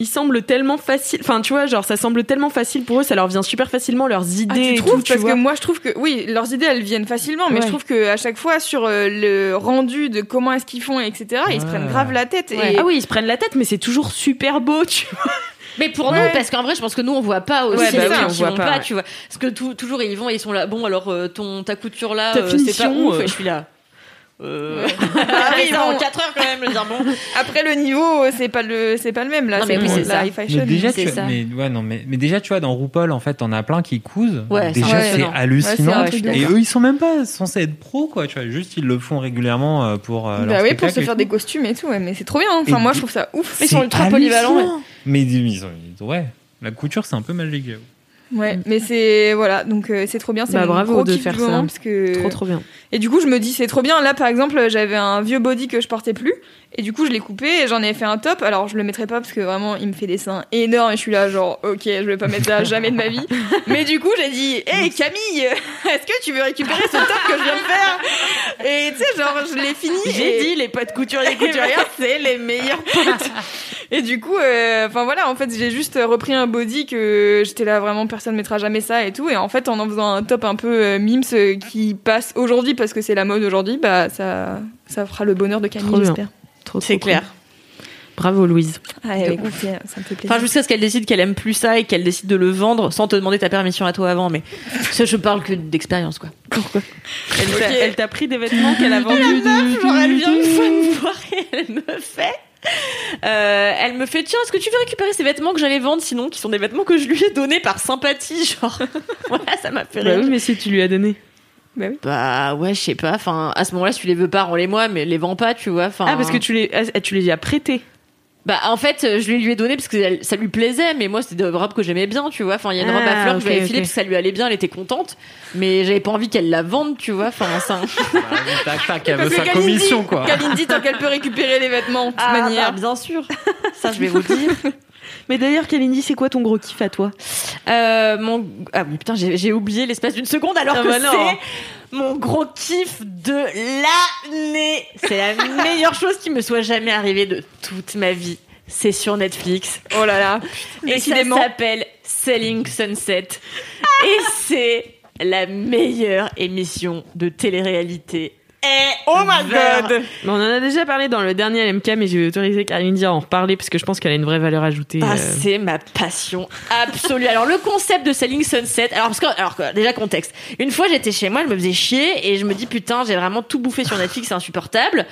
ils semblent tellement facile. Enfin, tu vois, genre, ça semble tellement facile pour eux, ça leur vient super facilement, leurs Ah, idées tu et trouves? tout, tu Parce vois. que moi, je trouve que oui, leurs idées, elles viennent facilement, mais Ouais. je trouve que à chaque fois sur euh, le rendu de comment est-ce qu'ils font, etc., ils se prennent grave la tête. Ouais. Et Ah oui, ils se prennent la tête, mais c'est toujours super beau, tu vois. mais pour Ouais. nous parce qu'en vrai je pense que nous on voit pas aussi Ouais, bah les oui, on qui voit vont pas, pas, ouais. tu vois parce que tout- toujours ils vont et ils sont là bon alors euh, ton ta couture là Ta euh, c'est pas finition, ouf euh. et je suis là euh... [LAUGHS] Ah oui, bon. 4 heures quand même le dire bon après le niveau, euh, c'est pas le, c'est pas le même là. Non, mais oui, c'est ça. fashion. Mais déjà, tu, ça. mais, ouais, non, mais, mais déjà, tu vois, dans RuPaul, en fait, t'en as plein qui cousent. Ouais, déjà, c'est c'est hallucinant. Ouais, de et eux, ils sont même pas censés être pros, quoi. Tu vois, juste, ils le font régulièrement euh, pour. euh, leur Bah oui, pour se faire des costumes et tout, ouais, mais c'est trop bien. Enfin, Et moi, je trouve ça ouf. Ils sont ultra polyvalents. Mais ils ont, ouais, la couture, c'est un peu magique. j'avoue. Ouais, mais c'est voilà, donc euh, c'est trop bien. C'est Bah, bravo gros de faire du ça. moment, parce que Trop, trop bien. Et du coup, je me dis, c'est trop bien. Là, par exemple, j'avais un vieux body que je portais plus. Et du coup, je l'ai coupé et j'en ai fait un top. Alors, je le mettrai pas parce que vraiment, il me fait des seins énormes. Et je suis là, genre, ok, je vais pas mettre ça [LAUGHS] jamais de ma vie. Mais du coup, j'ai dit, hé Camille, [LAUGHS] est-ce que tu veux récupérer ce top que je viens de faire? Et tu sais, genre, je l'ai fini. J'ai et- dit, les potes couturiers et couturières, [LAUGHS] c'est les meilleurs potes. Et du coup, euh, enfin voilà, en fait, j'ai juste repris un body que j'étais là, vraiment, personne mettra jamais ça et tout. Et en fait, en en faisant un top un peu euh, mimes euh, qui passe aujourd'hui parce que c'est la mode aujourd'hui, bah ça, ça fera le bonheur de Camille, j'espère. Trop, c'est clair cool. Bravo, Louise. Ah, écoute, c'est- ça me fait plaisir. Enfin, jusqu'à ce qu'elle décide qu'elle aime plus ça et qu'elle décide de le vendre sans te demander ta permission à toi avant. Mais ça, je parle que d'expérience, quoi. Elle t'a- Ok. elle t'a pris des vêtements qu'elle a vendus. du- Genre, elle vient une fois me voir et elle me fait. Euh, elle me fait tiens est-ce que tu veux récupérer ces vêtements que j'allais vendre sinon qui sont des vêtements que je lui ai donnés par sympathie genre [LAUGHS] voilà ça m'a fait Bah rire oui, mais si tu lui as donné. Bah ouais je sais pas. Enfin à ce moment-là si tu les veux pas rends-les moi mais les vends pas tu vois. Enfin Ah, parce que tu les, ah, tu les as prêtés. bah en fait euh, je les lui ai donné parce que ça lui plaisait mais moi c'était des robes que j'aimais bien tu vois. Enfin il y a une robe à Ah, fleurs que je lui avais filée parce que ça lui allait bien elle était contente mais j'avais pas envie qu'elle la vende tu vois. Enfin ça. Bah, tac, tac, elle veut sa Kalindi- commission, quoi. Kalindi, tant qu'elle peut récupérer les vêtements, de toute ah manière. bah, bien sûr. Ça je vais vous le dire [LAUGHS] Mais d'ailleurs, Kalindi, c'est quoi ton gros kiff à toi? Euh, mon ah oui putain j'ai oublié l'espace d'une seconde alors Ah que bah c'est mon gros kiff de l'année. C'est la [LAUGHS] meilleure chose qui me soit jamais arrivée de toute ma vie. C'est sur Netflix Oh là là. et ça Décidément. s'appelle Selling Sunset et c'est la meilleure émission de télé-réalité. Oh my god. Mais On en a déjà parlé dans le dernier LMK, mais je vais autoriser Kalindi à en reparler parce que je pense qu'elle a une vraie valeur ajoutée. Ah, euh. c'est ma passion absolue. Alors le concept de Selling Sunset, alors parce que alors que, déjà contexte. Une fois j'étais chez moi, je me faisais chier et je me dis putain, j'ai vraiment tout bouffé sur Netflix, c'est insupportable.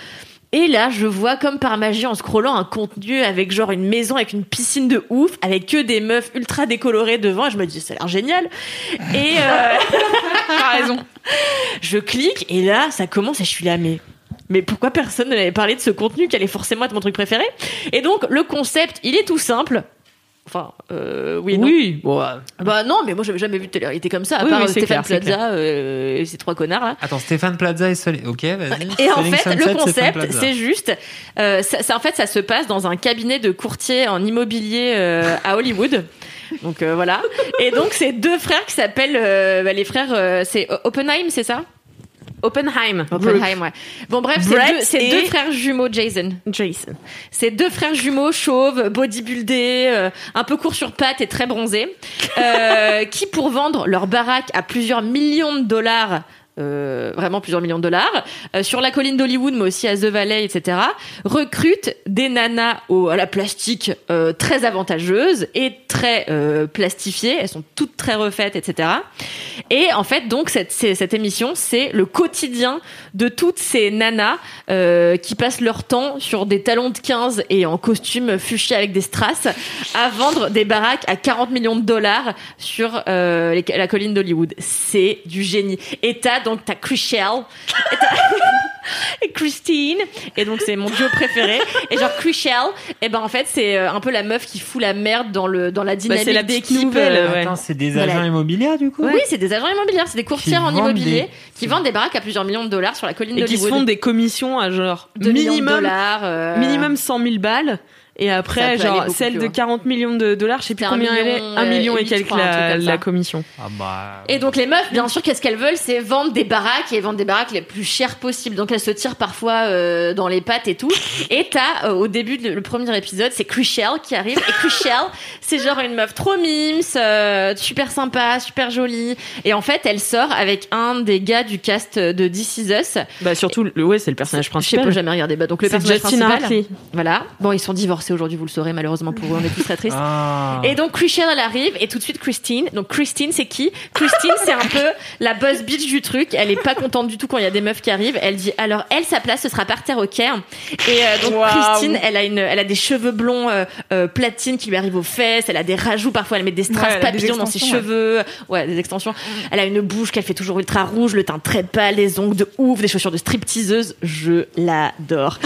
Et là, je vois comme par magie en scrollant un contenu avec genre une maison avec une piscine de ouf, avec que des meufs ultra décolorées devant. Et je me dis, ça a l'air génial. Et euh, [LAUGHS] T'as raison. je clique et là, ça commence et je suis là, mais. Mais pourquoi personne ne m'avait parlé de ce contenu qui allait forcément être mon truc préféré? Et donc, le concept, il est tout simple. Enfin, euh, oui, non. Oui, bon, euh, Bah non, mais moi j'avais jamais vu de télé-réalité comme ça, à Oui, part oui, c'est Stéphane clair, Plaza euh, et ces trois connards là. Attends, Stéphane Plaza et Soleil. Ok, vas-y. Et en fait, Sunset, le concept, c'est juste, euh, ça, ça- en fait, ça se passe dans un cabinet de courtier en immobilier euh, à Hollywood. [LAUGHS] Donc euh, voilà. Et donc c'est deux frères qui s'appellent euh, bah, les frères, euh, c'est Oppenheim, c'est ça? Oppenheim. Oppenheim, ouais. Bon bref, c'est deux, et- deux frères jumeaux Jason. Jason. C'est deux frères jumeaux chauves, bodybuildés, euh, un peu courts sur pattes et très bronzés, euh, [LAUGHS] qui pour vendre leur baraque à plusieurs millions de dollars euh, vraiment plusieurs millions de dollars, euh, sur la colline d'Hollywood, mais aussi à The Valley, etc., recrute des nanas au, à la plastique euh, très avantageuse et très euh, plastifiée. Elles sont toutes très refaites, etc. Et en fait, donc, cette, cette émission, c'est le quotidien de toutes ces nanas euh, qui passent leur temps sur des talons de 15 et en costume fuchsia avec des strass à vendre des baraques à 40 millions de dollars sur les- la colline d'Hollywood. C'est du génie. Et t'as donc t'as Chrishell [LAUGHS] et Christine et donc c'est mon duo préféré et genre Chrishell et ben en fait c'est euh, un peu la meuf qui fout la merde dans le dans la dynamique c'est la petite d'équipe, nouvelle, euh, ouais. Attends, c'est des Voilà. agents immobiliers du coup oui, c'est des agents immobiliers, c'est des courtières en immobilier des- qui vendent des baraques à plusieurs millions de dollars sur la colline Et qui se font des commissions à genre 2 millions de minimum, dollars. euh, minimum 100 000 balles. Et après, genre, celle de loin. 40 millions de dollars, je sais plus combien elle est. million, 1 million euh, et huit, quelques la, commission. Ah bah. Et donc les meufs, bien sûr, qu'est-ce qu'elles veulent C'est vendre des baraques et vendre des baraques les plus chères possibles. Donc elles se tirent parfois euh, dans les pattes et tout. Et t'as euh, au début du le premier épisode, c'est Chrishell qui arrive. Et Chrishell, c'est genre une meuf trop mimes, euh, super sympa, super jolie. Et en fait, elle sort avec un des gars du cast de This Is Us. Bah, surtout, le, ouais, c'est le personnage Je sais principal. pas, jamais regardé. Bah, donc le C'est personnage Justin principal. Hartley. Voilà. Bon, ils sont divorcés aujourd'hui, vous le saurez. Malheureusement pour eux, on est tous très tristes. Ah. Et donc Chrishell elle arrive et tout de suite Christine. Donc Christine c'est qui? Christine c'est un peu la boss bitch du truc. Elle est pas contente du tout quand il y a des meufs qui arrivent. Elle dit alors elle sa place ce sera par terre au Caire. Et euh, donc Waouh. Christine elle a une elle a des cheveux blonds euh, euh, platine qui lui arrivent aux fesses. Elle a des rajouts parfois elle met des strass Ouais, des papillons dans ses ouais. cheveux. Ouais des extensions. Elle a une bouche qu'elle fait toujours ultra rouge, le teint très pâle, des ongles de ouf, des chaussures de stripteaseuse. Je l'adore.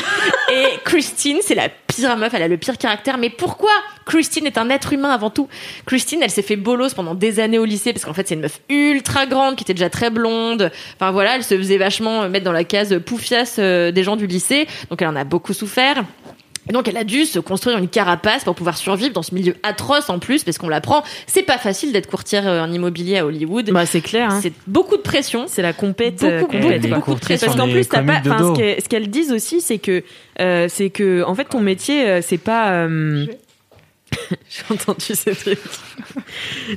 Et Christine, c'est la pire meuf, elle a le pire caractère. Mais pourquoi Christine est un être humain avant tout? Christine, elle s'est fait bolos pendant des années au lycée parce qu'en fait, c'est une meuf ultra grande qui était déjà très blonde. Enfin voilà, elle se faisait vachement mettre dans la case poufiasse euh, des gens du lycée. Donc elle en a beaucoup souffert. Et donc elle a dû se construire une carapace pour pouvoir survivre dans ce milieu atroce en plus parce qu'on l'apprend. C'est pas facile d'être courtière euh, en immobilier à Hollywood. Bah, c'est clair. hein. c'est beaucoup de pression. C'est la compète. Beaucoup, euh, beaucoup, quoi. courtiers Parce qu'en plus, t'as pas. de ce qu'elles- disent aussi, c'est que euh, c'est que en fait ton métier, c'est pas. euh, [LAUGHS] J'ai entendu ce truc.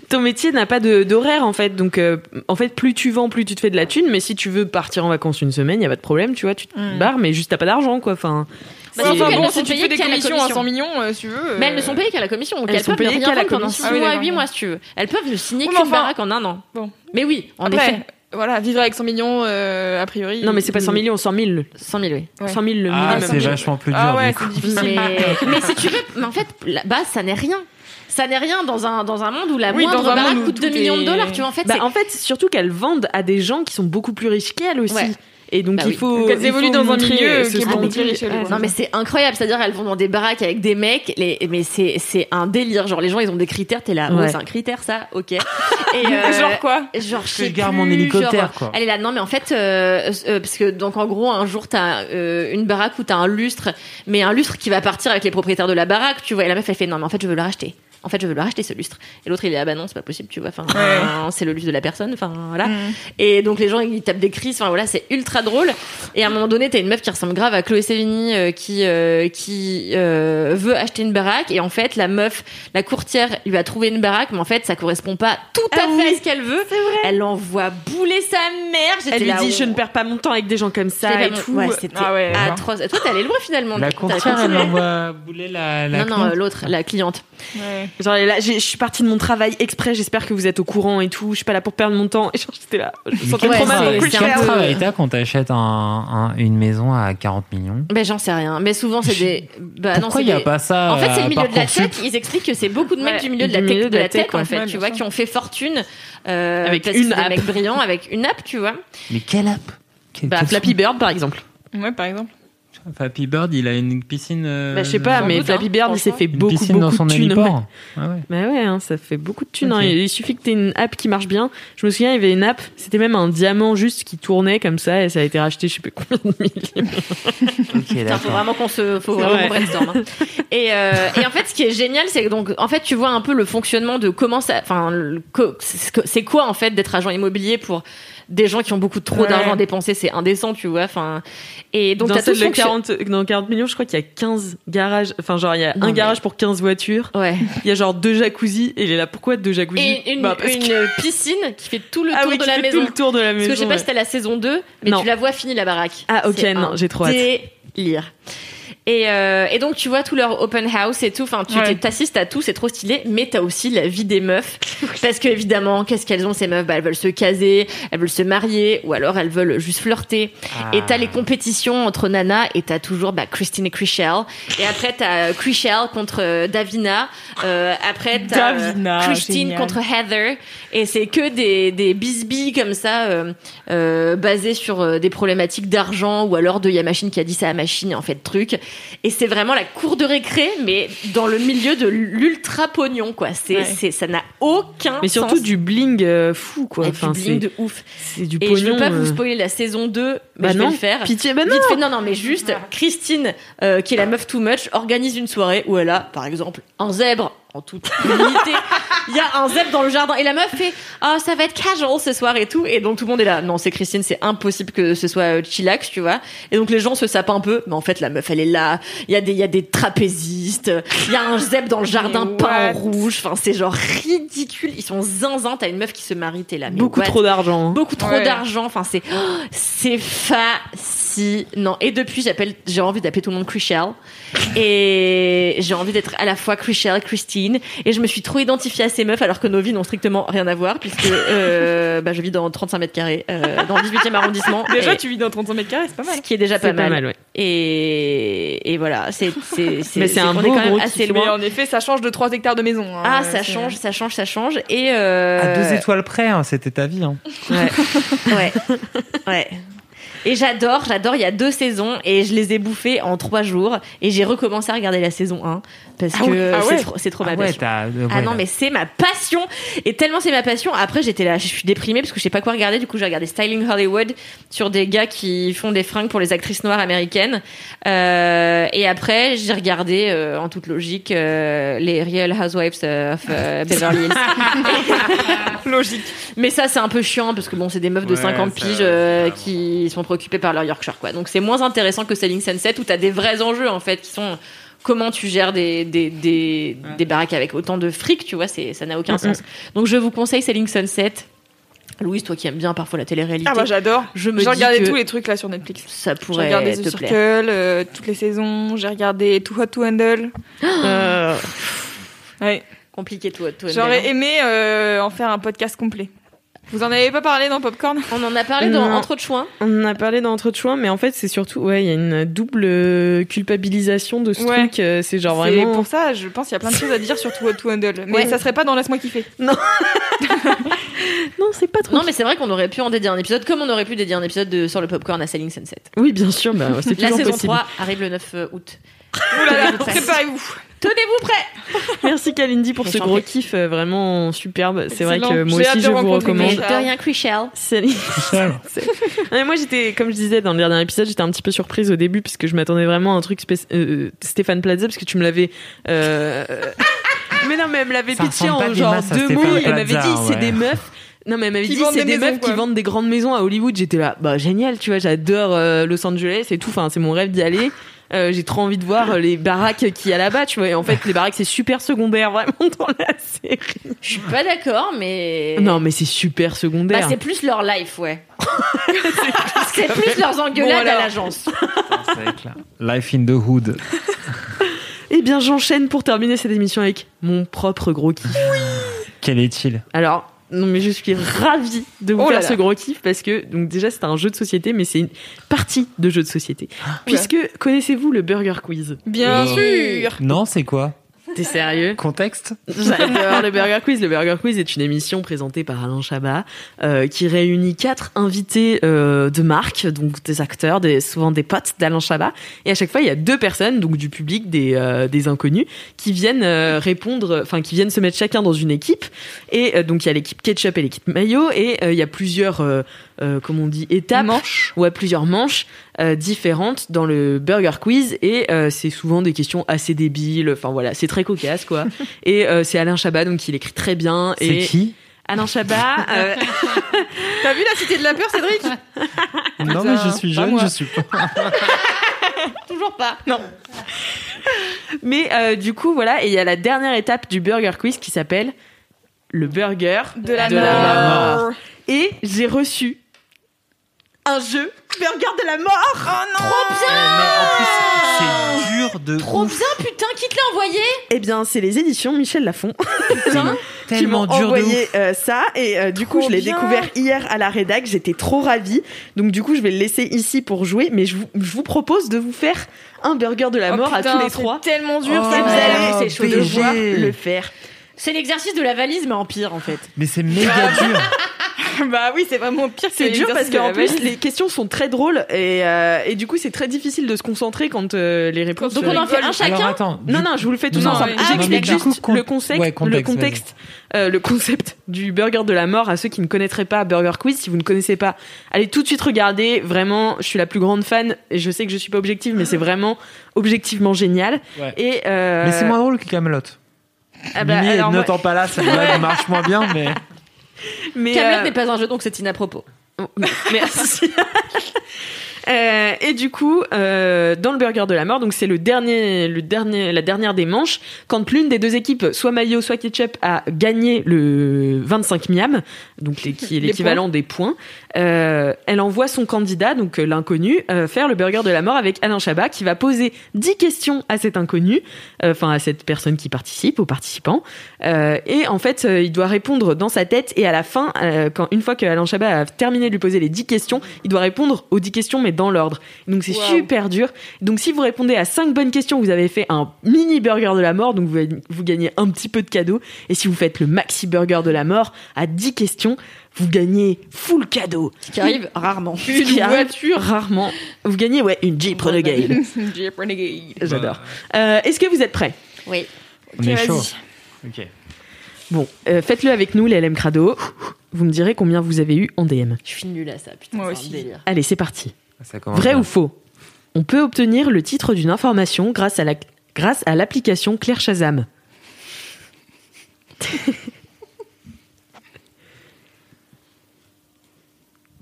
Ton métier n'a pas de- d'horaire en fait, donc euh, en fait plus tu vends, plus tu te fais de la thune. Mais si tu veux partir en vacances une semaine, y a pas de problème, tu vois, tu te barres, mais juste t'as pas d'argent quoi. Enfin, Bah, enfin bon, si tu fais des commissions à commission. 100 millions, euh, si tu veux. Mais elles euh, ne sont payées qu'à la commission. Donc Elles elles, sont peuvent payées qu'à la pendant commission. 6 Ah oui, mois, d'accord. 8 mois si tu veux. Elles peuvent ne signer Oui, qu'une enfin- baraque en un an. Bon. Mais oui, en Après, effet. voilà, vivre avec 100 millions, euh, a priori. non mais c'est pas 100 millions, 100 000. 100 000, oui. Ouais. 100 000 le Ah, c'est vachement plus dur. Ah ouais, c'est difficile. Mais, [LAUGHS] mais si tu veux, mais en fait, la base, ça n'est rien. Ça n'est rien dans un, dans un monde où la Oui, moindre baraque coûte 2 tout millions de est- dollars. Tu vois, en fait, Bah, c'est- en fait, surtout qu'elles vendent à des gens qui sont beaucoup plus riches qu'elles aussi. Ouais. Et donc Bah il faut. Donc, elles il évoluent dans un milieu ce qui est Ouais, ouais. Non mais c'est incroyable, c'est-à-dire elles vont dans des baraques avec des mecs, les, mais c'est c'est un délire. Genre les gens ils ont des critères, t'es là, oh, c'est un critère ça, ok. Et [LAUGHS] euh, Genre quoi Genre je garde plus, mon hélicoptère, genre, quoi. Elle est là, non mais en fait, euh, euh, parce que donc en gros un jour t'as euh, une baraque où t'as un lustre, mais un lustre qui va partir avec les propriétaires de la baraque, tu vois. Et la meuf elle fait non mais en fait je veux le racheter. En fait je veux le racheter ce lustre. Et l'autre il est ah bah non c'est pas possible, tu vois. Enfin Ouais. c'est le lustre de la personne, enfin voilà. Mm. Et donc les gens ils tapent des crises, enfin voilà, c'est ultra drôle. Et à un moment donné, t'as une meuf qui ressemble grave à Chloé Sevigny euh, qui euh, qui euh, veut acheter une baraque et en fait la meuf, la courtière lui a trouvé une baraque, mais en fait ça correspond pas tout à Ah fait oui, à ce qu'elle veut. Elle envoie bouler sa mère. J'étais Elle lui là, dit oh. je ne perds pas mon temps avec des gens comme ça et pas- tout. Ouais, c'était Ah ouais, atroce. Toi, t'es allé loin finalement. La courtière, elle envoie bouler la. la Non, non, euh, l'autre, la cliente. Ouais. Genre là, je suis partie de mon travail exprès, j'espère que vous êtes au courant et tout. Je suis pas là pour perdre mon temps. Et genre j'étais là, je me sentais trop mal pour quel travail t'as quand t'achètes un, un- une maison à 40 millions? Ben, j'en sais rien. Mais souvent, c'est des. Bah, non, Pourquoi il n'y a des- pas ça En fait, c'est le milieu de la tech. Ils expliquent que c'est beaucoup de mecs Ouais, du milieu de la tech, milieu de la tech, en fait, Ouais, tu vois, qui ont fait fortune euh, Avec parce une app. des mecs brillants avec une app, tu vois. Mais quelle app? Bah, Flappy Bird par exemple. Ouais, par exemple. Flappy Bird, il a une piscine. euh, Bah, je sais pas, mais doute, Flappy hein, Bird il s'est fait Une beaucoup piscine dans beaucoup son de thunes. héliport. Ah ouais. Bah ouais, hein, ça fait beaucoup de thunes. hein. Il suffit que t'aies une app qui marche bien. Je me souviens, il y avait une app, c'était même un diamant juste qui tournait comme ça et ça a été racheté je sais plus combien de millions. [LAUGHS] Ok. Putain, faut vraiment qu'on se, faut vraiment brainstorm. hein. Et, euh, et en fait, ce qui est génial, c'est que donc, en fait, tu vois un peu le fonctionnement de comment ça, enfin, c'est quoi en fait d'être agent immobilier pour des gens qui ont beaucoup trop Ouais. d'argent à dépenser, c'est indécent, tu vois. Enfin, et donc dans t'as tout celle ce de fonction- 40, dans 40 millions, je crois qu'il y a 15 garages. Enfin, genre, il y a Non, un mais- garage pour 15 voitures. Ouais. Il y a genre deux jacuzzi. Et il est là, pourquoi deux jacuzzi Et une, Bah, parce une que- [LAUGHS] piscine qui fait tout le Ah tour oui, de la maison. tout le tour de la Parce maison. que je sais pas ouais. si c'était la saison 2, mais Non. tu la vois finie la baraque. Ah, ok, non, j'ai trop hâte. Délire. Et, euh, et donc tu vois tout leur open house et tout. Enfin, tu Ouais. t'es- t'assistes à tout, c'est trop stylé. Mais t'as aussi la vie des meufs, [LAUGHS] parce que évidemment, qu'est-ce qu'elles ont ces meufs? Bah, elles veulent se caser, elles veulent se marier, ou alors elles veulent juste flirter. Et t'as les compétitions entre Nana et t'as toujours bah, Christine et Chrishell. Et après t'as euh, Chrishell contre euh, Davina. Euh, après t'as euh, Davina, Christine génial. contre Heather. Et c'est que des des bisbilles comme ça, euh, euh, basés sur euh, des problématiques d'argent ou alors de y a machine qui a dit ça à machine en fait truc. Et c'est vraiment la cour de récré, mais dans le milieu de l'ultra pognon quoi. C'est Ouais. c'est ça n'a aucun Mais surtout sens. du bling euh, fou, quoi. Et Enfin, du bling de ouf. c'est du Et pognon. je veux pas vous euh. spoiler la saison 2, mais Bah je vais non, le faire. Pitié, bah non. Vite fait, non, non, mais juste, Christine, euh, qui est la meuf too much, organise une soirée où elle a, par exemple, un zèbre en toute humilité. Il y a un zèbre dans le jardin et la meuf fait ah ça va être casual ce soir et tout et donc tout le monde est là non c'est Christine c'est impossible que ce soit euh, chillax tu vois et donc les gens se sapent un peu mais en fait la meuf elle est là il y a des il y a des trapézistes il y a un zèbre dans le jardin peint en rouge enfin c'est genre ridicule ils sont zinzin t'as une meuf qui se marie t'es là mais Beaucoup what? trop d'argent. hein. beaucoup trop Ouais. d'argent. Enfin, c'est [GASPS] c'est fascinant. Et depuis, j'appelle, j'ai envie d'appeler tout le monde Chrishell. Et j'ai envie d'être à la fois Chrishell, Christine. Et je me suis trop identifiée à ces meufs alors que nos vies n'ont strictement rien à voir puisque euh, bah, je vis dans 35 mètres carrés euh, dans le 18e arrondissement. Déjà, tu vis dans 35 mètres carrés, c'est pas mal. ce qui est déjà C'est pas, pas mal. mal, ouais. Et, et voilà, c'est c'est Mais c'est un beau quand même assez Mais loin. en effet, ça change de 3 hectares de maison. hein. Ah, ça change, ça change, ça change. Et euh, À deux étoiles près, hein, c'était ta vie. Hein. Ouais. ouais. Ouais. Et j'adore, j'adore. Il y a deux saisons et je les ai bouffées en trois jours et j'ai recommencé à regarder la saison 1 parce Ah que ah c'est ouais. trop, trop ma Ah ouais, passion. t'as- euh, Ah non mais c'est ma passion et tellement c'est ma passion après j'étais là je suis déprimée parce que je sais pas quoi regarder du coup j'ai regardé Styling Hollywood sur des gars qui font des fringues pour les actrices noires américaines Euh, et après j'ai regardé euh, en toute logique euh, les Real Housewives of euh, [LAUGHS] Beverly Hills [LAUGHS] Logique. mais ça, c'est un peu chiant parce que bon, c'est des meufs de Ouais, 50 ça, piges euh, qui sont préoccupées par leur Yorkshire, quoi. Donc c'est moins intéressant que Selling Sunset où t'as des vrais enjeux en fait qui sont comment tu gères des, des, des, des baraques avec autant de fric, tu vois, ça n'a aucun sens. Donc je vous conseille Selling Sunset. Louise, toi qui aimes bien parfois la télé-réalité, Ah bah j'adore. je me J'ai regardé que tous les trucs là sur Netflix. ça J'ai pourrait regardé te The Circle, plaire. euh, toutes les saisons. J'ai regardé Too Hot to Handle. [GASPS] Euh, ouais. Compliqué toi, toi. J'aurais Annabelle, aimé euh, en faire un podcast complet. Vous en avez pas parlé dans Popcorn? On en a parlé dans Non. Entre choix. On en a parlé dans Entre de choix, mais en fait, c'est surtout, ouais, il y a une double euh, culpabilisation de ce Ouais. truc. euh, C'est genre C'est vraiment. pour ça, je pense qu'il y a plein de choses à dire sur Too Hot to Handle. Mais Ouais. ça serait pas dans Laisse-moi kiffer. Non, [LAUGHS] c'est pas trop. Non, mais c'est vrai qu'on aurait pu en dédier un épisode, comme on aurait pu dédier un épisode de, sur le popcorn à Selling Sunset. Oui, bien sûr, bah, c'est La toujours saison possible. 3 arrive le 9 août. Ouh là là, [LAUGHS] préparez-vous. Tenez-vous prêts [LAUGHS] Merci Kalindi pour ce gros kiff euh, vraiment superbe. C'est vrai que moi aussi je vous recommande. De rien. Ouais, moi j'étais, comme je disais dans le dernier épisode, j'étais un petit peu surprise au début parce que je m'attendais vraiment à un truc spéc- euh, Stéphane Plaza parce que tu me l'avais. euh, [LAUGHS] Mais non, mais elle me l'avait pitché en genre deux mots. Elle m'avait dit c'est ouais. des meufs. Non mais elle m'avait Qui dit vendent c'est des meufs quoi. qui vendent des grandes maisons à Hollywood. J'étais là, bah génial, tu vois, j'adore euh, Los Angeles et tout. Enfin, c'est mon rêve d'y aller. Euh, j'ai trop envie de voir euh, les baraques qu'il y a là-bas, tu vois. Et en fait, les baraques c'est super secondaire vraiment dans la série. Je suis pas d'accord, mais. Non mais c'est super Bah, secondaire. c'est plus leur life, ouais. [LAUGHS] c'est plus leurs engueulades Bon, à alors. l'agence. C'est clair. Life in the hood. Eh bien, j'enchaîne pour terminer cette émission avec mon propre gros kiff. Quel est-il? Alors, non, mais je suis ravie de vous Oh là faire là. ce gros kiff parce que, donc, déjà, c'est un jeu de société, mais c'est une partie de jeu de société. Puisque, connaissez-vous le Burger Quiz? Bien Oh. sûr. Non, c'est quoi? T'es sérieux Contexte J'adore le Burger Quiz. Le Burger Quiz est une émission présentée par Alain Chabat euh, qui réunit quatre invités euh, de marque, donc des acteurs, des, souvent des potes d'Alain Chabat. Et à chaque fois, il y a deux personnes, donc du public, des, euh, des inconnus, qui viennent euh, répondre, enfin qui viennent se mettre chacun dans une équipe. Et euh, donc il y a l'équipe ketchup et l'équipe mayo, et euh, il y a plusieurs, euh, euh, comment on dit, étapes, Manche. ouais, plusieurs manches euh, différentes dans le Burger Quiz. Et euh, c'est souvent des questions assez débiles. Enfin voilà, c'est très cocasse quoi. [LAUGHS] et euh, c'est Alain Chabat, donc il écrit très bien. C'est et qui? Alain Chabat. euh, [LAUGHS] T'as vu la cité de la peur, Cédric? Non, mais je suis jeune, je suis pas. [LAUGHS] Toujours pas. Non. mais euh, du coup, voilà. Et il y a la dernière étape du Burger Quiz qui s'appelle le burger De la De mort. la mort. Et j'ai reçu un jeu burger de la mort? Oh non mais en plus, c'est dur de Trop ouf. bien, putain, qui te l'a envoyé? Eh bien, c'est les éditions Michel Lafon [LAUGHS] qui Tellement m'ont dur de envoyé euh, ça. Et euh, du coup, Trop je l'ai bien. découvert hier à la rédac. J'étais trop ravie. Donc, du coup, je vais le laisser ici pour jouer. Mais je vous, je vous propose de vous faire un burger de la Oh, mort putain, à tous les c'est trois. tellement dur, Oh, ça. Vous allez- c'est chaud de devoir BG. le faire. C'est l'exercice de la valise, mais en pire, en fait. Mais c'est méga [LAUGHS] dur. [LAUGHS] Bah oui, c'est vraiment pire que C'est dur parce qu'en plus les questions sont très drôles et, euh, et du coup c'est très difficile de se concentrer quand euh, les réponses. Donc on en fait un Alors chacun attends. Non du- non, je vous le fais tous Non, ensemble. ouais. Ah, J'explique juste coup, con- le concept, ouais, contexte, le contexte, euh, le concept du burger de la mort à ceux qui ne connaîtraient pas Burger Quiz. Si vous ne connaissez pas, allez tout de suite regarder. Vraiment, je suis la plus grande fan et je sais que je suis pas objective, mais c'est [LAUGHS] vraiment objectivement génial. Ouais. Et euh, Mais c'est moins drôle que Camelot. ah bah, Mimi, alors, moi- n'entends pas là, ça marche moins bien, mais. Mais, Camelot euh, n'est pas un jeu, donc c'est inapropos. [LAUGHS] Merci. Euh, et du coup, euh, dans le burger de la mort, donc c'est le dernier, le dernier, la dernière des manches, quand l'une des deux équipes, soit mayo, soit ketchup, a gagné le 25 miam, donc les- qui est Les l'équivalent des points, euh, elle envoie son candidat, donc euh, l'inconnu, euh, faire le burger de la mort avec Alain Chabat, qui va poser 10 questions à cet inconnu, enfin à cette personne qui participe, aux participants, et en fait, il doit répondre dans sa tête, et à la fin, quand une fois que Alain Chabat a terminé de lui poser les 10 questions, il doit répondre aux 10 questions, mais dans l'ordre. Donc c'est super dur. Donc si vous répondez à 5 bonnes questions, vous avez fait un mini burger de la mort, donc vous, vous gagnez un petit peu de cadeau. Et si vous faites le maxi burger de la mort à 10 questions, vous gagnez full cadeau. Ce qui arrive rarement. Qui arrive rarement. Vous gagnez ouais une Jeep Renegade. [LAUGHS] Jeep Renegade. J'adore. Euh, Est-ce que vous êtes prêts? Oui. On est chaud. Ok. Bon, euh, faites-le avec nous, les LM Crado. Vous me direz combien vous avez eu en DM. Je suis nulle à ça, putain. Moi aussi. un délire. Allez, c'est parti. Ça commence Vrai bien. ou faux? On peut obtenir le titre d'une information grâce à la grâce à l'application Claire Shazam. [LAUGHS]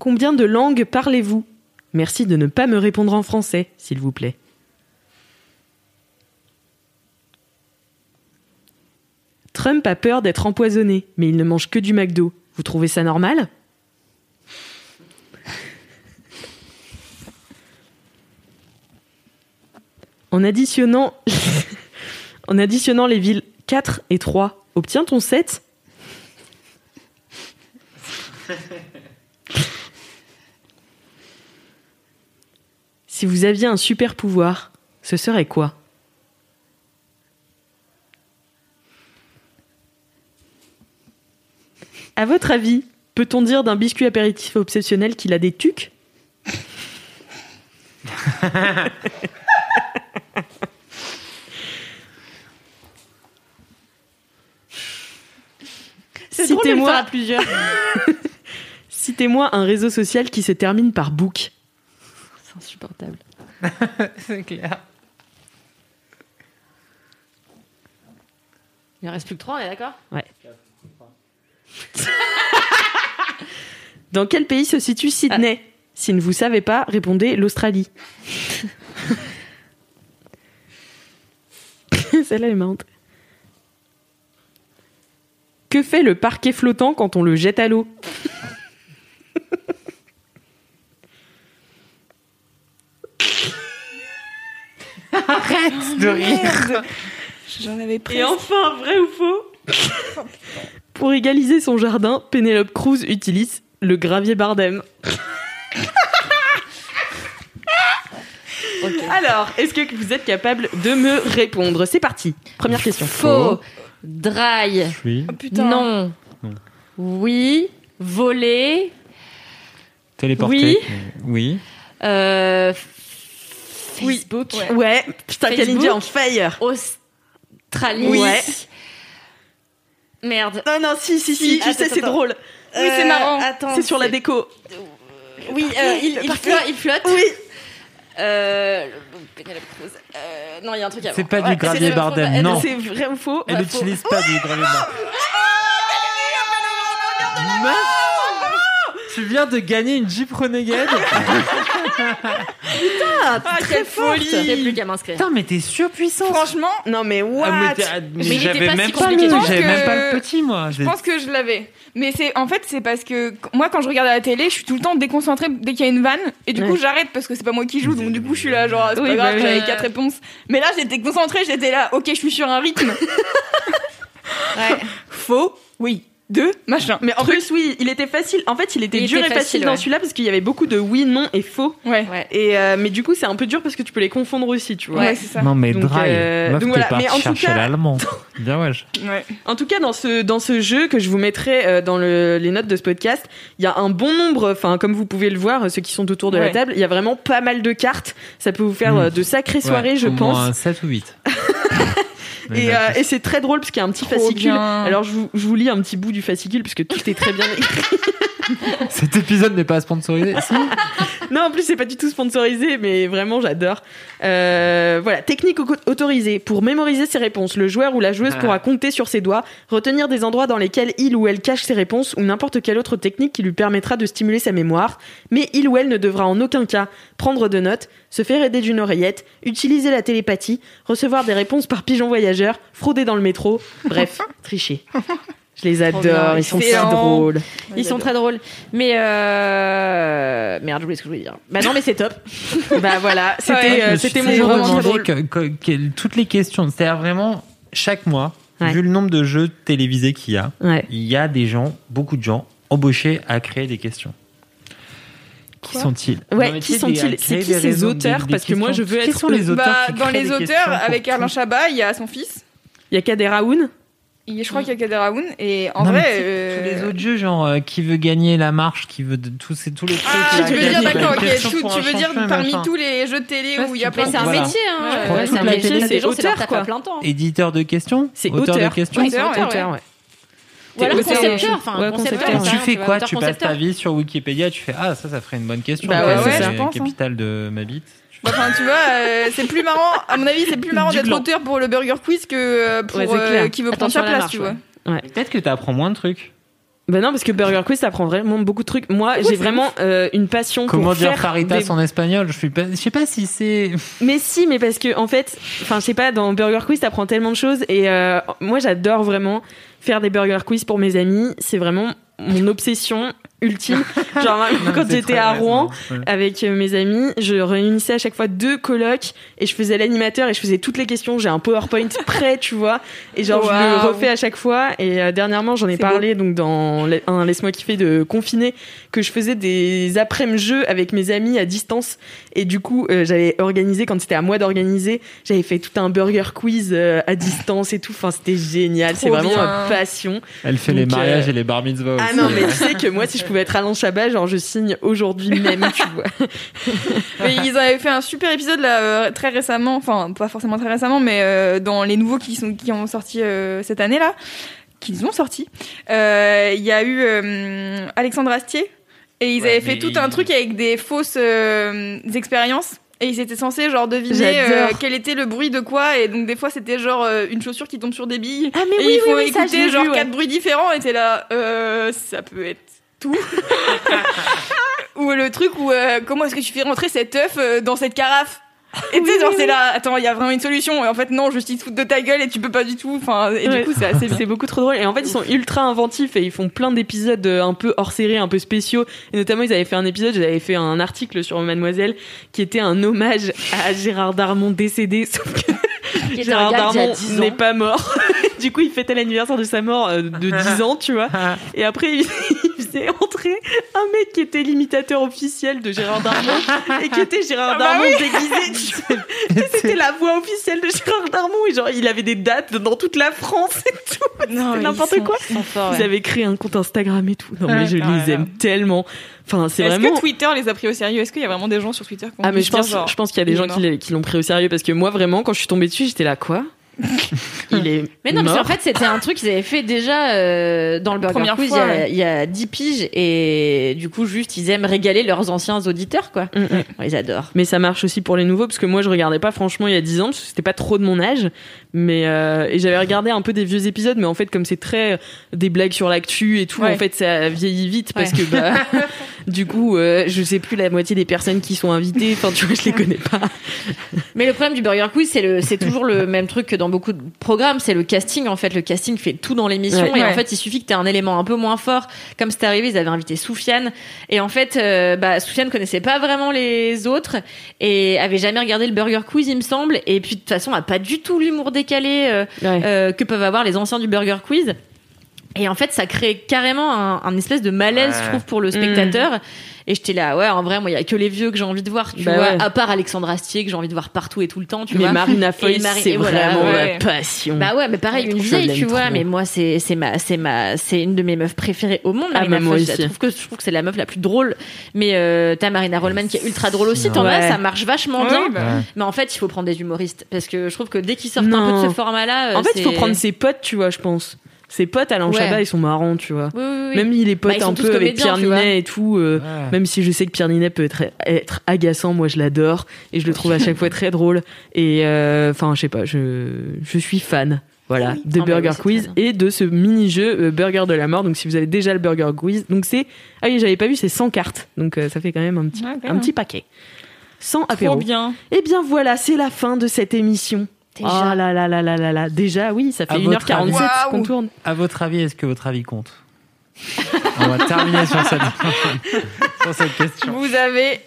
Combien de langues parlez-vous? Merci de ne pas me répondre en français, s'il vous plaît. Trump a peur d'être empoisonné, mais il ne mange que du McDo. Vous trouvez ça normal? [LAUGHS] En additionnant, les villes 4 et 3, obtient-on 7 [LAUGHS] Si vous aviez un super pouvoir, ce serait quoi À votre avis, peut-on dire d'un biscuit apéritif obsessionnel qu'il a des tucs [LAUGHS] Citez-moi. [LAUGHS] Citez-moi un réseau social qui se termine par book. C'est insupportable. [LAUGHS] C'est clair. Il en reste plus que trois, on est d'accord? [LAUGHS] Dans quel pays se situe Sydney? Si ne vous savez pas, répondez l'Australie. [LAUGHS] Celle-là est marrante. Que fait le parquet flottant quand on le jette à l'eau? Arrête de rire. J'en avais pris. Et enfin, vrai ou faux Pour égaliser son jardin, Penelope Cruz utilise le gravier Bardem. Alors, est-ce que vous êtes capable de me répondre? C'est parti. Première question. Faux. Dry. Oui. Oh, putain. Non. Non. Oui. Voler. Téléporté. Oui. Oui. Euh, Oui. Facebook. Ouais. Ouais, putain, Facebook. Kalindi en fire. Australie. Oui. Merde. Non, non, si, si, si, je Attends, sais, c'est drôle. Oui, c'est marrant. Attends. C'est sur la déco. Oui, euh, il, il flotte. Il flotte. Oui. Euh. Euh, non, il y a un truc avant. C'est pas du Ouais, gravier c'est- Bardem, non. C'est vrai ou faux Elle n'utilise pas du gravier Bardem. Tu viens de gagner une Jeep Renegade [LAUGHS] Ah, très folie. J'ai plus qu'à m'inscrire. Putain, mais t'es surpuissant Franchement, Non, mais what Ah, mais t'es- ah, mais il était j'avais pas même si pas compliqué. le, Je pense j'avais que- même pas le petit moi. je pense que je l'avais. Mais c'est en fait c'est parce que moi quand je regarde à la télé, je suis tout le temps déconcentrée dès qu'il y a une vanne et du coup Ouais. j'arrête parce que c'est pas moi qui joue donc du coup je suis là genre c'est Oui, pas bah grave, oui. j'avais quatre réponses. Mais là j'étais concentrée, j'étais là OK, je suis sur un rythme. [LAUGHS] Faux. Oui. Deux, machin. Mais en plus, oui, il était facile. En fait, il était Il dur était et facile, facile, dans celui-là parce qu'il y avait beaucoup de oui, non et faux. Ouais. Ouais. Et euh, mais du coup, c'est un peu dur parce que tu peux les confondre aussi, tu vois. Ouais, c'est ça. Non mais Donc, Dry, euh, meuf, donc voilà. Mais en tout chercher cas- l'allemand. [LAUGHS] Bien wesh. Ouais. En tout cas, dans ce dans ce jeu que je vous mettrai euh, dans le- les notes de ce podcast, il y a un bon nombre. Enfin, comme vous pouvez le voir, euh, ceux qui sont autour de la table, il y a vraiment pas mal de cartes. Ça peut vous faire Mm. euh, de sacrées soirées, Ouais, je au pense. moins 7 ou 8. [LAUGHS] Et, euh, et c'est très drôle parce qu'il y a un petit Trop fascicule. bien. Alors je vous, je vous lis un petit bout du fascicule parce que tout est très bien écrit. [LAUGHS] Cet épisode n'est pas sponsorisé. Si. non, en plus c'est pas du tout sponsorisé, mais vraiment j'adore. Euh, voilà, technique au- autorisée pour mémoriser ses réponses. Le joueur ou la joueuse Ah. pourra compter sur ses doigts, retenir des endroits dans lesquels il ou elle cache ses réponses ou n'importe quelle autre technique qui lui permettra de stimuler sa mémoire. Mais il ou elle ne devra en aucun cas prendre de notes, se faire aider d'une oreillette, utiliser la télépathie, recevoir des réponses par pigeon voyageur, frauder dans le métro, bref, [LAUGHS] tricher. Je les adore, ils sont si excellent. drôles. Ils sont très drôles. Mais euh... merde, j'oublie ce que je voulais dire. Bah non, mais c'est top. [LAUGHS] Bah voilà, c'était Ouais, euh, c'était mon drôle. que- que- que- toutes les questions. C'est-à-dire vraiment, chaque mois, Ouais. vu le nombre de jeux télévisés qu'il y a, Ouais. il y a des gens, beaucoup de gens, embauchés à créer des questions. Qui sont-ils Ouais, qui sont-ils C'est qui ces auteurs Parce que moi, questions. je veux Qui être sont les auteurs Bah, dans les auteurs, avec Alain Chabat, il y a son fils. Il y a Kader Aoun. Il- Je crois qu'il y a Kader Aoun. Et en vrai. euh, tous les autres jeux, genre euh, qui veut gagner la marche, qui veut tous ces tous les trucs. Ah, tu veux dire, d'accord, ok. question Tu, veux dire parmi tous les jeux de télé où il y a plein Mais de c'est un métier, hein. C'est un métier. c'est c'est auteur, quoi. Éditeur de questions C'est Auteur de questions Auteur, c'est ouais. Auteur, concepteur, ouais. enfin, Ouais, concepteur. concepteur. ça, Tu fais quoi? Tu passes ta vie sur Wikipédia, tu fais Ah, ça, ça ferait une bonne question. Bah ouais, est ouais, la je pense, hein. capitale de ma bite Bah, Enfin, tu vois, euh, c'est plus marrant, à mon avis, c'est plus marrant d'être auteur pour le Burger Quiz que euh, pour Ouais, c'est euh, qui veut prendre sa place, tu vois. Peut-être que tu apprends moins de trucs. Bah non, parce que Burger Quiz, ça prend vraiment beaucoup de trucs. Moi, j'ai vraiment euh, une passion Comment pour dire faire faritas des- en espagnol Je suis pas, je sais pas si c'est. [LAUGHS] Mais si, mais parce que en fait, enfin, je sais pas, dans Burger Quiz, t'apprends tellement de choses et euh, moi, j'adore vraiment faire des Burger Quiz pour mes amis. C'est vraiment mon obsession ultime. [LAUGHS] Genre Non, quand j'étais à Rouen. ouais. avec euh, mes amis, je réunissais à chaque fois deux colocs et je faisais l'animateur et je faisais toutes les questions. J'ai un PowerPoint [LAUGHS] prêt, tu vois, et genre je le refais à chaque fois. Et euh, dernièrement, j'en ai parlé donc dans un laisse-moi kiffer de confiné que je faisais des après-midi jeux avec mes amis à distance et du coup euh, j'avais organisé quand c'était à moi d'organiser, j'avais fait tout un burger quiz euh, à distance et tout. Enfin, c'était génial. C'est vraiment ma passion. Elle fait les mariages euh, et les bar mitzvahs Ah aussi. non, mais tu sais que moi, si je pouvais être Alain Chabat, genre je signe aujourd'hui même, tu vois. [LAUGHS] Mais ils avaient fait un super épisode là euh, très récemment, enfin pas forcément très récemment, mais euh, dans les nouveaux qui sont qui ont sorti euh, cette année là, qu'ils ont sorti. euh, Il y a eu euh, Alexandre Astier et ils Ouais, avaient fait tout un truc avec des fausses euh, expériences. Et ils étaient censés genre deviner euh, quel était le bruit de quoi et donc des fois c'était genre euh, une chaussure qui tombe sur des billes Ah mais et il faut écouter genre quatre bruits différents et t'es là euh, ça peut être tout [LAUGHS] ou le truc où euh, comment est-ce que tu fais rentrer cet œuf euh, dans cette carafe et tu sais genre c'est là attends il y a vraiment une solution et en fait non juste ils te foutent de ta gueule et tu peux pas du tout enfin et Ouais. du coup c'est assez C'est beaucoup trop drôle. Et en fait, ils sont ultra inventifs et ils font plein d'épisodes euh, un peu hors série, un peu spéciaux. Et notamment, ils avaient fait un épisode, j'avais fait un article sur Mademoiselle qui était un hommage à Gérard Darmon décédé, [LAUGHS] sauf que Gérard Darmon 10 ans. n'est pas mort. [LAUGHS] du coup, il fêtait l'anniversaire de sa mort de 10 ans, tu vois. Et après, il [LAUGHS] faisait entrer un mec qui était l'imitateur officiel de Gérard Darmon et qui était Gérard Ah bah Darmon déguisé. [LAUGHS] C'était la voix officielle de Gérard Darmon et genre il avait des dates dans toute la France et tout. Non, n'importe quoi. Ils avaient créé un compte Instagram et tout. Non mais je Ah ouais, les aime tellement. Enfin c'est Est-ce vraiment. que Twitter les a pris au sérieux? Est-ce qu'il y a vraiment des gens sur Twitter qui ont Ah mais je pense, genre, je pense qu'il y a des gens qui l'ont pris au sérieux parce que moi vraiment quand je suis tombée dessus j'étais là quoi? [LAUGHS] Il est Mais non, mort. parce qu'en fait, c'était un truc qu'ils avaient fait déjà euh, dans le Burger Première Quiz fois, il, y a, ouais. il y a 10 piges. Et du coup, juste, ils aiment régaler leurs anciens auditeurs, quoi. Mm, mm. Ils adorent. Mais ça marche aussi pour les nouveaux parce que moi je regardais pas franchement il y a 10 ans parce que c'était pas trop de mon âge mais euh, et j'avais regardé un peu des vieux épisodes mais en fait comme c'est très euh, des blagues sur l'actu et tout Ouais. en fait ça vieillit vite parce Ouais. que bah [LAUGHS] du coup euh, je sais plus la moitié des personnes qui sont invitées enfin tu vois je les connais pas Mais le problème du Burger Quiz, c'est le, c'est toujours le même truc que dans beaucoup de programmes, c'est le casting. En fait, le casting fait tout dans l'émission. Ouais. et en fait, il suffit que tu un élément un peu moins fort. Comme c'est arrivé, ils avaient invité Soufiane. Et en fait, euh, bah, Soufiane connaissait pas vraiment les autres et avait jamais regardé le Burger Quiz, il me semble. Et puis, de toute façon, a pas du tout l'humour décalé euh, euh, que peuvent avoir les anciens du Burger Quiz. Et en fait, ça crée carrément un, un espèce de malaise, Ouais. je trouve, pour le spectateur. Et j'étais là, ouais, en vrai, moi, il y a que les vieux que j'ai envie de voir, tu Bah vois, ouais. à part Alexandre Astier que j'ai envie de voir partout et tout le temps, tu mais vois. Marina Marie- c'est voilà, vraiment ouais. ma passion Bah ouais, mais pareil, une Je vieille, tu vois, trop. mais moi, c'est, c'est ma, c'est ma, c'est une de mes meufs préférées au monde, Ah, Marina bah, moi Foïs. Je trouve que, je trouve que c'est la meuf la plus drôle. Mais, euh, t'as Marina Rollman qui est ultra drôle aussi, t'en as, ça marche vachement Ouais, bien. bah. Mais en fait, il faut prendre des humoristes. Parce que je trouve que dès qu'ils sortent un peu de ce format-là, euh, en fait il faut prendre ses potes tu vois je pense ses potes Alain Ouais. Chabat ils sont marrants tu vois Oui, oui, oui. même il est Bah, pote sont un peu avec Pierre. Ninet et tout euh, Ouais. Même si je sais que Pierre Ninet peut être, être agaçant, moi je l'adore et je le trouve à chaque fois très drôle. Et euh, enfin, je sais pas, je, je suis fan. Voilà, de Ah, bah Burger Quiz et de ce mini-jeu euh, Burger de la mort. Donc si vous avez déjà le Burger Quiz, donc c'est ah oui j'avais pas vu c'est 100 cartes, donc euh, ça fait quand même un petit un petit paquet. 100 Trop apéros. bien. Et bien voilà, c'est la fin de cette émission. Déjà. Oh là là là là là là, déjà oui, ça fait À votre 1h47 avis. qu'on tourne. À votre avis, est-ce que votre avis compte? On va terminer sur cette, [LAUGHS] sur cette question. Vous avez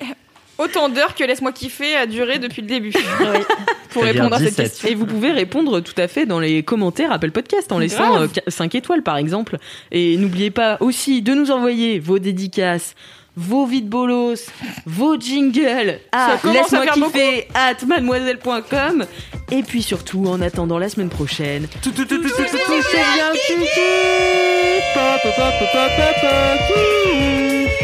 autant d'heures que Laisse-moi kiffer a duré depuis le début. [LAUGHS] Pour répondre à cette 17. question. Et vous pouvez répondre tout à fait dans les commentaires Apple Podcast en laissant Grave. 5 étoiles par exemple. Et n'oubliez pas aussi de nous envoyer vos dédicaces, vos vides bolos, vos jingles à laisse-moi faire kiffer at mademoiselle.com. Et puis surtout, en attendant la semaine prochaine, tout, tout, tout, tout, tout, tout, tout, c'est bien, tout, tout. Pa, pa, pa, pa, pa, pa, pa, tout.